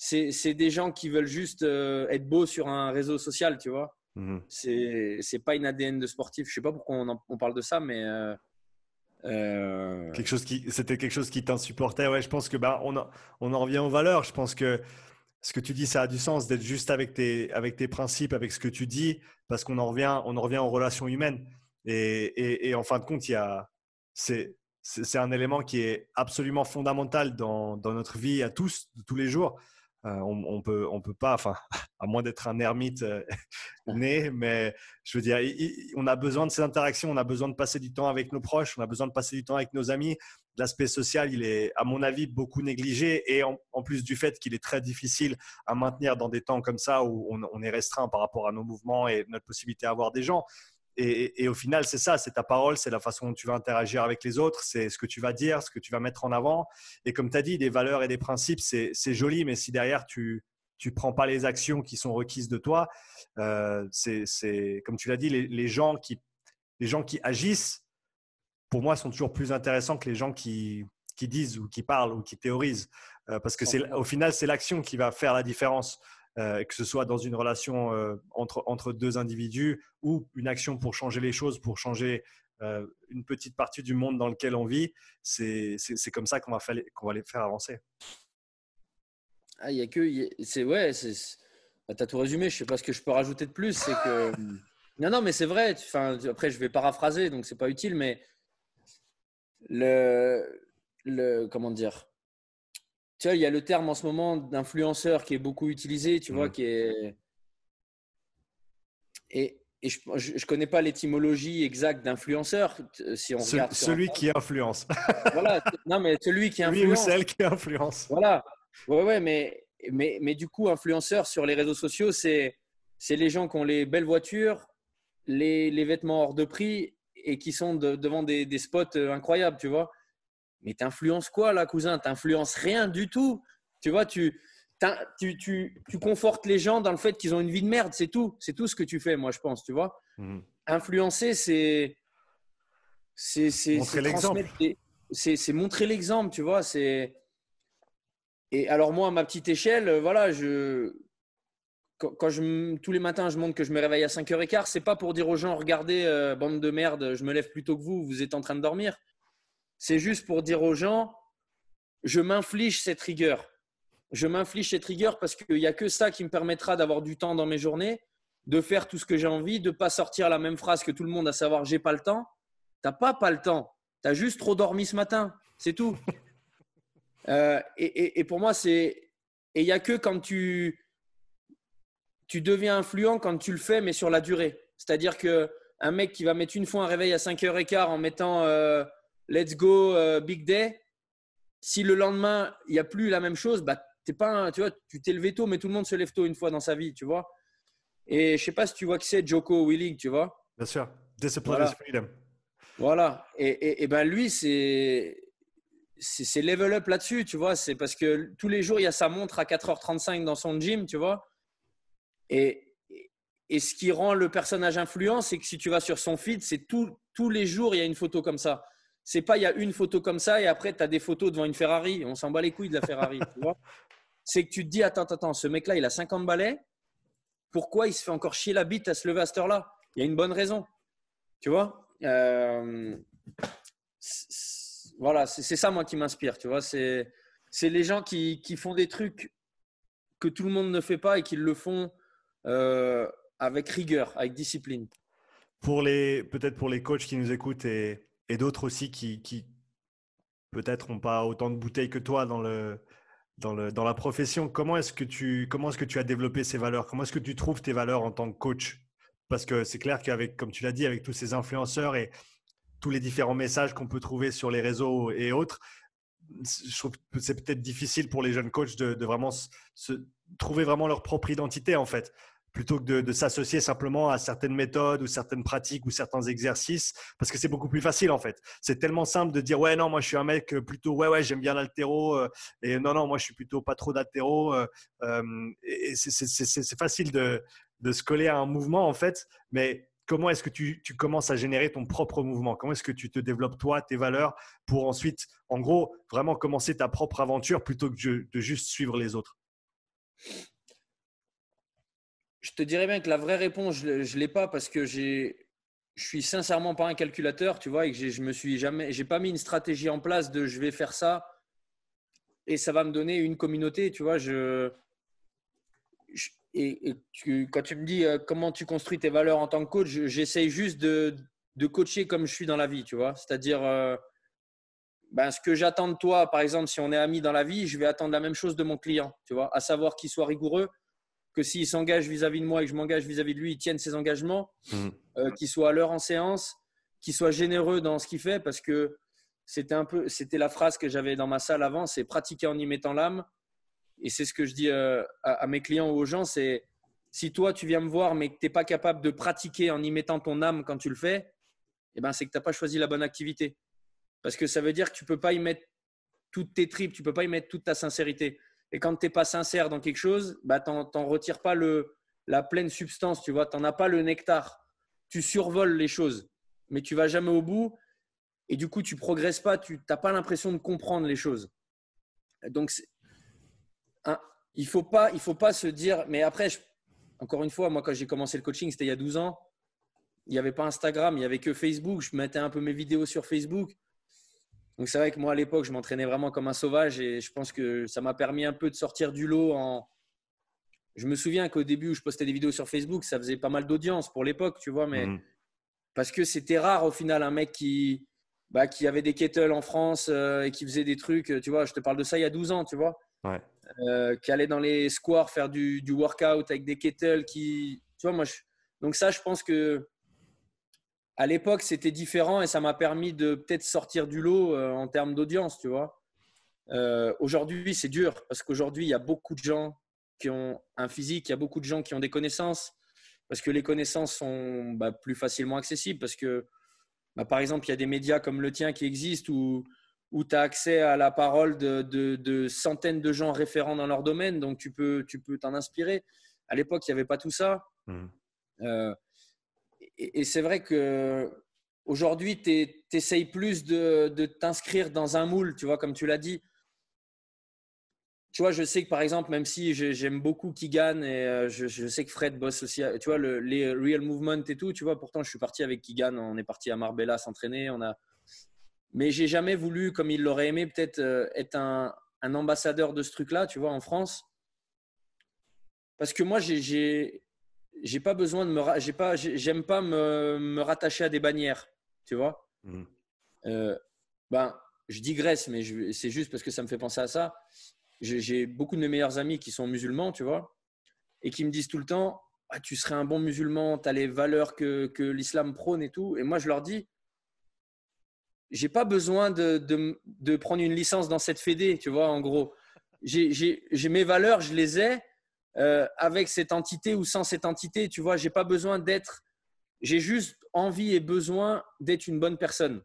C'est des gens qui veulent juste euh, être beaux sur un réseau social, tu vois. Mmh c'est pas une ADN de sportif. Je sais pas pourquoi on, parle de ça, mais. Euh, euh, quelque chose qui, c'était quelque chose qui t'insupportait. Ouais, je pense que bah, on, on en revient aux valeurs. Je pense que ce que tu dis, ça a du sens d'être juste avec tes, avec tes principes, avec ce que tu dis, parce qu'on en revient, on en revient aux relations humaines. Et, et, en fin de compte, il y a, c'est, c'est un élément qui est absolument fondamental dans, dans notre vie à tous, de tous les jours. Euh, on, on, peut, on peut pas, enfin, à moins d'être un ermite euh, né, mais je veux dire, on a besoin de ces interactions, on a besoin de passer du temps avec nos proches, on a besoin de passer du temps avec nos amis. L'aspect social, il est, à mon avis, beaucoup négligé et en, plus du fait qu'il est très difficile à maintenir dans des temps comme ça où on, on est restreint par rapport à nos mouvements et notre possibilité à voir des gens. Et, au final, c'est ça, c'est ta parole, c'est la façon dont tu vas interagir avec les autres, c'est ce que tu vas dire, ce que tu vas mettre en avant. Et comme tu as dit, des valeurs et des principes, c'est joli, mais si derrière tu ne prends pas les actions qui sont requises de toi, euh, c'est comme tu l'as dit, les, gens qui, les gens qui agissent, pour moi, sont toujours plus intéressants que les gens qui, qui disent ou qui parlent ou qui théorisent. Euh, parce que au final, c'est l'action qui va faire la différence. Euh, que ce soit dans une relation euh, entre, entre deux individus ou une action pour changer les choses, pour changer euh, une petite partie du monde dans lequel on vit, c'est comme ça qu'on va, qu'on va les faire avancer. Ah, il y a que. C'est ouais, bah, tu as tout résumé. Je sais pas ce que je peux rajouter de plus. C'est que. Non, non, mais c'est vrai. Enfin, après, je vais paraphraser, donc c'est pas utile, mais le, le comment dire tu vois, il y a le terme en ce moment d'influenceur qui est beaucoup utilisé, tu vois, mmh. qui est. Et, et je ne connais pas l'étymologie exacte d'influenceur. Si on regarde celui qui influence. voilà, non, mais celui qui influence. Lui ou celle qui influence. Voilà. Ouais, ouais, mais, mais, mais du coup, influenceur sur les réseaux sociaux, c'est les gens qui ont les belles voitures, les, les vêtements hors de prix et qui sont devant des, des spots euh, incroyables, tu vois. Mais t'influences quoi là, cousin? T'influences rien du tout. Tu vois, tu, tu, tu, tu, confortes les gens dans le fait qu'ils ont une vie de merde, c'est tout. C'est tout ce que tu fais, moi, je pense, tu vois. Mhm. Influencer, c'est. C'est montrer l'exemple. C'est montrer l'exemple, tu vois. C'est. Et alors, moi, à ma petite échelle, euh, voilà, je. Quand, je, tous les matins, je montre que je me réveille à 5h15, c'est pas pour dire aux gens, regardez, euh, bande de merde, je me lève plus tôt que vous, vous êtes en train de dormir c'est juste pour dire aux gens, je m'inflige cette rigueur. Je m'inflige cette rigueur parce qu'il n'y a que ça qui me permettra d'avoir du temps dans mes journées, de faire tout ce que j'ai envie, de ne pas sortir la même phrase que tout le monde, à savoir j'ai pas le temps. Tu n'as pas pas le temps. Tu as juste trop dormi ce matin. C'est tout. Euh, et, pour moi, c'est. Et il n'y a que quand tu, tu deviens influent, quand tu le fais, mais sur la durée. C'est-à-dire qu'un mec qui va mettre une fois un réveil à 5h15 en mettant euh, Let's go, euh, big day, si le lendemain, il n'y a plus la même chose, bah, t'es pas tu vois, tu t'es levé tôt, mais tout le monde se lève tôt une fois dans sa vie, tu vois. Et je sais pas si tu vois qui c'est, Joko Willing, tu vois. Bien sûr. Discipline voilà. freedom. Voilà. Et, et, ben lui, c'est c'est level up là-dessus, tu vois. C'est parce que tous les jours, il y a sa montre à 4h35 dans son gym, tu vois. Et, et ce qui rend le personnage influent, c'est que si tu vas sur son feed, c'est tous les jours, il y a une photo comme ça. C'est pas il y a une photo comme ça et après tu as des photos devant une Ferrari. On s'en bat les couilles de la Ferrari. C'est que tu te dis attends attends, ce mec là, il a 50 balais. Pourquoi il se fait encore chier la bite à se lever à cette heure-là? Il y a une bonne raison. Tu vois euh, Voilà, c'est ça moi qui m'inspire, tu vois, c'est les gens qui, qui, font des trucs que tout le monde ne fait pas et qui le font euh, avec rigueur, avec discipline. Pour les peut-être pour les coachs qui nous écoutent et et d'autres aussi qui, qui peut-être n'ont pas autant de bouteilles que toi dans, le, dans, le, dans la profession. Comment est-ce que, tu, est-ce que tu as développé ces valeurs? Comment est-ce que tu trouves tes valeurs en tant que coach? Parce que c'est clair qu'avec, comme tu l'as dit, avec tous ces influenceurs et tous les différents messages qu'on peut trouver sur les réseaux et autres, je trouve que c'est peut-être difficile pour les jeunes coachs de, vraiment trouver vraiment leur propre identité en fait plutôt que de, s'associer simplement à certaines méthodes ou certaines pratiques ou certains exercices, parce que c'est beaucoup plus facile en fait. C'est tellement simple de dire ouais non moi je suis un mec plutôt ouais ouais j'aime bien l'altéro euh, et non non moi je suis plutôt pas trop d'altéro euh, euh, c'est facile de, se coller à un mouvement en fait, mais comment est-ce que tu, commences à générer ton propre mouvement? Comment est-ce que tu te développes toi, tes valeurs, pour ensuite, en gros, vraiment commencer ta propre aventure plutôt que de juste suivre les autres? Je te dirais bien que la vraie réponse, je ne l'ai pas parce que je suis sincèrement pas un calculateur, tu vois, et que je me suis jamais, j'ai pas mis une stratégie en place de je vais faire ça et ça va me donner une communauté, tu vois. Je, et, quand tu me dis euh, comment tu construis tes valeurs en tant que coach, j'essaye juste de, de, coacher comme je suis dans la vie, tu vois. C'est-à-dire, euh, ben, ce que j'attends de toi, par exemple, si on est amis dans la vie, je vais attendre la même chose de mon client, tu vois, à savoir qu'il soit rigoureux, que s'il s'engage vis-à-vis de moi et que je m'engage vis-à-vis de lui, il tienne ses engagements, mmh. euh, qu'il soit à l'heure en séance, qu'il soit généreux dans ce qu'il fait, parce que c'était un peu, c'était la phrase que j'avais dans ma salle avant, c'est pratiquer en y mettant l'âme. Et c'est ce que je dis euh, à, mes clients ou aux gens, c'est si toi tu viens me voir mais que tu n'es pas capable de pratiquer en y mettant ton âme quand tu le fais, eh ben c'est que tu n'as pas choisi la bonne activité. Parce que ça veut dire que tu ne peux pas y mettre toutes tes tripes, tu ne peux pas y mettre toute ta sincérité. Et quand tu n'es pas sincère dans quelque chose, bah, tu n'en retires pas le, la pleine substance, tu vois. Tu n'en as pas le nectar. Tu survoles les choses, mais tu vas jamais au bout. Et du coup, tu progresses pas, tu n'as pas l'impression de comprendre les choses. Donc, il ne faut, pas, il faut pas se dire. Mais après, encore une fois, moi, quand j'ai commencé le coaching, c'était il y a 12 ans. Il n'y avait pas Instagram, il n'y avait que Facebook. Je mettais un peu mes vidéos sur Facebook. Donc c'est vrai que moi à l'époque, je m'entraînais vraiment comme un sauvage et je pense que ça m'a permis un peu de sortir du lot. En... Je me souviens qu'au début où je postais des vidéos sur Facebook, ça faisait pas mal d'audience pour l'époque, tu vois, mais mmh. parce que c'était rare au final un mec qui, bah, qui avait des kettles en France euh, et qui faisait des trucs, tu vois, je te parle de ça il y a 12 ans, tu vois, euh, qui allait dans les squares faire du, du, workout avec des kettles, qui, tu vois, moi, donc ça, je pense que à l'époque, c'était différent et ça m'a permis de peut-être sortir du lot euh, en termes d'audience, tu vois. Euh, aujourd'hui, c'est dur parce qu'aujourd'hui, il y a beaucoup de gens qui ont un physique, il y a beaucoup de gens qui ont des connaissances parce que les connaissances sont bah, plus facilement accessibles parce que, bah, par exemple, il y a des médias comme le tien qui existent où, où tu as accès à la parole de, centaines de gens référents dans leur domaine, donc tu peux tu peux t'en inspirer. À l'époque, il n'y avait pas tout ça. Mmh. Euh, et, c'est vrai que aujourd'hui, tu essayes plus de, t'inscrire dans un moule, tu vois, comme tu l'as dit. Tu vois, je sais que par exemple, même si j'aime beaucoup Kigan et euh, je, sais que Fred bosse aussi, tu vois, les Real Movement et tout, tu vois, pourtant je suis parti avec Kigan, on est parti à Marbella s'entraîner, on a, mais j'ai jamais voulu, comme il l'aurait aimé, peut-être euh, être un, un, ambassadeur de ce truc-là, tu vois, en France. Parce que moi, j'ai j'ai pas besoin de me j'ai pas j'aime pas me, me, rattacher à des bannières tu vois. Mmh. euh, ben je digresse mais c'est juste parce que ça me fait penser à ça. J'ai beaucoup de mes meilleurs amis qui sont musulmans tu vois et qui me disent tout le temps ah, tu serais un bon musulman tu as les valeurs que, que l'islam prône et tout et moi je leur dis j'ai pas besoin de, de, de, prendre une licence dans cette fédé tu vois en gros. J'ai mes valeurs je les ai euh, avec cette entité ou sans cette entité. Tu vois, j'ai pas besoin d'être. J'ai juste envie et besoin d'être une bonne personne.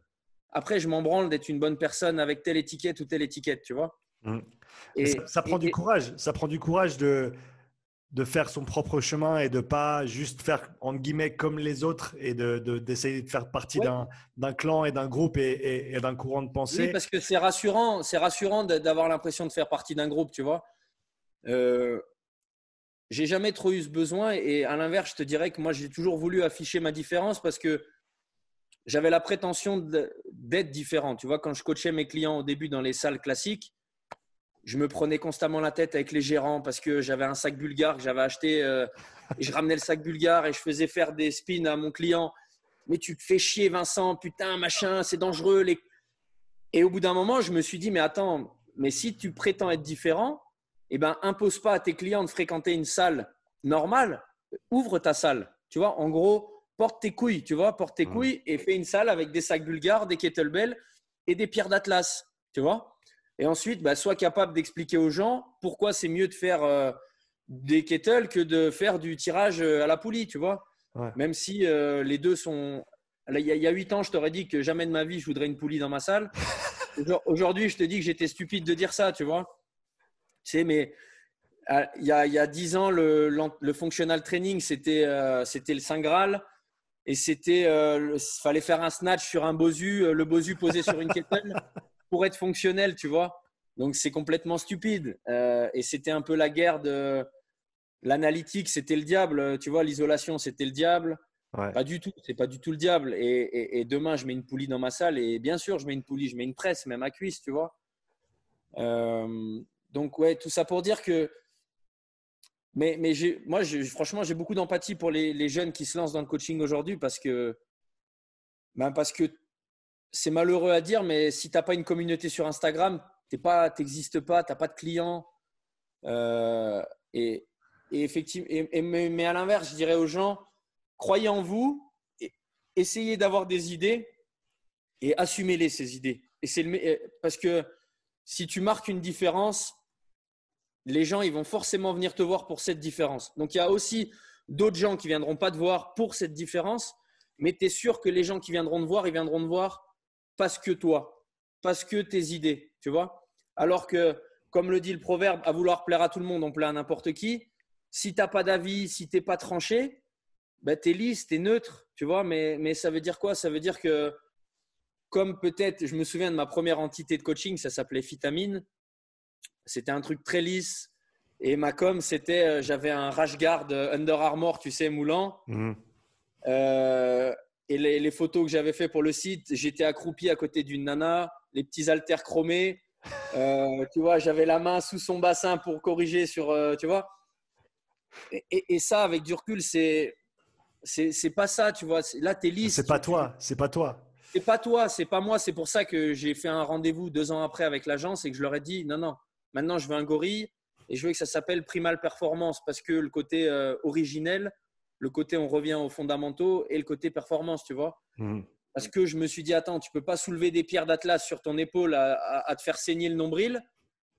Après, je m'en branle d'être une bonne personne avec telle étiquette ou telle étiquette, tu vois. Mmh. Et, ça, prend du courage. Ça prend du courage de, de faire son propre chemin et de pas juste faire entre guillemets comme les autres et de d'essayer de, faire partie d'un clan et d'un groupe et, et d'un courant de pensée. Oui, parce que c'est rassurant, c'est rassurant d'avoir l'impression de faire partie d'un groupe, tu vois. Euh, j'ai jamais trop eu ce besoin. Et à l'inverse, je te dirais que moi, j'ai toujours voulu afficher ma différence parce que j'avais la prétention d'être différent. Tu vois, quand je coachais mes clients au début dans les salles classiques, je me prenais constamment la tête avec les gérants parce que j'avais un sac bulgare que j'avais acheté euh, et je ramenais le sac bulgare et je faisais faire des spins à mon client. Mais tu te fais chier, Vincent, putain, machin, c'est dangereux. Et au bout d'un moment, je me suis dit, mais attends, mais si tu prétends être différent, eh ben, impose pas à tes clients de fréquenter une salle normale, ouvre ta salle. Tu vois, en gros, porte tes couilles, tu vois, porte tes mmh. couilles et fais une salle avec des sacs bulgares, des kettlebells et des pierres d'Atlas, tu vois. Et ensuite, bah, sois capable d'expliquer aux gens pourquoi c'est mieux de faire euh, des kettles que de faire du tirage euh, à la poulie, tu vois. Même si euh, les deux sont. Il y a huit ans, je t'aurais dit que jamais de ma vie je voudrais une poulie dans ma salle. Aujourd'hui, je te dis que j'étais stupide de dire ça, tu vois sais, mais euh, il y, a, 10 ans, le, le functional training, c'était euh, c'était le Saint Graal. Et c'était, euh, fallait faire un snatch sur un bosu, le bosu posé sur une kettle pour être fonctionnel, tu vois. Donc c'est complètement stupide. et c'était un peu la guerre de l'analytique, c'était le diable, tu vois. L'isolation, c'était le diable. Pas du tout, c'est pas du tout le diable. Et, et, demain, je mets une poulie dans ma salle et bien sûr, je mets une poulie, je mets une presse, même à cuisse, tu vois. Euh, donc, ouais, tout ça pour dire que. Mais, mais moi, franchement, j'ai beaucoup d'empathie pour les, jeunes qui se lancent dans le coaching aujourd'hui parce que. Ben parce que c'est malheureux à dire, mais si tu n'as pas une communauté sur Instagram, tu n'existes pas, tu n'as pas de clients. Euh, et, effectivement, mais, à l'inverse, je dirais aux gens, croyez en vous, essayez d'avoir des idées et assumez-les, ces idées. Et c'est parce que si tu marques une différence, les gens ils vont forcément venir te voir pour cette différence. Donc il y a aussi d'autres gens qui viendront pas te voir pour cette différence, mais tu es sûr que les gens qui viendront te voir, ils viendront te voir parce que toi, parce que tes idées, tu vois? Alors que, comme le dit le proverbe, à vouloir plaire à tout le monde, on plaît à n'importe qui. Si tu n'as pas d'avis, si tu n'es pas tranché, ben, tu es lisse, tu es neutre, tu vois? Mais, mais ça veut dire quoi? Ça veut dire que, comme peut-être, je me souviens de ma première entité de coaching, ça s'appelait Vitamine. C'était un truc très lisse. Et ma com, c'était, euh, j'avais un rash guard euh, Under Armour, tu sais, moulant. Mhm. Euh, et les, photos que j'avais fait pour le site, j'étais accroupi à côté d'une nana, les petits haltères chromés. tu vois, j'avais la main sous son bassin pour corriger sur, tu vois. Et, ça, avec du recul, c'est c'est pas ça, tu vois. Là, t'es lisse. C'est pas toi, c'est pas toi. C'est pas toi, c'est pas moi. C'est pour ça que j'ai fait un rendez-vous deux ans après avec l'agence et que je leur ai dit non, non, Maintenant, je veux un gorille et je veux que ça s'appelle Primal Performance parce que le côté euh, originel, le côté on revient aux fondamentaux et le côté performance, tu vois. Mmh. Parce que je me suis dit, attends, tu peux pas soulever des pierres d'Atlas sur ton épaule à, te faire saigner le nombril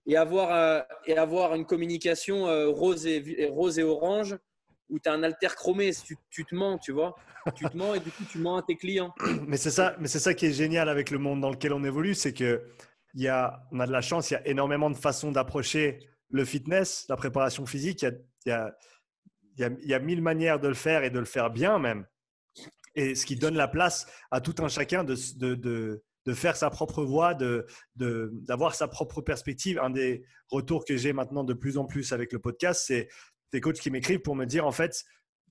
et avoir, euh, et avoir une communication euh, rose, et, rose et orange où tu as un alter chromé. Tu, tu, te mens, tu vois. Tu te mens et du coup, tu mens à tes clients. Mais c'est ça, mais c'est ça qui est génial avec le monde dans lequel on évolue, c'est que il y a, on a de la chance, il y a énormément de façons d'approcher le fitness, la préparation physique. Il y, a, il, y a, mille manières de le faire et de le faire bien même. Et ce qui donne la place à tout un chacun de, de, de, faire sa propre voie, d'avoir sa propre perspective. Un des retours que j'ai maintenant de plus en plus avec le podcast, c'est des coachs qui m'écrivent pour me dire en fait,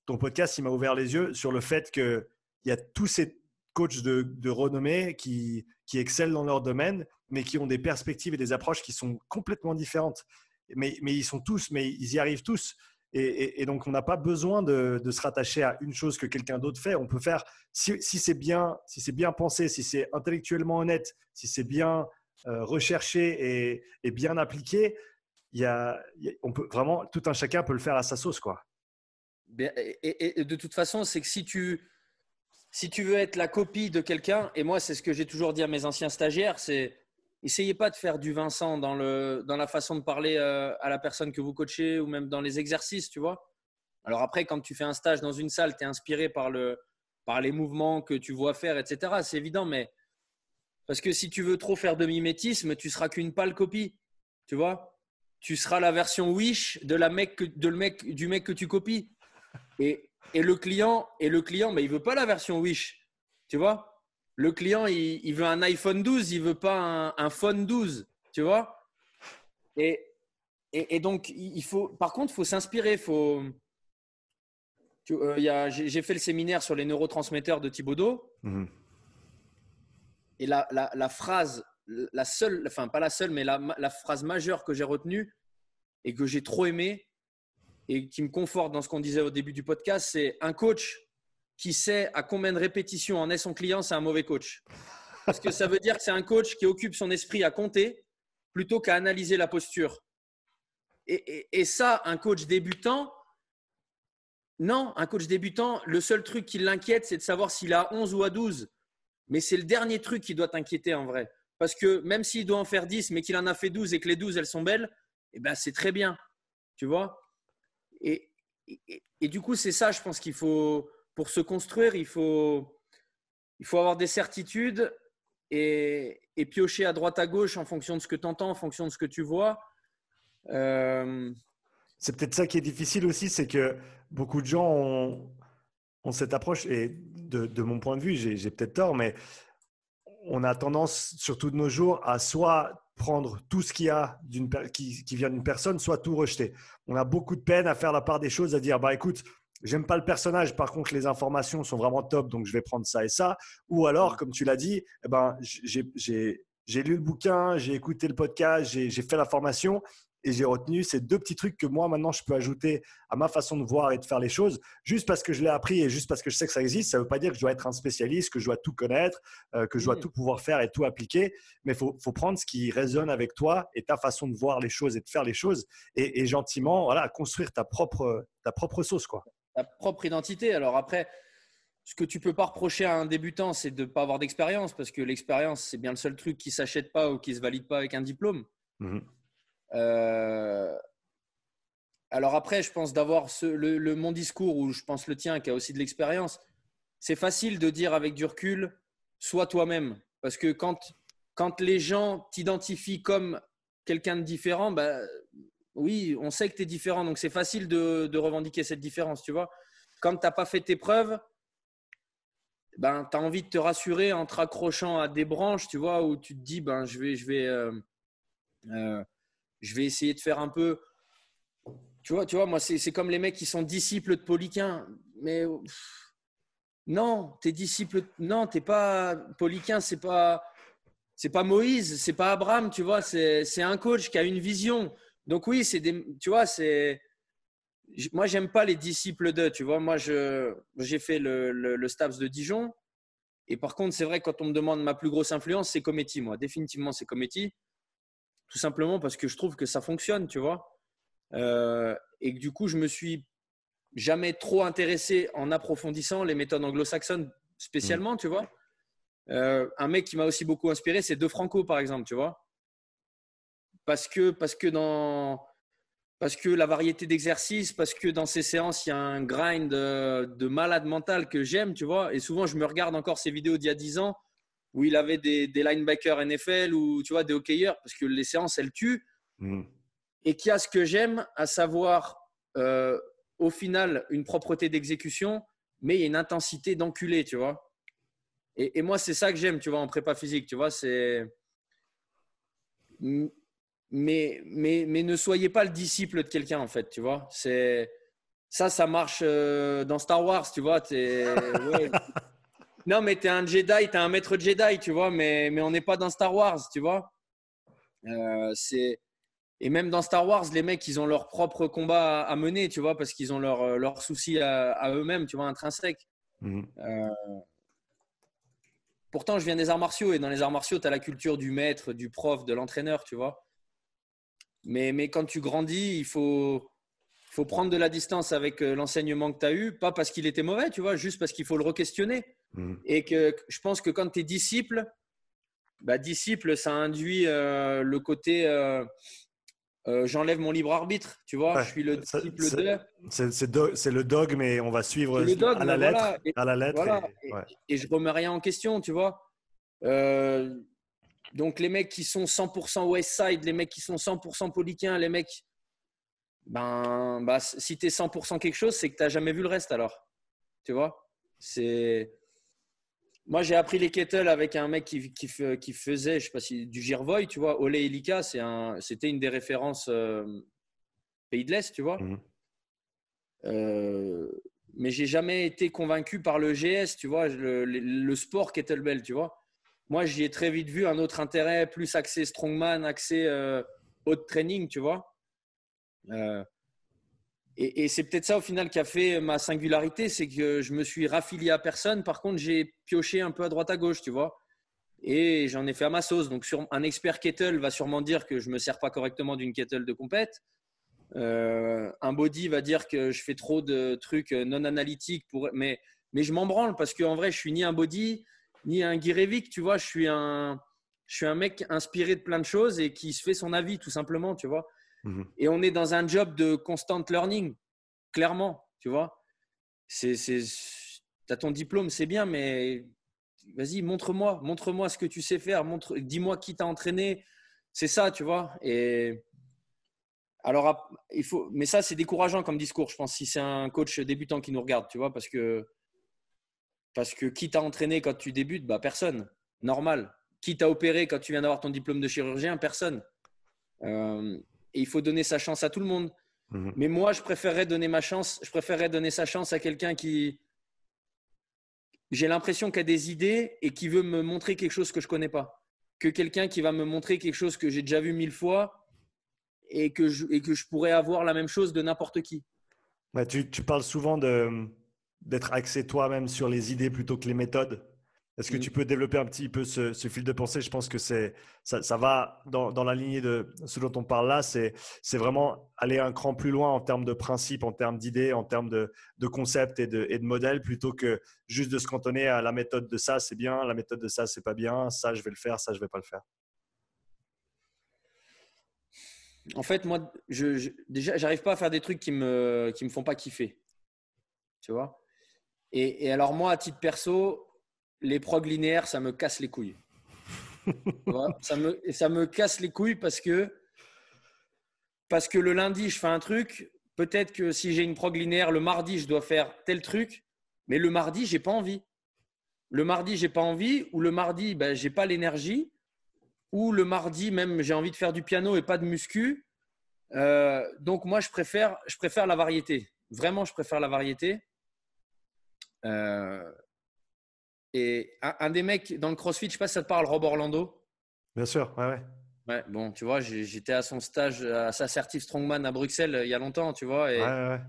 ton podcast, il m'a ouvert les yeux sur le fait qu'il y a tous ces coachs de, renommée qui, qui excellent dans leur domaine, mais qui ont des perspectives et des approches qui sont complètement différentes. Mais, mais ils sont tous, mais ils y arrivent tous. Et, donc, on n'a pas besoin de, se rattacher à une chose que quelqu'un d'autre fait. On peut faire, si, c'est bien, si c'est bien pensé, si c'est intellectuellement honnête, si c'est bien euh, recherché et, bien appliqué, il y a, on peut vraiment tout un chacun peut le faire à sa sauce, quoi. Et, de toute façon, c'est que si tu si tu veux être la copie de quelqu'un, et moi c'est ce que j'ai toujours dit à mes anciens stagiaires, c'est essayez pas de faire du Vincent dans, le, dans la façon de parler euh, à la personne que vous coachez ou même dans les exercices, tu vois. Alors après, quand tu fais un stage dans une salle, tu es inspiré par, le, par les mouvements que tu vois faire, etc. C'est évident, mais parce que si tu veux trop faire de mimétisme, tu seras qu'une pâle copie, tu vois. Tu seras la version Wish de la mec, de le mec, du mec que tu copies. Et, et le client, et le client, mais il veut pas la version Wish, tu vois? Le client, il, veut un iPhone 12, il veut pas un, phone 12, tu vois? Et, et, donc, il faut, par contre, il faut s'inspirer. Faut, euh, j'ai fait le séminaire sur les neurotransmetteurs de Thibaudot. Mhm. Et la, la, phrase, la seule, enfin pas la seule, mais la, la phrase majeure que j'ai retenue et que j'ai trop aimé et qui me conforte dans ce qu'on disait au début du podcast, c'est un coach qui sait à combien de répétitions en est son client, c'est un mauvais coach. Parce que ça veut dire que c'est un coach qui occupe son esprit à compter plutôt qu'à analyser la posture. Et, ça, un coach débutant, non, un coach débutant, le seul truc qui l'inquiète, c'est de savoir s'il a 11 ou à 12. Mais c'est le dernier truc qui doit t'inquiéter en vrai. Parce que même s'il doit en faire 10, mais qu'il en a fait 12 et que les 12, elles sont belles, eh ben, c'est très bien. Tu vois? Et, du coup, c'est ça, je pense qu'il faut, pour se construire, il faut, il faut avoir des certitudes et, piocher à droite à gauche en fonction de ce que tu entends, en fonction de ce que tu vois. Euh, c'est peut-être ça qui est difficile aussi, c'est que beaucoup de gens ont, cette approche, et de, mon point de vue, j'ai peut-être tort, mais on a tendance, surtout de nos jours, à soit prendre tout ce qui, a qui, qui vient d'une personne, soit tout rejeter. On a beaucoup de peine à faire la part des choses, à dire, bah écoute, J'aime pas le personnage, par contre les informations sont vraiment top, donc je vais prendre ça et ça. Ou alors, comme tu l'as dit, eh ben, j'ai lu le bouquin, j'ai écouté le podcast, j'ai fait la formation et j'ai retenu ces deux petits trucs que moi maintenant je peux ajouter à ma façon de voir et de faire les choses. Juste parce que je l'ai appris et juste parce que je sais que ça existe, ça ne veut pas dire que je dois être un spécialiste, que je dois tout connaître, euh, que je dois tout pouvoir faire et tout appliquer. Mais il faut, faut, prendre ce qui résonne avec toi et ta façon de voir les choses et de faire les choses et, et gentiment voilà, construire ta propre, ta propre sauce. quoi ta propre identité. Alors après, ce que tu peux pas reprocher à un débutant, c'est de ne pas avoir d'expérience, parce que l'expérience, c'est bien le seul truc qui s'achète pas ou qui se valide pas avec un diplôme. Mhm. Euh, alors après, je pense d'avoir le, mon discours ou je pense le tien qui a aussi de l'expérience. C'est facile de dire avec du recul, sois toi-même, parce que quand quand les gens t'identifient comme quelqu'un de différent, bah, oui, on sait que tu es différent, donc c'est facile de, revendiquer cette différence, tu vois. Quand tu n'as pas fait tes preuves, ben, tu as envie de te rassurer en te raccrochant à des branches, tu vois, où tu te dis, ben, je vais, je vais, euh, euh, je vais essayer de faire un peu. Tu vois, tu vois moi, c'est comme les mecs qui sont disciples de Poliquin. Mais non, t'es disciple. Non, t'es pas Poliquin, c'est pas. C'est pas Moïse, c'est pas Abraham, tu vois, c'est un coach qui a une vision. Donc oui, c'est des, tu vois, c'est, moi j'aime pas les disciples de, tu vois, moi j'ai fait le, le, Stabs de Dijon, et par contre c'est vrai quand on me demande ma plus grosse influence, c'est Cometti, moi, définitivement c'est Cometti, tout simplement parce que je trouve que ça fonctionne, tu vois, euh, et que du coup je me suis jamais trop intéressé en approfondissant les méthodes anglo-saxonnes spécialement, mmh. tu vois. Euh, un mec qui m'a aussi beaucoup inspiré, c'est De Franco par exemple, tu vois parce que, parce que dans parce que la variété d'exercices, parce que dans ces séances, il y a un grind de, malade mental que j'aime, tu vois. Et souvent, je me regarde encore ces vidéos d'il y a 10 ans où il avait des, des, linebackers NFL ou tu vois, des hockeyeurs, parce que les séances, elles tuent. Mm. Et qui a ce que j'aime, à savoir, euh, au final, une propreté d'exécution, mais il y a une intensité d'enculé, tu vois. Et, et moi, c'est ça que j'aime, tu vois, en prépa physique, tu vois. C'est mais, mais, mais ne soyez pas le disciple de quelqu'un, en fait, tu vois. C'est ça, ça marche euh, dans Star Wars, tu vois. non, mais t'es un Jedi, t'es un maître Jedi, tu vois, mais, mais on n'est pas dans Star Wars, tu vois. Euh, c'est et même dans Star Wars, les mecs, ils ont leur propre combat à, mener, tu vois, parce qu'ils ont leurs leur soucis à, eux-mêmes, tu vois, intrinsèques. Mhm. Euh, pourtant, je viens des arts martiaux et dans les arts martiaux, tu as la culture du maître, du prof, de l'entraîneur, tu vois. Mais, mais quand tu grandis, il faut, faut prendre de la distance avec euh, l'enseignement que tu as eu, pas parce qu'il était mauvais, tu vois, juste parce qu'il faut le re-questionner. Mhm. Et que je pense que quand tu es disciple, bah, disciple, ça induit euh, le côté euh, j'enlève mon libre arbitre, tu vois, je suis le disciple de. C'est le dogme mais on va suivre à, la lettre, et, à la lettre. Et, je remets rien en question, tu vois. donc les mecs qui sont 100% Westside, les mecs qui sont 100% Poliquin, les mecs ben, bah, si tu es 100% quelque chose, c'est que tu n'as jamais vu le reste alors. Tu vois? C'est... Moi, j'ai appris les kettles avec un mec qui, qui, qui faisait, je sais pas si, du Girvoy, tu vois. Ole Elika, un, c'était une des références euh, pays de l'Est, tu vois. Mhm. Euh, mais j'ai jamais été convaincu par le GS, tu vois, le, le, sport kettlebell, tu vois. Moi, j'y ai très vite vu un autre intérêt, plus axé strongman, axé euh, haut training, tu vois. Et, c'est peut-être ça au final qui a fait ma singularité, c'est que je me suis raffilié à personne. Par contre, j'ai pioché un peu à droite à gauche, tu vois. Et j'en ai fait à ma sauce. Donc, un expert kettle va sûrement dire que je me sers pas correctement d'une kettle de compète. Euh, un body va dire que je fais trop de trucs non analytiques pour, mais, mais je m'en branle parce qu'en vrai, je suis ni un body ni un Guirevic, tu vois. Je suis un, je suis un mec inspiré de plein de choses et qui se fait son avis tout simplement, tu vois. Mhm. Et on est dans un job de constant learning, clairement, tu vois. C'est, as ton diplôme, c'est bien, mais vas-y, montre-moi, montre-moi ce que tu sais faire, montre, dis-moi qui t'a entraîné. C'est ça, tu vois. Et alors, il faut, mais ça, c'est décourageant comme discours, je pense, si c'est un coach débutant qui nous regarde, tu vois, parce que, parce que qui t'a entraîné quand tu débutes? Bah, Personne. Normal. Qui t'a opéré quand tu viens d'avoir ton diplôme de chirurgien? Personne. Euh, et il faut donner sa chance à tout le monde. Mhm. Mais moi, je préférerais donner ma chance, je préférerais donner sa chance à quelqu'un qui, j'ai l'impression qu'il a des idées et qui veut me montrer quelque chose que je connais pas, que quelqu'un qui va me montrer quelque chose que j'ai déjà vu mille fois et que je, et que je pourrais avoir la même chose de n'importe qui. Bah, tu, tu, parles souvent d'être axé toi-même sur les idées plutôt que les méthodes. Est-ce que tu peux développer un petit peu ce, fil de pensée? Je pense que c'est, ça, va dans, la lignée de ce dont on parle là. C'est, vraiment aller un cran plus loin en termes de principes, en termes d'idées, en termes de, concepts et de, et de modèles, plutôt que juste de se cantonner à la méthode de ça, c'est bien, la méthode de ça, c'est pas bien, ça, je vais le faire, ça, je vais pas le faire. En fait, moi, je, je déjà, j'arrive pas à faire des trucs qui me, qui me font pas kiffer. Tu vois? Et, et alors, moi, à titre perso, les prog linéaires, ça me casse les couilles. ça, me, casse les couilles parce que, parce que le lundi, je fais un truc. Peut-être que si j'ai une prog linéaire, le mardi, je dois faire tel truc. Mais le mardi, j'ai pas envie. Le mardi, j'ai pas envie. Ou le mardi, ben, j'ai pas l'énergie. Ou le mardi, même, j'ai envie de faire du piano et pas de muscu. Euh, donc, moi, je préfère, je préfère la variété. Vraiment, je préfère la variété. Euh, et un, des mecs dans le CrossFit, je sais pas si ça te parle, Rob Orlando. Bien sûr, ouais, ouais. Ouais, bon, tu vois, j'étais à son stage, à sa certif Strongman à Bruxelles il y a longtemps, tu vois. Et, ouais, ouais.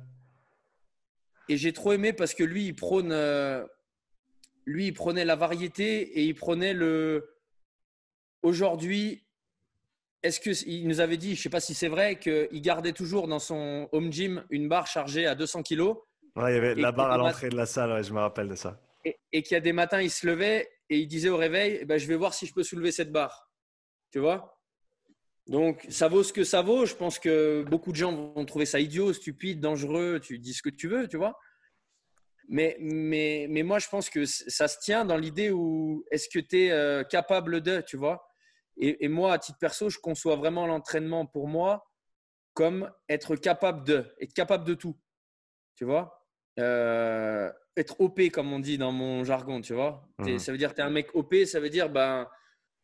et j'ai trop aimé parce que lui, il prône, euh, lui, il prenait la variété et il prenait le. Aujourd'hui, est-ce que il nous avait dit, je sais pas si c'est vrai, qu'il gardait toujours dans son home gym une barre chargée à 200 kg. Ouais, il y avait la barre à l'entrée de la salle, je me rappelle de ça et, qu'il y a des matins, il se levait et il disait au réveil, eh ben, je vais voir si je peux soulever cette barre. Tu vois? Donc, ça vaut ce que ça vaut. Je pense que beaucoup de gens vont trouver ça idiot, stupide, dangereux. Tu dis ce que tu veux, tu vois mais, mais, mais moi, je pense que ça se tient dans l'idée où est-ce que tu es euh, capable de, tu vois? Et, moi, à titre perso, je conçois vraiment l'entraînement pour moi comme être capable de, être capable de tout. Tu vois? Euh, être OP, comme on dit dans mon jargon, tu vois. Mhm. Ça veut dire que tu es un mec OP, ça veut dire ben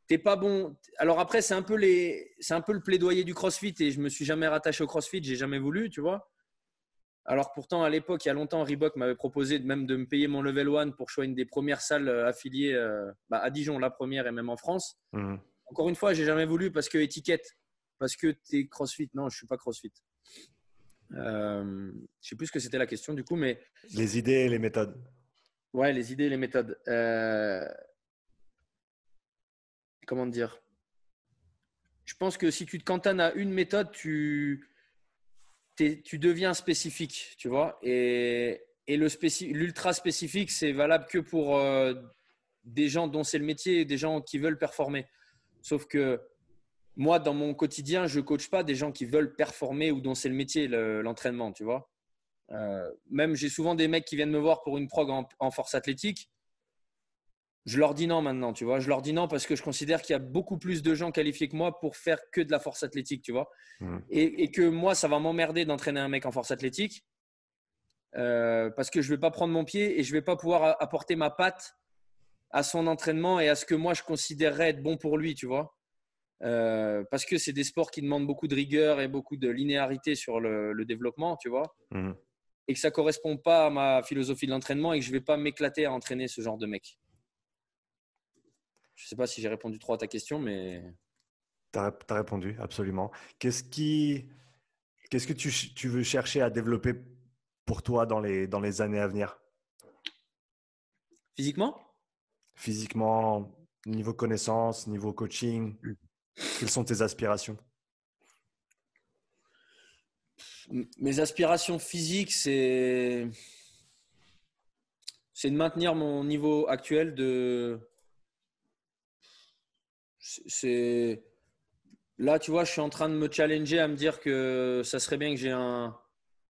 t'es pas bon. Alors après, c'est un peu les, c'est un peu le plaidoyer du CrossFit et je me suis jamais rattaché au CrossFit, j'ai jamais voulu, tu vois. Alors pourtant, à l'époque, il y a longtemps, Reebok m'avait proposé même de me payer mon level 1 pour choisir une des premières salles euh, affiliées euh, bah, à Dijon, la première et même en France. Mhm. Encore une fois, j'ai jamais voulu parce que étiquette, parce que tu es CrossFit. Non, je suis pas CrossFit. Euh, je sais plus ce que c'était la question du coup, mais Les idées et les méthodes. ouais, les idées, les méthodes. Euh, Comment dire? Je pense que si tu te cantonnes à une méthode, tu tu deviens spécifique, tu vois? Et, et l'ultra spécifique, c'est valable que pour euh, des gens dont c'est le métier, des gens qui veulent performer. Sauf que moi, dans mon quotidien, je coach pas des gens qui veulent performer ou dont c'est le métier, le- l'entraînement, tu vois. Euh, même j'ai souvent des mecs qui viennent me voir pour une prog en, en force athlétique. Je leur dis non maintenant, tu vois. Je leur dis non parce que je considère qu'il y a beaucoup plus de gens qualifiés que moi pour faire que de la force athlétique, tu vois. Mhm. Et, et que moi, ça va m'emmerder d'entraîner un mec en force athlétique euh, parce que je vais pas prendre mon pied et je vais pas pouvoir apporter ma patte à son entraînement et à ce que moi je considérerais être bon pour lui, tu vois. Euh, parce que c'est des sports qui demandent beaucoup de rigueur et beaucoup de linéarité sur le, le développement, tu vois Mhm. et que ça correspond pas à ma philosophie de l'entraînement et que je vais pas m'éclater à entraîner ce genre de mec. Je sais pas si j'ai répondu trop à ta question, mais Tu as, répondu, absolument. Qu'est-ce qui, qu'est-ce que tu, veux chercher à développer pour toi dans les, dans les années à venir? Physiquement, Physiquement, niveau connaissance, niveau coaching Quelles sont tes aspirations? Mes aspirations physiques, c'est c'est de maintenir mon niveau actuel de c'est- là tu vois je suis en train de me challenger à me dire que ça serait bien que j'ai un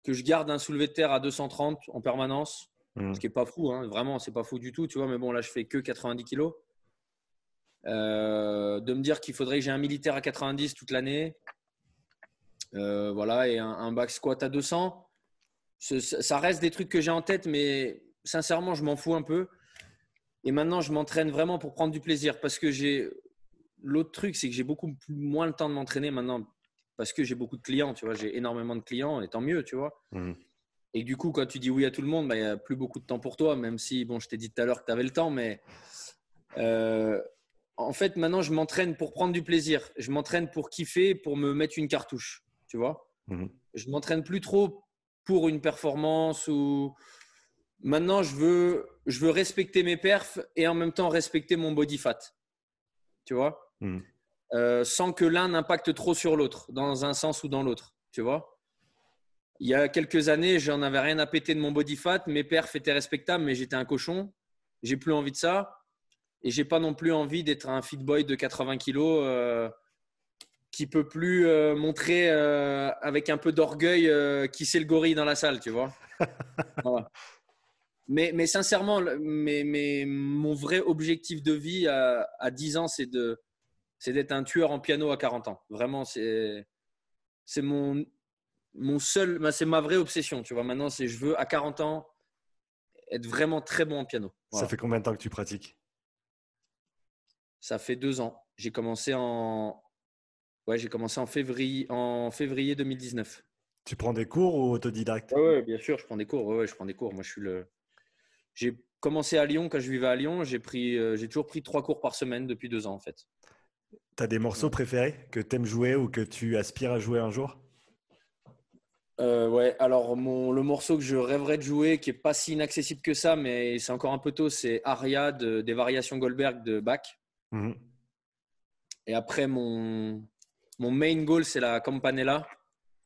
que je garde un soulevé de terre à 230 en permanence Mhm. ce qui est pas fou hein. vraiment c'est pas fou du tout tu vois mais bon là je fais que 90 kilos Euh, de me dire qu'il faudrait que j'ai un militaire à 90 toute l'année euh, voilà, et un, un back squat à 200. Ce- Ça reste des trucs que j'ai en tête, mais sincèrement, je m'en fous un peu. Et maintenant, je m'entraîne vraiment pour prendre du plaisir parce que j'ai. L'autre truc, c'est que j'ai beaucoup moins le temps de m'entraîner maintenant parce que j'ai beaucoup de clients, tu vois. J'ai énormément de clients et tant mieux, tu vois. Mhm. Et du coup, quand tu dis oui à tout le monde, bah, il n'y a plus beaucoup de temps pour toi, même si, bon, je t'ai dit tout à l'heure que tu avais le temps, mais euh, en fait, maintenant, je m'entraîne pour prendre du plaisir. Je m'entraîne pour kiffer, pour me mettre une cartouche, tu vois. Mhm. Je m'entraîne plus trop pour une performance ou maintenant, je veux, je veux respecter mes perfs et en même temps respecter mon body fat, tu vois. Mhm. Euh, sans que l'un n'impacte trop sur l'autre, dans un sens ou dans l'autre, tu vois. Il y a quelques années, j'en avais rien à péter de mon body fat, mes perfs étaient respectables, mais j'étais un cochon. J'ai plus envie de ça. Et j'ai pas non plus envie d'être un fit boy de 80 kilos euh, qui peut plus euh, montrer euh, avec un peu d'orgueil euh, qui c'est le gorille dans la salle, tu vois. Voilà. Mais, mais sincèrement, le- mais, mais mon vrai objectif de vie à, à 10 ans, c'est de, c'est d'être un tueur en piano à 40 ans. Vraiment, c'est, c'est mon, mon seul, bah, c'est ma vraie obsession. Tu vois, maintenant, c'est je veux à 40 ans être vraiment très bon en piano. Voilà. Ça fait combien de temps que tu pratiques? Ça fait deux ans. J'ai commencé en, ouais, j'ai commencé en février, en février 2019. Tu prends des cours ou autodidacte? Ouais, bien sûr, je prends des cours. Ouais, ouais, je prends des cours. Moi, je suis le. J'ai commencé à Lyon quand je vivais à Lyon. J'ai pris, euh, j'ai toujours pris trois cours par semaine depuis deux ans en fait. Tu as des morceaux préférés que tu aimes jouer ou que tu aspires à jouer un jour? Euh, ouais, alors mon, le morceau que je rêverais de jouer, qui est pas si inaccessible que ça, mais c'est encore un peu tôt, c'est Aria de- des variations Goldberg de Bach. Mhm. Et après, mon, mon main goal, c'est la Campanella,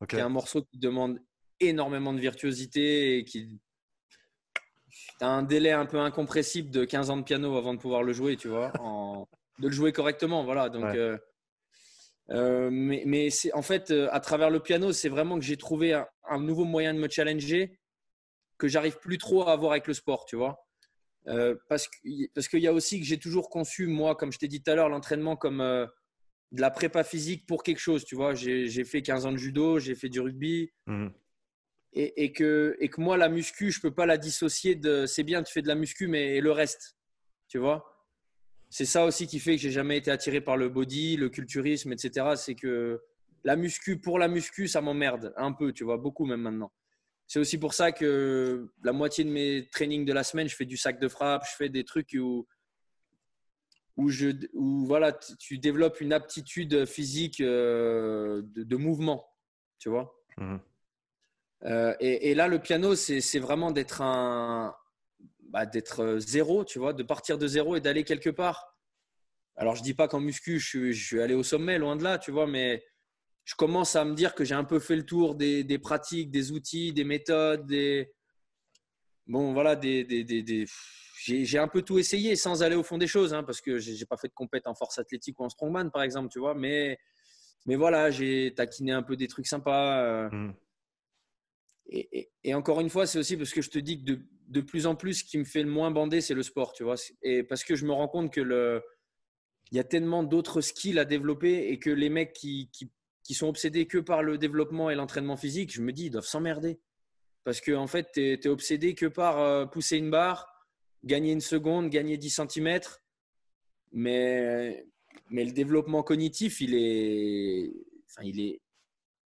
Ok. qui est un morceau qui demande énormément de virtuosité et qui a un délai un peu incompressible de 15 ans de piano avant de pouvoir le jouer, tu vois, en- de le jouer correctement. Voilà. Donc, Ouais. euh, euh, mais mais c'est en fait, euh, à travers le piano, c'est vraiment que j'ai trouvé un, un nouveau moyen de me challenger que j'arrive plus trop à avoir avec le sport, tu vois. Euh, parce qu'il y a aussi que j'ai toujours conçu, moi, comme je t'ai dit tout à l'heure, l'entraînement comme euh, de la prépa physique pour quelque chose, tu vois. J'ai fait 15 ans de judo, j'ai fait du rugby, Mhm. et, et que, et que moi, la muscu, je peux pas la dissocier de. C'est bien, tu fais de la muscu, mais le reste, tu vois. C'est ça aussi qui fait que j'ai jamais été attiré par le body, le culturisme, etc. C'est que la muscu, pour la muscu, ça m'emmerde un peu, tu vois, beaucoup même maintenant. C'est aussi pour ça que la moitié de mes trainings de la semaine, je fais du sac de frappe, je fais des trucs où, où, je, où voilà, tu développes une aptitude physique euh, de, mouvement, tu vois. Mhm. Euh, et, là, le piano, c'est vraiment d'être un, bah, d'être zéro, tu vois, de partir de zéro et d'aller quelque part. Alors, je dis pas qu'en muscu, je, je suis allé au sommet, loin de là, tu vois, mais je commence à me dire que j'ai un peu fait le tour des, des, pratiques, des outils, des méthodes, des bon voilà, des, des, des j'ai un peu tout essayé sans aller au fond des choses, hein, parce que j'ai pas fait de compète en force athlétique ou en strongman par exemple, tu vois, mais mais voilà, j'ai taquiné un peu des trucs sympas. Euh. Mmh. Et, et, encore une fois, c'est aussi parce que je te dis que de, de, plus en plus, ce qui me fait le moins bander, c'est le sport, tu vois. Et parce que je me rends compte que le, il y a tellement d'autres skills à développer et que les mecs qui, qui qui sont obsédés que par le développement et l'entraînement physique, je me dis, ils doivent s'emmerder. Parce qu'en en fait, tu es, obsédé que par euh, pousser une barre, gagner une seconde, gagner 10 cm. Mais, mais le développement cognitif, il est, enfin, il est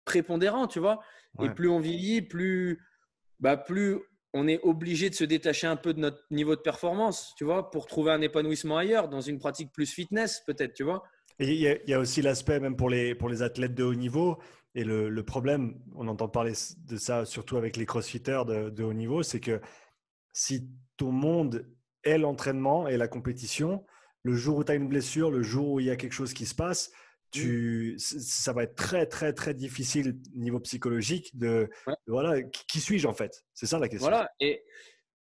prépondérant, tu vois. Et plus on vieillit, plus, bah, plus on est obligé de se détacher un peu de notre niveau de performance, tu vois, pour trouver un épanouissement ailleurs, dans une pratique plus fitness, peut-être, tu vois. Et il y, a aussi l'aspect, même pour les, pour les athlètes de haut niveau, et le, le, problème, on entend parler de ça surtout avec les crossfitters de, de haut niveau, c'est que si ton monde est l'entraînement et la compétition, le jour où tu as une blessure, le jour où il y a quelque chose qui se passe, tu, ça va être très, très, très difficile niveau psychologique de, voilà, qui, suis-je en fait? C'est ça la question. Voilà, et,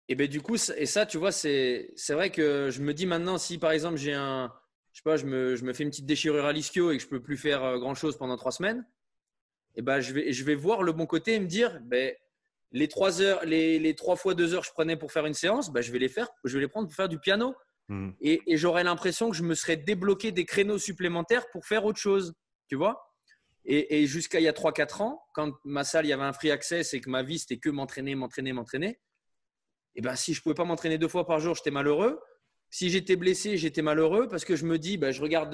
et ben, du coup, et ça, tu vois, c'est vrai que je me dis maintenant, si par exemple j'ai un, je sais pas, je me, je me, fais une petite déchirure à l'ischio et que je peux plus faire euh, grand chose pendant trois semaines, et eh ben je vais, je vais voir le bon côté et me dire, ben, les trois heures, les, les trois fois deux heures que je prenais pour faire une séance, ben, je vais les faire, je vais les prendre pour faire du piano. Hmm. Et, et j'aurais l'impression que je me serais débloqué des créneaux supplémentaires pour faire autre chose, tu vois. Et, et jusqu'à il y a 3-4 ans, quand ma salle, il y avait un free access et que ma vie, c'était que m'entraîner, m'entraîner, m'entraîner, et eh ben si je pouvais pas m'entraîner deux fois par jour, j'étais malheureux. Si j'étais blessé, j'étais malheureux parce que je me dis, bah, je regarde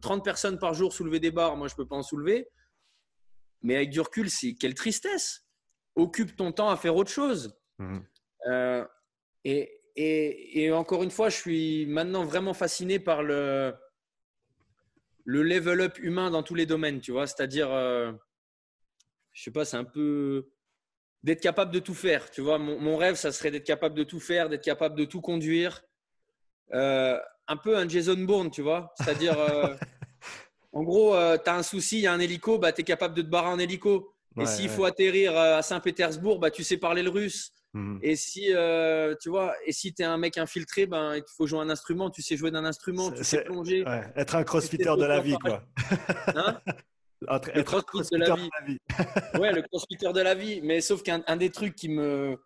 30 euh, personnes par jour soulever des barres, moi je ne peux pas en soulever. Mais avec du recul, c'est quelle tristesse. Occupe ton temps à faire autre chose. Mmh. Euh, et, et, et, encore une fois, je suis maintenant vraiment fasciné par le, le level up humain dans tous les domaines, tu vois. C'est-à-dire, euh, je sais pas, c'est un peu d'être capable de tout faire, tu vois. Mon, mon rêve, ça serait d'être capable de tout faire, d'être capable de tout conduire, un peu un Jason Bourne, tu vois. C'est-à-dire, euh, en gros, euh, tu as un souci, il y a un hélico, bah, tu es capable de te barrer en hélico. et s'il faut atterrir à Saint-Pétersbourg, bah, tu sais parler le russe. Mhm. Et si tu vois, et si es un mec infiltré, ben il faut jouer un instrument, tu sais jouer d'un instrument, tu sais plonger. être un crossfitter de la vie, quoi. Hein le crossfitter de la vie. ouais, le crossfitter de la vie. Mais sauf qu'un des trucs qui me,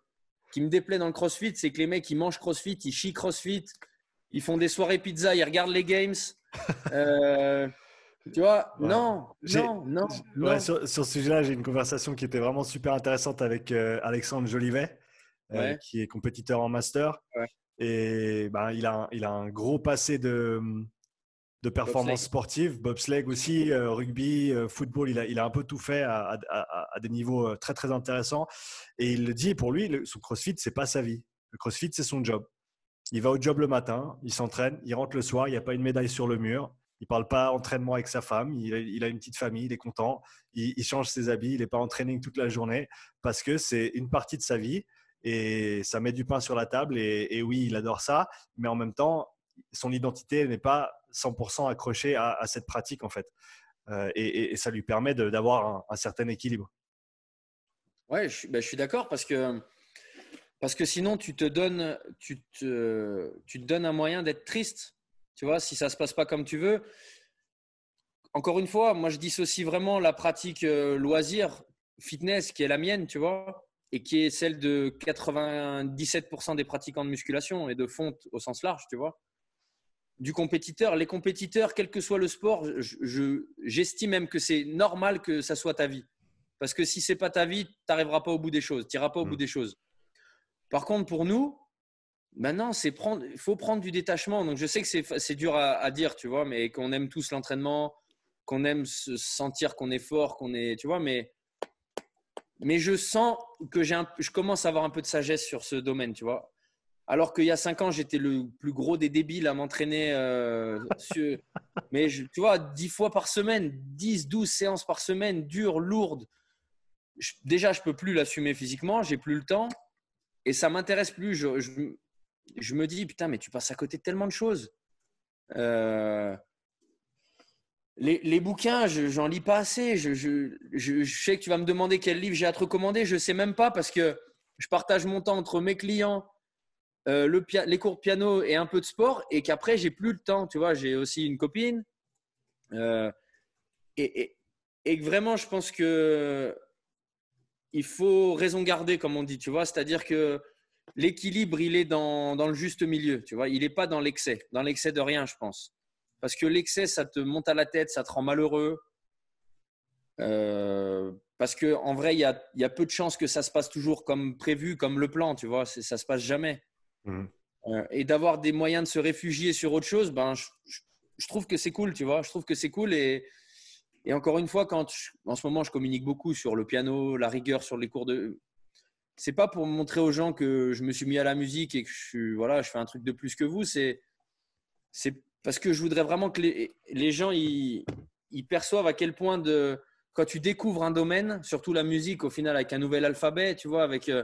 qui me déplaît dans le crossfit, c'est que les mecs, ils mangent crossfit, ils chient crossfit, ils font des soirées pizza, ils regardent les games. Euh, tu vois, non, non, non. sur, ce sujet-là, j'ai une conversation qui était vraiment super intéressante avec euh, Alexandre Jolivet, euh, qui est compétiteur en master. Et ben, il, a, il a un gros passé de, de performance sportive, bobsleigh aussi, rugby, football, il a, il a un peu tout fait à, à, des niveaux très très intéressants. Et il le dit, pour lui, le, son CrossFit, c'est pas sa vie. Le CrossFit, c'est son job. Il va au job le matin, il s'entraîne, il rentre le soir, il n'y a pas une médaille sur le mur. Il parle pas entraînement avec sa femme, il, a une petite famille, il est content, il, change ses habits, il n'est pas en training toute la journée parce que c'est une partie de sa vie et ça met du pain sur la table. Et, oui, il adore ça, mais en même temps, son identité n'est pas 100% accrochée à, cette pratique en fait. Euh, et, ça lui permet d'avoir un, certain équilibre. Ouais, je, je suis d'accord parce que parce que sinon, tu te donnes, tu te, tu te donnes un moyen d'être triste. Tu vois, si ça ne se passe pas comme tu veux. Encore une fois, moi, je dissocie vraiment la pratique euh, loisir, fitness, qui est la mienne, tu vois, et qui est celle de 97% des pratiquants de musculation et de fonte au sens large, tu vois, du compétiteur. Les compétiteurs, quel que soit le sport, j'estime même que c'est normal que ça soit ta vie. Parce que si c'est pas ta vie, tu n'arriveras pas au bout des choses, tu n'iras pas au bout mmh. des choses. Par contre, pour nous, maintenant, prendre, il faut prendre du détachement. Donc, je sais que c'est dur à, dire, tu vois, mais qu'on aime tous l'entraînement, qu'on aime se sentir qu'on est fort, qu'on est, tu vois, mais je sens que j'ai je commence à avoir un peu de sagesse sur ce domaine, tu vois. Alors qu'il y a cinq ans, j'étais le plus gros des débiles à m'entraîner. Euh, mais tu vois, dix fois par semaine, 10, 12 séances par semaine, dures, lourdes. déjà, je peux plus l'assumer physiquement, j'ai plus le temps. Et ça m'intéresse plus. Je, je, me dis, putain, mais tu passes à côté de tellement de choses. Euh, les, bouquins, j'en lis pas assez. Je, je, sais que tu vas me demander quel livre j'ai à te recommander. Je sais même pas parce que je partage mon temps entre mes clients, euh, le les cours de piano et un peu de sport et qu'après, j'ai plus le temps. Tu vois, j'ai aussi une copine. Euh, et, vraiment, je pense que il faut raison garder, comme on dit. Tu vois, c'est-à-dire que l'équilibre, il est dans, dans, le juste milieu. Tu vois, il n'est pas dans l'excès. Dans l'excès de rien, je pense. Parce que l'excès, ça te monte à la tête, ça te rend malheureux. Euh, parce que en vrai, il y a, y a, peu de chances que ça se passe toujours comme prévu, comme le plan, tu vois. Ça se passe jamais. Mmh. Euh, et d'avoir des moyens de se réfugier sur autre chose, ben, je, trouve que c'est cool, tu vois. Je trouve que c'est cool. Et, et encore une fois, quand en ce moment, je communique beaucoup sur le piano, la rigueur sur les cours de. C'est pas pour montrer aux gens que je me suis mis à la musique et que je, voilà, je fais un truc de plus que vous. C'est, parce que je voudrais vraiment que les, gens ils, perçoivent à quel point de, quand tu découvres un domaine, surtout la musique, au final, avec un nouvel alphabet, tu vois, avec. Euh,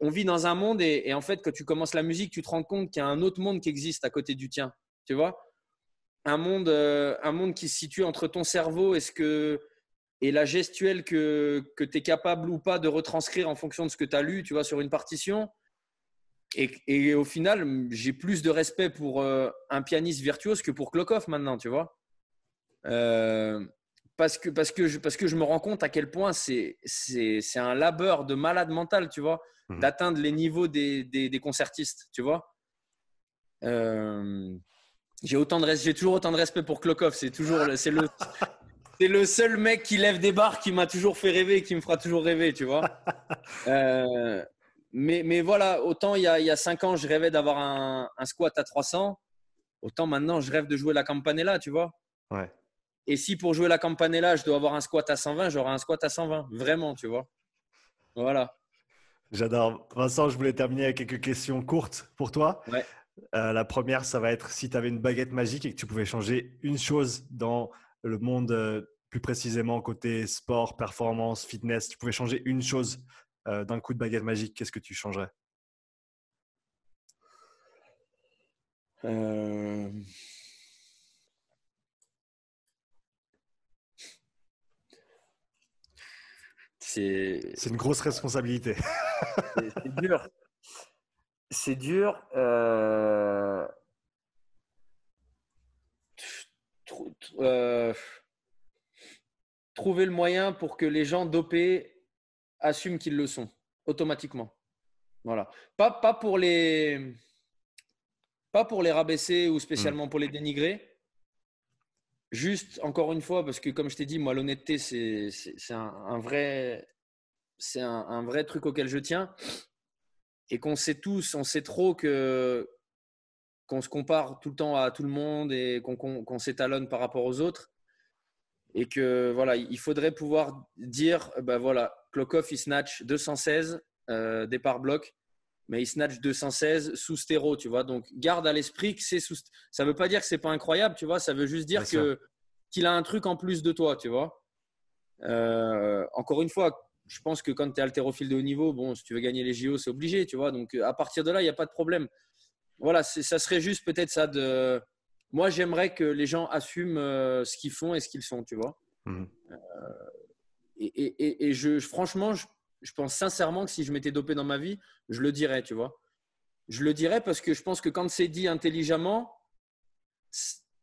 on vit dans un monde et, en fait, quand tu commences la musique, tu te rends compte qu'il y a un autre monde qui existe à côté du tien. Tu vois un monde, euh, un monde qui se situe entre ton cerveau et, ce que, et la gestuelle que, que tu es capable ou pas de retranscrire en fonction de ce que tu as lu, tu vois, sur une partition. Et, et au final, j'ai plus de respect pour euh, un pianiste virtuose que pour Klokov maintenant, tu vois. Euh, parce que, parce, que je, parce que je me rends compte à quel point c'est un labeur de malade mental, tu vois. Mhm. d'atteindre les niveaux des, des, concertistes, tu vois. Euh, j'ai autant de j'ai toujours autant de respect pour Klokov. C'est toujours, c'est le, c'est le seul mec qui lève des barres qui m'a toujours fait rêver, qui me fera toujours rêver, tu vois. Euh, mais, mais voilà, autant il y a, il y a cinq ans, je rêvais d'avoir un, un, squat à 300, autant maintenant, je rêve de jouer la campanella, tu vois. Ouais. Et si pour jouer la campanella, je dois avoir un squat à 120, j'aurai un squat à 120, vraiment, tu vois. Voilà. J'adore. Vincent, je voulais terminer avec quelques questions courtes pour toi. Euh, la première, ça va être si tu avais une baguette magique et que tu pouvais changer une chose dans le monde, euh, plus précisément côté sport, performance, fitness, tu pouvais changer une chose euh, d'un coup de baguette magique, qu'est-ce que tu changerais? C'est une grosse responsabilité. c'est dur. C'est dur. Euh, euh, trouver le moyen pour que les gens dopés assument qu'ils le sont automatiquement. Voilà. Pas, pas, pour les pas pour les rabaisser ou spécialement hmm. pour les dénigrer, Juste, encore une fois, parce que comme je t'ai dit, moi, l'honnêteté, c'est un, vrai, c'est un, vrai truc auquel je tiens. Et qu'on sait tous, on sait trop que qu'on se compare tout le temps à tout le monde et qu'on s'étalonne par rapport aux autres. Et que voilà, il faudrait pouvoir dire, ben voilà, Klokov, il snatch 216 euh, départ bloc, mais il snatch 216 sous stéro, tu vois. Donc garde à l'esprit que c'est sous. Ça veut pas dire que c'est pas incroyable, tu vois. Ça veut juste dire que qu'il a un truc en plus de toi, tu vois. Euh, encore une fois, je pense que quand tu es haltérophile de haut niveau, bon, si tu veux gagner les JO, c'est obligé, tu vois. Donc à partir de là, il n'y a pas de problème. Voilà, ça serait juste peut-être ça de. Moi, j'aimerais que les gens assument euh, ce qu'ils font et ce qu'ils sont, tu vois. Mmh. Euh, et, et, et, je, franchement, je, je pense sincèrement que si je m'étais dopé dans ma vie, je le dirais, tu vois. Je le dirais parce que je pense que quand c'est dit intelligemment,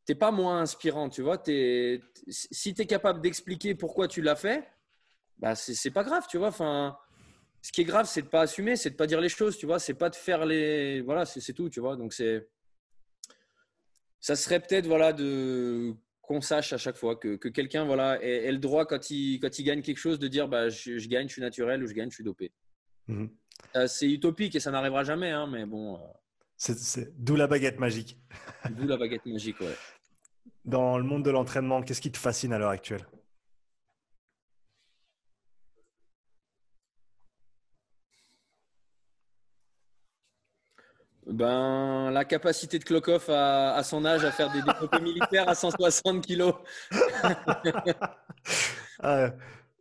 t'es pas moins inspirant, tu vois. Es, si tu es capable d'expliquer pourquoi tu l'as fait, bah c'est pas grave, tu vois. Enfin, ce qui est grave, c'est de pas assumer, c'est de pas dire les choses, tu vois. C'est pas de faire les. Voilà, c'est tout, tu vois. Donc, c'est. Ça serait peut-être, voilà, de qu'on sache à chaque fois que, que quelqu'un voilà, ait, le droit, quand il, quand il gagne quelque chose, de dire bah, je, gagne, je suis naturel ou je gagne, je suis dopé. Mhm. Euh, c'est utopique et ça n'arrivera jamais, hein, mais bon. Euh. C'est D'où la baguette magique. D'où la baguette magique, ouais. Dans le monde de l'entraînement, qu'est-ce qui te fascine à l'heure actuelle? Ben, La capacité de Klokov à, son âge à faire des développés militaires à 160 kilos. ah,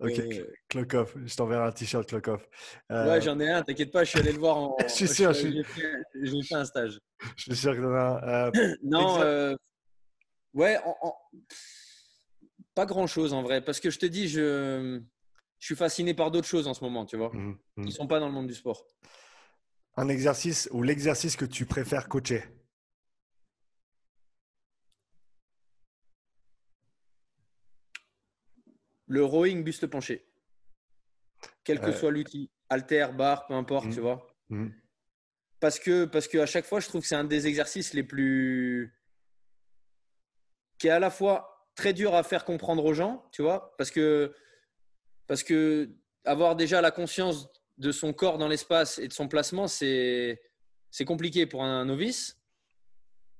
ok, Klokov, je t'enverrai un t-shirt Klokov. Euh, ouais, j'en ai un, t'inquiète pas, je suis allé le voir en. je suis sûr, j'ai fait, un stage. Je suis sûr que t'en as un. Euh, non, euh, ouais, pas grand chose en vrai, parce que je te dis, je, je suis fasciné par d'autres choses en ce moment, tu vois, Ils mmh, ne mmh. sont pas dans le monde du sport un exercice ou l'exercice que tu préfères coacher Le rowing buste penché. Quel que soit l'outil, alter, barre, peu importe, tu mmh. vois. Mmh. Parce que parce que à chaque fois, je trouve que c'est un des exercices les plus qui est à la fois très dur à faire comprendre aux gens, tu vois, parce que parce que avoir déjà la conscience de son corps dans l'espace et de son placement, c'est compliqué pour un novice.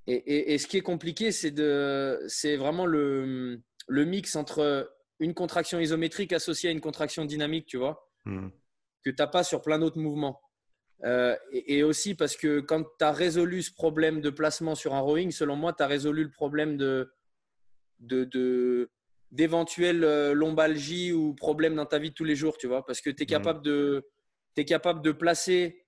Et, ce qui est compliqué, c'est vraiment le, le, mix entre une contraction isométrique associée à une contraction dynamique, tu vois, hmm. que tu n'as pas sur plein d'autres mouvements. Euh, et, aussi parce que quand tu as résolu ce problème de placement sur un rowing, selon moi, tu as résolu le problème de, de, d'éventuelles euh, lombalgies ou problèmes dans ta vie de tous les jours, tu vois, parce que tu es hmm. capable de, tu es capable de placer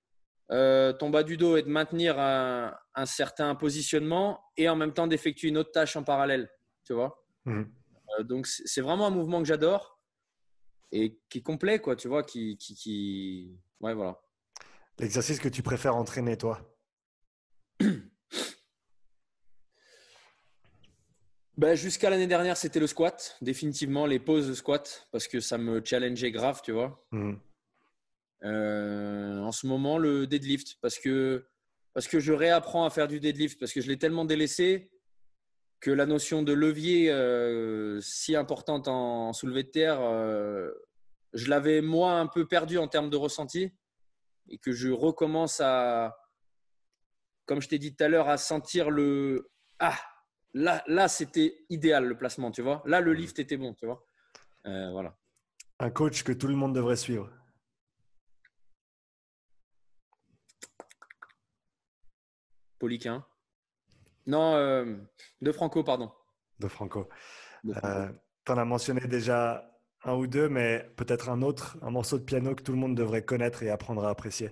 euh, ton bas du dos et de maintenir un, certain positionnement et en même temps d'effectuer une autre tâche en parallèle. Tu vois mmh. euh, Donc, c'est vraiment un mouvement que j'adore et qui est complet, quoi, tu vois, qui, qui, Ouais, voilà. L'exercice que tu préfères entraîner, toi? Ben, Jusqu'à l'année dernière, c'était le squat. Définitivement, les pauses de squat, parce que ça me challengeait grave, tu vois. Mmh. Euh, en ce moment, le deadlift, parce que, parce que je réapprends à faire du deadlift, parce que je l'ai tellement délaissé que la notion de levier euh, si importante en, soulevé de terre, euh, je l'avais moi un peu perdu en termes de ressenti et que je recommence à, comme je t'ai dit tout à l'heure, à sentir le ah là là c'était idéal le placement, tu vois. Là le mmh. lift était bon, tu vois. voilà. Un coach que tout le monde devrait suivre. Poliquin. Non, euh, De Franco, pardon. De Franco. Euh, tu en as mentionné déjà un ou deux, mais peut-être un autre, un morceau de piano que tout le monde devrait connaître et apprendre à apprécier.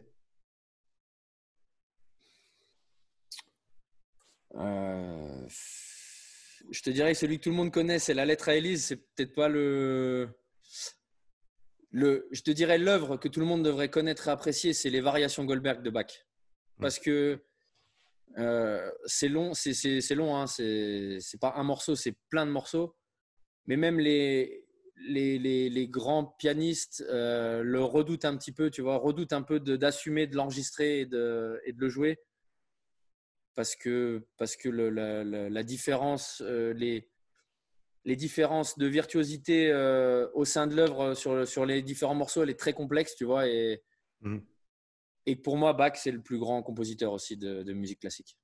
Euh, je te dirais celui que tout le monde connaît, c'est la lettre à Élise. C'est peut-être pas le. le je te dirais l'œuvre que tout le monde devrait connaître et apprécier, c'est les variations Goldberg de Bach. Parce que euh, c'est long, c'est long, hein, c'est pas un morceau, c'est plein de morceaux. Mais même les, grands pianistes euh, le redoutent un petit peu, tu vois, redoutent un peu d'assumer, de, l'enregistrer et de, le jouer. Parce que, parce que la, différence, euh, les, différences de virtuosité au sein de l'œuvre sur, les différents morceaux, elle est très complexe, tu vois. Mmh. Et pour moi, Bach, c'est le plus grand compositeur aussi de, musique classique.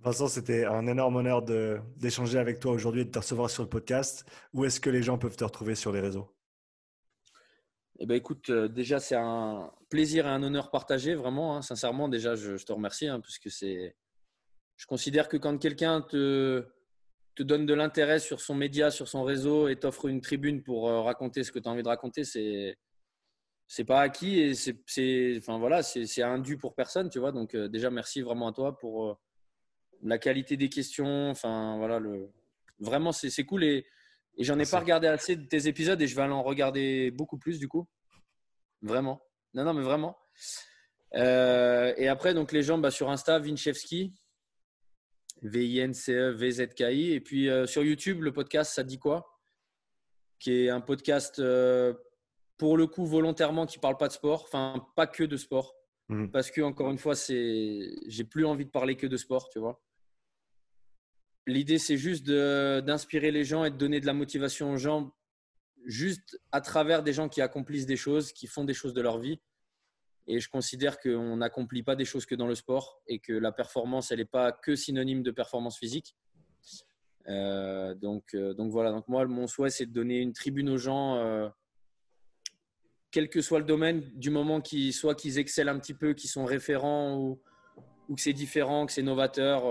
Vincent, c'était un énorme honneur d'échanger avec toi aujourd'hui et de te recevoir sur le podcast. Où est-ce que les gens peuvent te retrouver sur les réseaux? Eh ben, écoute, euh, déjà, c'est un plaisir et un honneur partagé, vraiment. Hein. sincèrement, déjà, je, te remercie, hein, puisque c'est. Je considère que quand quelqu'un te, te donne de l'intérêt sur son média, sur son réseau et t'offre une tribune pour euh, raconter ce que tu as envie de raconter, c'est c'est pas acquis et c'est enfin voilà c'est un dû pour personne tu vois. Donc euh, déjà merci vraiment à toi pour euh, la qualité des questions. Enfin voilà le vraiment c'est cool et, et j'en ai pas regardé assez de tes épisodes et je vais en regarder beaucoup plus du coup. Vraiment. Non non mais vraiment. Euh, et après donc les gens bah, sur Insta Vinchevski. V I N C E V Z K I. Et puis sur YouTube le podcast ça dit quoi? Qui est un podcast pour le coup volontairement qui parle pas de sport, enfin pas que de sport, mmh. parce que encore une fois c'est, j'ai plus envie de parler que de sport, tu vois. L'idée c'est juste d'inspirer les gens et de donner de la motivation aux gens, juste à travers des gens qui accomplissent des choses, qui font des choses de leur vie. Et je considère qu'on n'accomplit pas des choses que dans le sport et que la performance, elle n'est pas que synonyme de performance physique. Euh, donc, euh, donc voilà. Donc moi, mon souhait, c'est de donner une tribune aux gens. Euh, quel que soit le domaine, du moment qu'ils soit qu'ils excellent un petit peu, qu'ils sont référents ou, ou que c'est différent, que c'est novateur.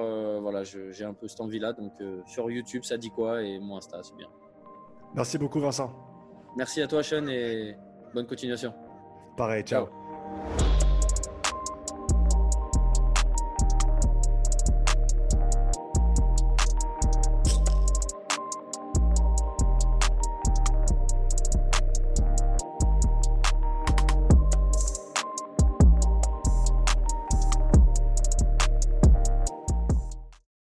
voilà, j'ai un peu cette envie-là. Donc sur YouTube, ça dit quoi et mon Insta, c'est bien. Merci beaucoup, Vincent. Merci à toi, Sean, et bonne continuation. Pareil, ciao.